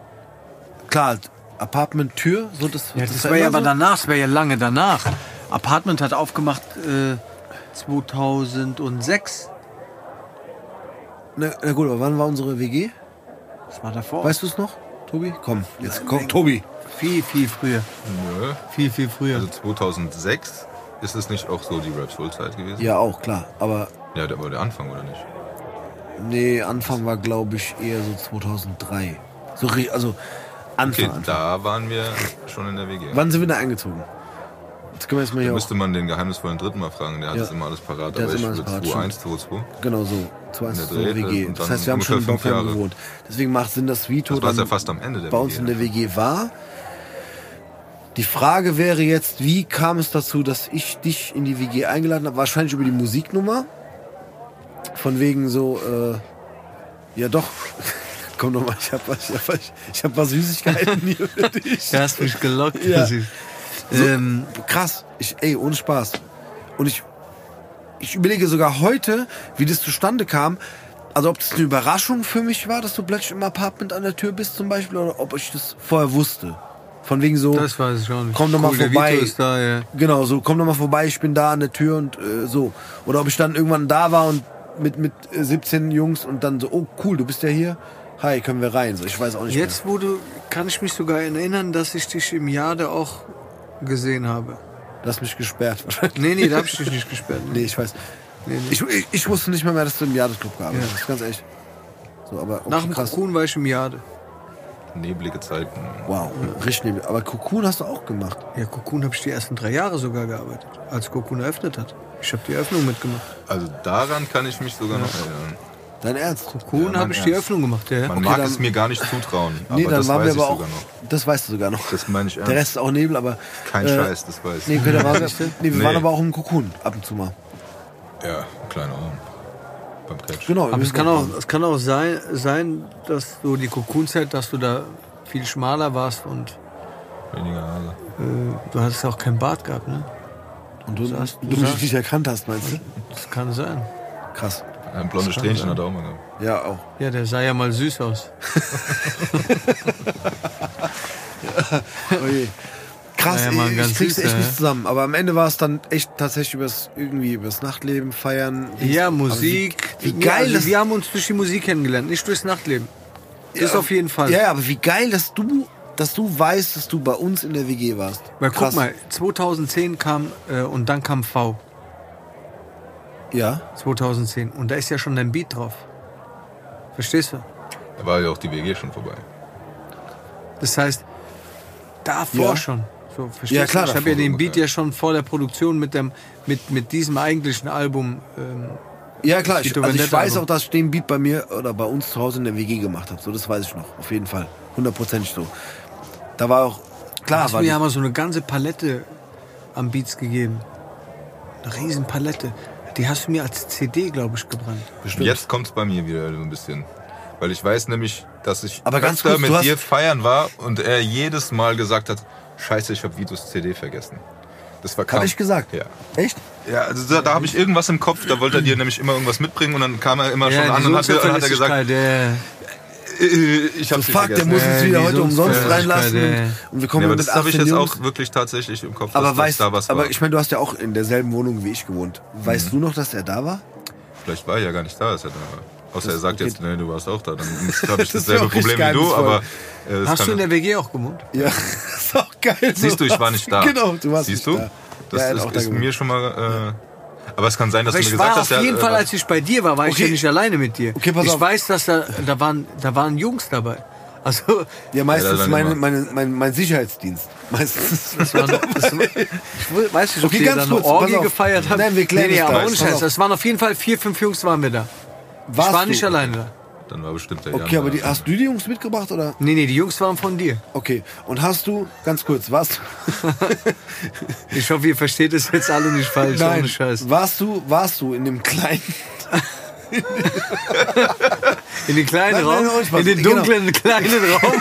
klar, Apartment-Tür, so das, Ja, das war war ja aber danach, das war ja lange danach. Apartment hat aufgemacht äh, 2006. Na, na gut, aber wann war unsere WG? Das war davor. Weißt du es noch, Tobi? Komm, jetzt komm, Tobi. viel, viel früher. Nö. Viel, viel früher. Also 2006 ist es nicht auch so die Rap Soul Zeit gewesen? Ja, auch, klar. Aber Ja, der war der Anfang, oder nicht? nee, Anfang war, glaube ich, eher so 2003. So, also Anfang, Okay, Anfang. da waren wir schon in der WG. Wann sind wir da eingezogen? Jetzt können wir jetzt mal Da hier auch, müsste man den geheimnisvollen Dritten mal fragen, der hat Ja. das immer alles parat. Der aber hat ich immer alles würde parat, 2-1, 2-2. genau so, zu In uns der so eine Drähte WG. und Das heißt, wir haben schon in Bockheim Jahre. gewohnt. Deswegen macht Sinn, dass Vito Das dann ja fast am Ende der bei uns WG, in der? WG war. Die Frage wäre jetzt, wie kam es dazu, dass ich dich in die WG eingeladen habe? Wahrscheinlich über die Musiknummer. Von wegen so, äh, ja doch, komm doch mal, ich hab was, ich hab was, ich hab was Süßigkeiten hier für dich. Du hast mich gelockt. Ja. Ähm, Krass, ich, ey, ohne Spaß. Und ich, ich überlege sogar heute, wie das zustande kam. Also ob das eine Überraschung für mich war, dass du plötzlich im Apartment an der Tür bist zum Beispiel, oder ob ich das vorher wusste. Von wegen so, das weiß ich auch nicht. Komm doch mal der vorbei. Da, ja. genau, so, komm doch mal vorbei, ich bin da an der Tür und äh, so. Oder ob ich dann irgendwann da war und mit, mit äh, 17 Jungs und dann so, oh cool, du bist ja hier. Hi, können wir rein? So, ich weiß auch nicht Jetzt, wo du, kann ich mich sogar erinnern, dass ich dich im Jade auch gesehen habe. Du hast mich gesperrt wahrscheinlich. Nee, nee, da hab ich dich nicht gesperrt. Nee, ich weiß. Nee, nee. Ich, ich, ich wusste nicht mehr, mehr, dass du im Jahresclub gearbeitet Ja. hast, ganz echt. So, aber okay, Nach dem krass. Cocoon war ich im Jade. Neblige Zeiten. Wow, richtig. neblig. Aber Cocoon hast du auch gemacht. Ja, Cocoon habe ich die ersten drei Jahre sogar gearbeitet, als Cocoon eröffnet hat. Ich habe die Eröffnung mitgemacht. Also daran kann ich mich sogar noch erinnern. Dein Ernst? Cocoon Ja, habe ich die Ernst. Eröffnung gemacht, ja. Man Okay, mag dann- es mir gar nicht zutrauen, aber nee, dann das waren weiß wir aber auch. sogar noch. Das weißt du sogar noch. Das meine ich ernst. Der Rest ist auch Nebel, aber. Kein äh, Scheiß, das weiß ich. Nee, wir, nee, wir Nee. waren aber auch im Cocoon ab und zu mal. Ja, kleiner Raum. Beim Catch. Genau. Aber es kann auch- es kann auch sein, sein, dass du die Cocoon-Zeit, dass du da viel schmaler warst und Weniger Haare. äh, du hattest auch kein Bart gehabt, ne? Und du, sagst- du, du mich nicht erkannt hast, meinst du? Das kann sein. Krass. Ein blondes Strähnchen hat er auch mal gehabt. Ja, auch. Ja, der sah ja mal süß aus. Je. Krass, Ja, ja, Mann, ich, krieg's süß, echt ja. nicht zusammen. Aber am Ende war es dann echt tatsächlich übers, irgendwie übers Nachtleben, Feiern. Ja, Musik. Wie, wie Ja, geil also das Wir haben uns durch die Musik kennengelernt, nicht durchs Nachtleben. Das Ja, auf jeden Fall. Ja, ja, aber wie geil, dass du, dass du weißt, dass du bei uns in der WG warst. Weil Krass. guck mal, 2010 kam äh, und dann kam V. Ja. 2010. Und da ist ja schon dein Beat drauf. Verstehst du? Da war ja auch die WG schon vorbei. Das heißt, davor Ja. schon. So, verstehst Ja, klar, du? Ich habe ja den Beat ja schon vor der Produktion mit, dem, mit, mit diesem eigentlichen Album. Ähm, Ja, klar. Ich, also ich weiß Album. auch, dass ich den Beat bei mir oder bei uns zu Hause in der WG gemacht habe. So, das weiß ich noch. Auf jeden Fall. Hundertprozentig so. Da war auch, klar, hast war mir ja mal so eine ganze Palette an Beats gegeben. Eine riesen Palette. Die hast du mir als CD, glaube ich, gebrannt. Und Jetzt kommt es bei mir wieder so ein bisschen. Weil ich weiß nämlich, dass ich Aber ganz kurz, mit dir feiern war und er jedes Mal gesagt hat, scheiße, ich habe Vitos CD vergessen. Das war Hab ich gesagt? Ja. Echt? Ja, also da, da habe ich irgendwas im Kopf, da wollte er dir nämlich immer irgendwas mitbringen und dann kam er immer schon an und hat, hat er gesagt, Unzuverlässigkeit, äh, ich So, hab's fuck, der muss uns Äh, wieder heute umsonst Unzuverlässigkeit, reinlassen. ey. Und, und wir kommen Ja, aber mit das habe ich 18 jetzt Jungs. auch wirklich tatsächlich im Kopf, Aber dass, weißt, dass da was war. aber ich meine, du hast ja auch in derselben Wohnung wie ich gewohnt. Weißt Mhm. du noch, dass er da war? Vielleicht war er ja gar nicht da, als er da war. Außer Das- er sagt okay. jetzt, nee, du warst auch da. Dann habe ich Das dasselbe richtig Problem wie du, aber äh, das Hast du in der WG auch gewohnt? Ja, ist auch geil. Siehst du, ich war nicht da. Genau, du warst Siehst nicht du? da. Das Ja, er hat ist, da mir schon mal. Äh, aber es kann sein, dass Aber du mir ich gesagt war hast, auf ja, jeden äh, Fall, als ich bei dir war, war ich Okay. ja nicht alleine mit dir. Okay, pass ich auf. weiß, dass da, da, waren, da waren Jungs dabei. Also, Ja, meistens Ja, meine, meine, mein, mein Sicherheitsdienst. Meistens. das war, das, ich will- weiß nicht, ob Okay, ihr ganz da eine kurz, Orgie auf. gefeiert habt. Nein, wir klären nee, nee, es aber ohne Scheiß. auf. Das waren auf jeden Fall vier, fünf Jungs waren wir da. Warst ich war du? nicht alleine da. Dann war bestimmt der Okay, Jan aber die, hast du die Jungs mitgebracht oder? Nee, nee, die Jungs waren von dir. Okay. Und hast du, ganz kurz, warst Ich hoffe, ihr versteht es jetzt alle nicht falsch. Nein, Ohne Scheiß. warst du, warst du in dem kleinen, In den kleinen Nein, Raum, nein, in den Genau. dunklen kleinen Raum,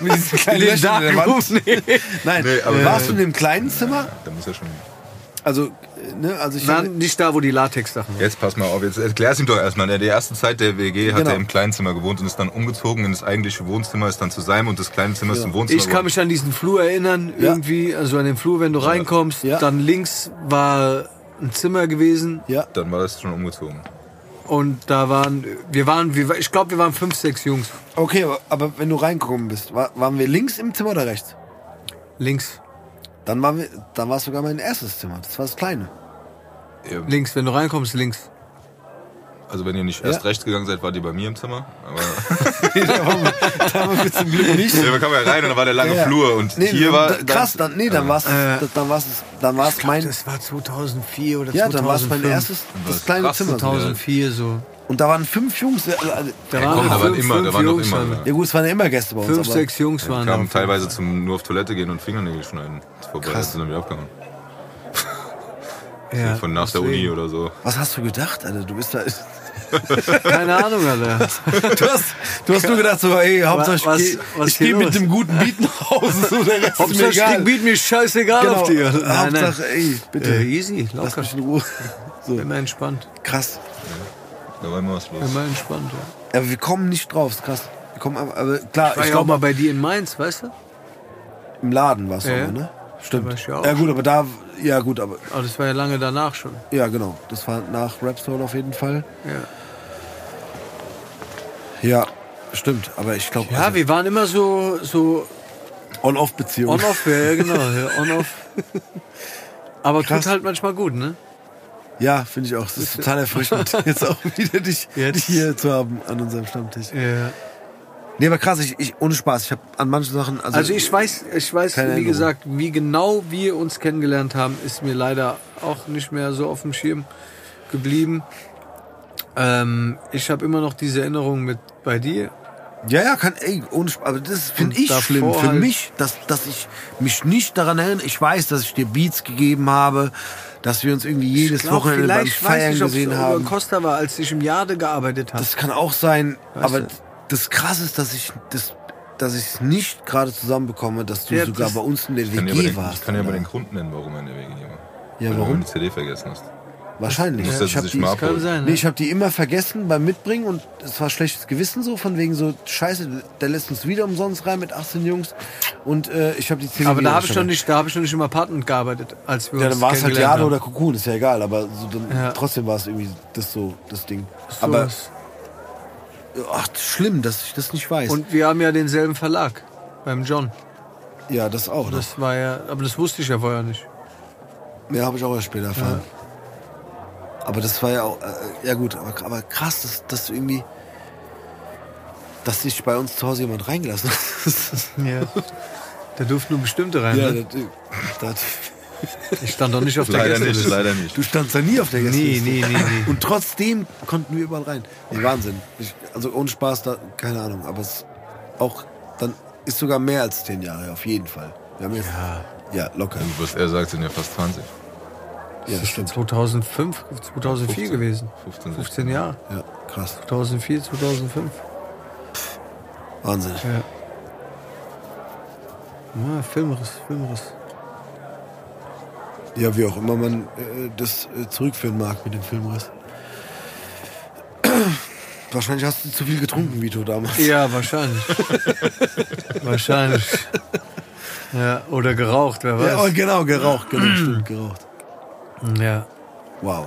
mit diesem kleinen in den? Nee. Nein, Nee, aber- warst du in dem kleinen Zimmer? Da muss er schon. Also, ne, also ich Nein, nicht da, wo die Latex-Sachen waren. Jetzt pass mal auf, jetzt erklär's ihm doch erstmal. In der ersten Zeit der WG hat Genau. er im Kleinzimmer gewohnt und ist dann umgezogen in das eigentliche Wohnzimmer, ist dann zu seinem und das kleine Zimmer ist zum Wohnzimmer. Ich kann mich an diesen Flur erinnern, Ja. irgendwie, also an den Flur, wenn du reinkommst, Ja. dann links war ein Zimmer gewesen ja, dann war das schon umgezogen. und da waren, wir waren, ich glaube, wir waren fünf, sechs Jungs. okay, aber, wenn du reingekommen bist, war, waren wir links im Zimmer oder rechts? Links, Dann waren wir, dann war es sogar mein erstes Zimmer. Das war das kleine. Ja, links, wenn du reinkommst, links. Also wenn ihr nicht erst rechts gegangen seid, wart ihr bei mir im Zimmer. Aber da waren wir, da waren wir zum Glück nicht. ja, man kam ja rein und da war der lange Ja, ja. Flur und Nee, hier war da, krass, dann, nee, dann war es, Äh, dann war's, dann war's mein, Das war 2004 oder ja, dann war es 2005. mein erstes, das kleine krass, Zimmer. 2004 so. Und da waren fünf Jungs. äh, äh, Da Ja, waren komm, da waren fünf, immer, da waren doch Jungs. immer. waren- Ja. Ja gut, es waren ja immer Gäste bei uns. Fünf, aber sechs Jungs Die waren da. kamen teilweise zum nur auf Toilette gehen und Fingernägel schneiden. vorbei, Krass. sind dann wieder abgehauen. Ja, Von nach der deswegen. Uni oder so. Was hast du gedacht, Alter? Du bist da. Keine Ahnung, Alter. Du hast, du hast nur gedacht, so, ey, Hauptsache was- ich, was ich gehe mit dem guten Beat nach Hause. So, der Rest ist mir Hauptsache, egal. String Beat mir scheißegal genau. auf dir. Nein, nein. Hauptsache, ey, bitte. Äh, easy, Lass locker. mich in Ruhe. So, Immer entspannt. krass. Da war immer was los. Immer entspannt, ja. Aber wir kommen nicht drauf, ist krass. Wir kommen, aber, aber klar, Ich war ich ja auch mal glaube, bei dir in Mainz, weißt du? im Laden war es Ja, ne? Stimmt. ja auch ja gut, aber da, ja gut, aber, Aber das war ja lange danach schon. ja genau. Das war nach Rapstone auf jeden Fall. Ja, Ja, stimmt. Aber ich glaube, ja also, wir waren immer so, so On-Off-Beziehung. on-off, ja, ja, genau, ja, on-off. Aber Krass. tut halt manchmal gut, ne? Ja, finde ich auch. Es ist total erfrischend, jetzt auch wieder dich, dich hier zu haben an unserem Stammtisch. Ja. Nee, aber krass, ich, ich ohne Spaß. Ich habe an manchen Sachen. Also, Also ich weiß, ich weiß, wie Erinnerung. gesagt, wie genau wir uns kennengelernt haben, ist mir leider auch nicht mehr so auf dem Schirm geblieben. Ähm, ich habe immer noch diese Erinnerung mit bei dir. Ja, ja, kann, ey, ohne Spaß. Aber das finde ich schlimm. Für halt- mich, dass, dass ich mich nicht daran erinnere. Ich weiß, dass ich dir Beats gegeben habe, dass wir uns irgendwie jedes glaub, Wochenende beim vielleicht Feiern weiß ich, gesehen haben. Costa war, als ich im Jade gearbeitet habe. Das kann auch sein. Weißt aber du? das Krasse ist, dass ich das dass ich es nicht gerade zusammenbekomme, dass du Ja, sogar das- bei uns in der WG den, warst. ich kann aber Alter. den Grund nennen, warum er in der WG war. Ja, Weil warum? du die CD vergessen hast. Wahrscheinlich. Er ich hab sich die, nee, ne? ich habe die immer vergessen beim Mitbringen und es war schlechtes Gewissen so, von wegen so, scheiße, der lässt uns wieder umsonst rein mit 18 Jungs und äh, ich habe die 10 Aber da habe ich noch nicht, da habe ich noch nicht im Apartment gearbeitet, als wir Ja, uns dann war es halt Jade oder Cocoon, ist ja egal, aber so, dann, Ja. trotzdem war es irgendwie das so, das Ding. So aber, ach, schlimm, dass ich das nicht weiß. Und wir haben ja denselben Verlag beim John. ja, das auch. Das, Das war ja, aber das wusste ich ja vorher nicht. ja, habe ich auch erst später erfahren. Aber das war ja auch, äh, ja gut, aber, aber krass, dass, dass du irgendwie, dass sich bei uns zu Hause jemand reingelassen hat. Ja. Da durften nur bestimmte rein. ja, ne? das, das, Ich stand doch nicht auf der Leider nicht, Gästeliste. leider nicht. du standst da nie auf der Nee, Gästeliste. nee, nee, nee. Und trotzdem konnten wir überall rein. Nee, Wahnsinn. Ich, also ohne Spaß, da, keine Ahnung. Aber es auch, dann ist sogar mehr als zehn Jahre, auf jeden Fall. Wir haben jetzt, ja. locker. Was er sagt, sind ja fast 20. Ja, das stimmt. 2005, 2004 15, gewesen. 15, 15 Jahre. Ja, krass. 2004, 2005. Wahnsinn. Ja. Ja, Filmriss, Filmriss. Ja, wie auch immer man äh, das äh, zurückführen mag mit dem Filmriss. Wahrscheinlich hast du zu viel getrunken, Vito, damals. Ja, wahrscheinlich. wahrscheinlich. Ja, oder geraucht, wer Ja, oh, weiß. genau, geraucht, genau, stimmt, geraucht. Ja, Wow,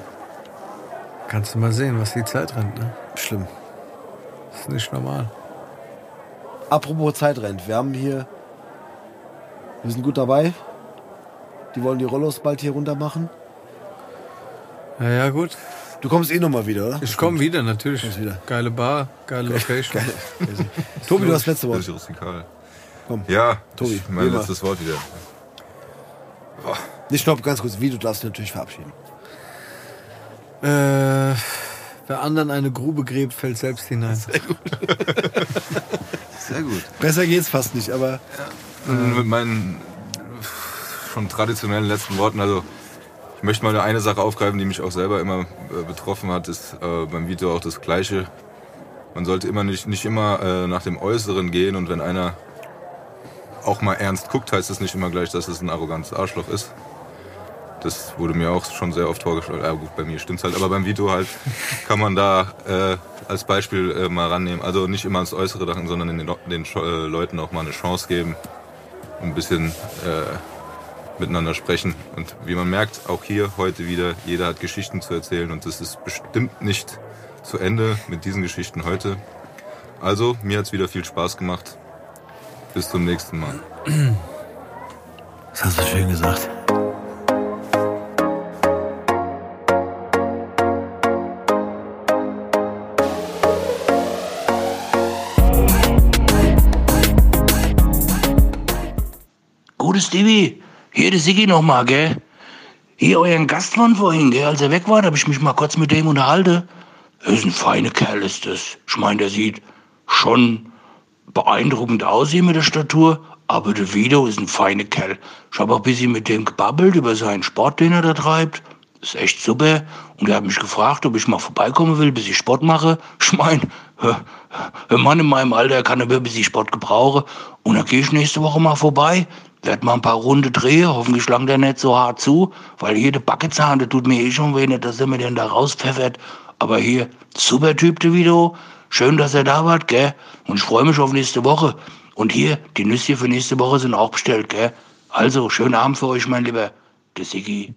kannst du mal sehen, was die Zeit rennt, ne? schlimm. Das ist nicht normal. Apropos Zeit rennt, wir haben hier, wir sind gut dabei. Die wollen die Rollos bald hier runter machen. Ja, ja, gut. Du kommst eh nochmal wieder, oder? Ich komme wieder, natürlich. Kommst wieder. Geile Bar, geile Location. Tobi, du hast letzte Wort. Komm. Ja, Tobi, ich mein letztes Wort wieder. Nicht stopp, ganz kurz. Wie, du darfst dich natürlich verabschieden. Äh, wer anderen eine Grube gräbt, fällt selbst hinein. Sehr gut. Besser geht's fast nicht, aber Mit meinen schon traditionellen letzten Worten, also ich möchte mal eine Sache aufgreifen, die mich auch selber immer äh, betroffen hat, ist äh, beim Video auch das Gleiche. Man sollte immer nicht, nicht immer äh, nach dem Äußeren gehen und wenn einer auch mal ernst guckt, heißt es nicht immer gleich, dass es ein arrogantes Arschloch ist. Das wurde mir auch schon sehr oft vorgeschlagen. Ja, gut, bei mir stimmt's halt, aber beim Vito halt kann man da äh, als Beispiel äh, mal rannehmen. Also nicht immer ans Äußere dachten, sondern den, den äh, Leuten auch mal eine Chance geben ein bisschen äh, miteinander sprechen. Und wie man merkt, auch hier heute wieder, jeder hat Geschichten zu erzählen und das ist bestimmt nicht zu Ende mit diesen Geschichten heute. Also, mir hat's wieder viel Spaß gemacht. Bis zum nächsten Mal. das hast du schön gesagt. Stevie, hier der Siggi nochmal, gell? Hier euren Gast von vorhin, gell? Als er weg war, habe ich mich mal kurz mit dem unterhalten. Er ist ein feiner Kerl, ist das. Ich meine, der sieht schon beeindruckend aus hier mit der Statur, aber der Vito ist ein feiner Kerl. Ich habe auch ein bisschen mit dem gebabbelt über seinen Sport, den er da treibt. Ist echt super. Und er hat mich gefragt, ob ich mal vorbeikommen will, bis ich Sport mache. Ich meine, ein Mann in meinem Alter kann ein bisschen Sport gebrauchen. Und dann gehe ich nächste Woche mal vorbei. Werd mal ein paar Runde drehen. Hoffentlich langt er nicht so hart zu, weil jede Backenzahn, der tut mir eh schon weh, nicht, dass er mir den da rauspfeffert. Aber hier, super Typ, der Vito. Schön, dass er da war, gell? Und ich freue mich auf nächste Woche. Und hier, die Nüsse für nächste Woche sind auch bestellt, gell? Also, schönen Abend für euch, mein Lieber. Der Siggi.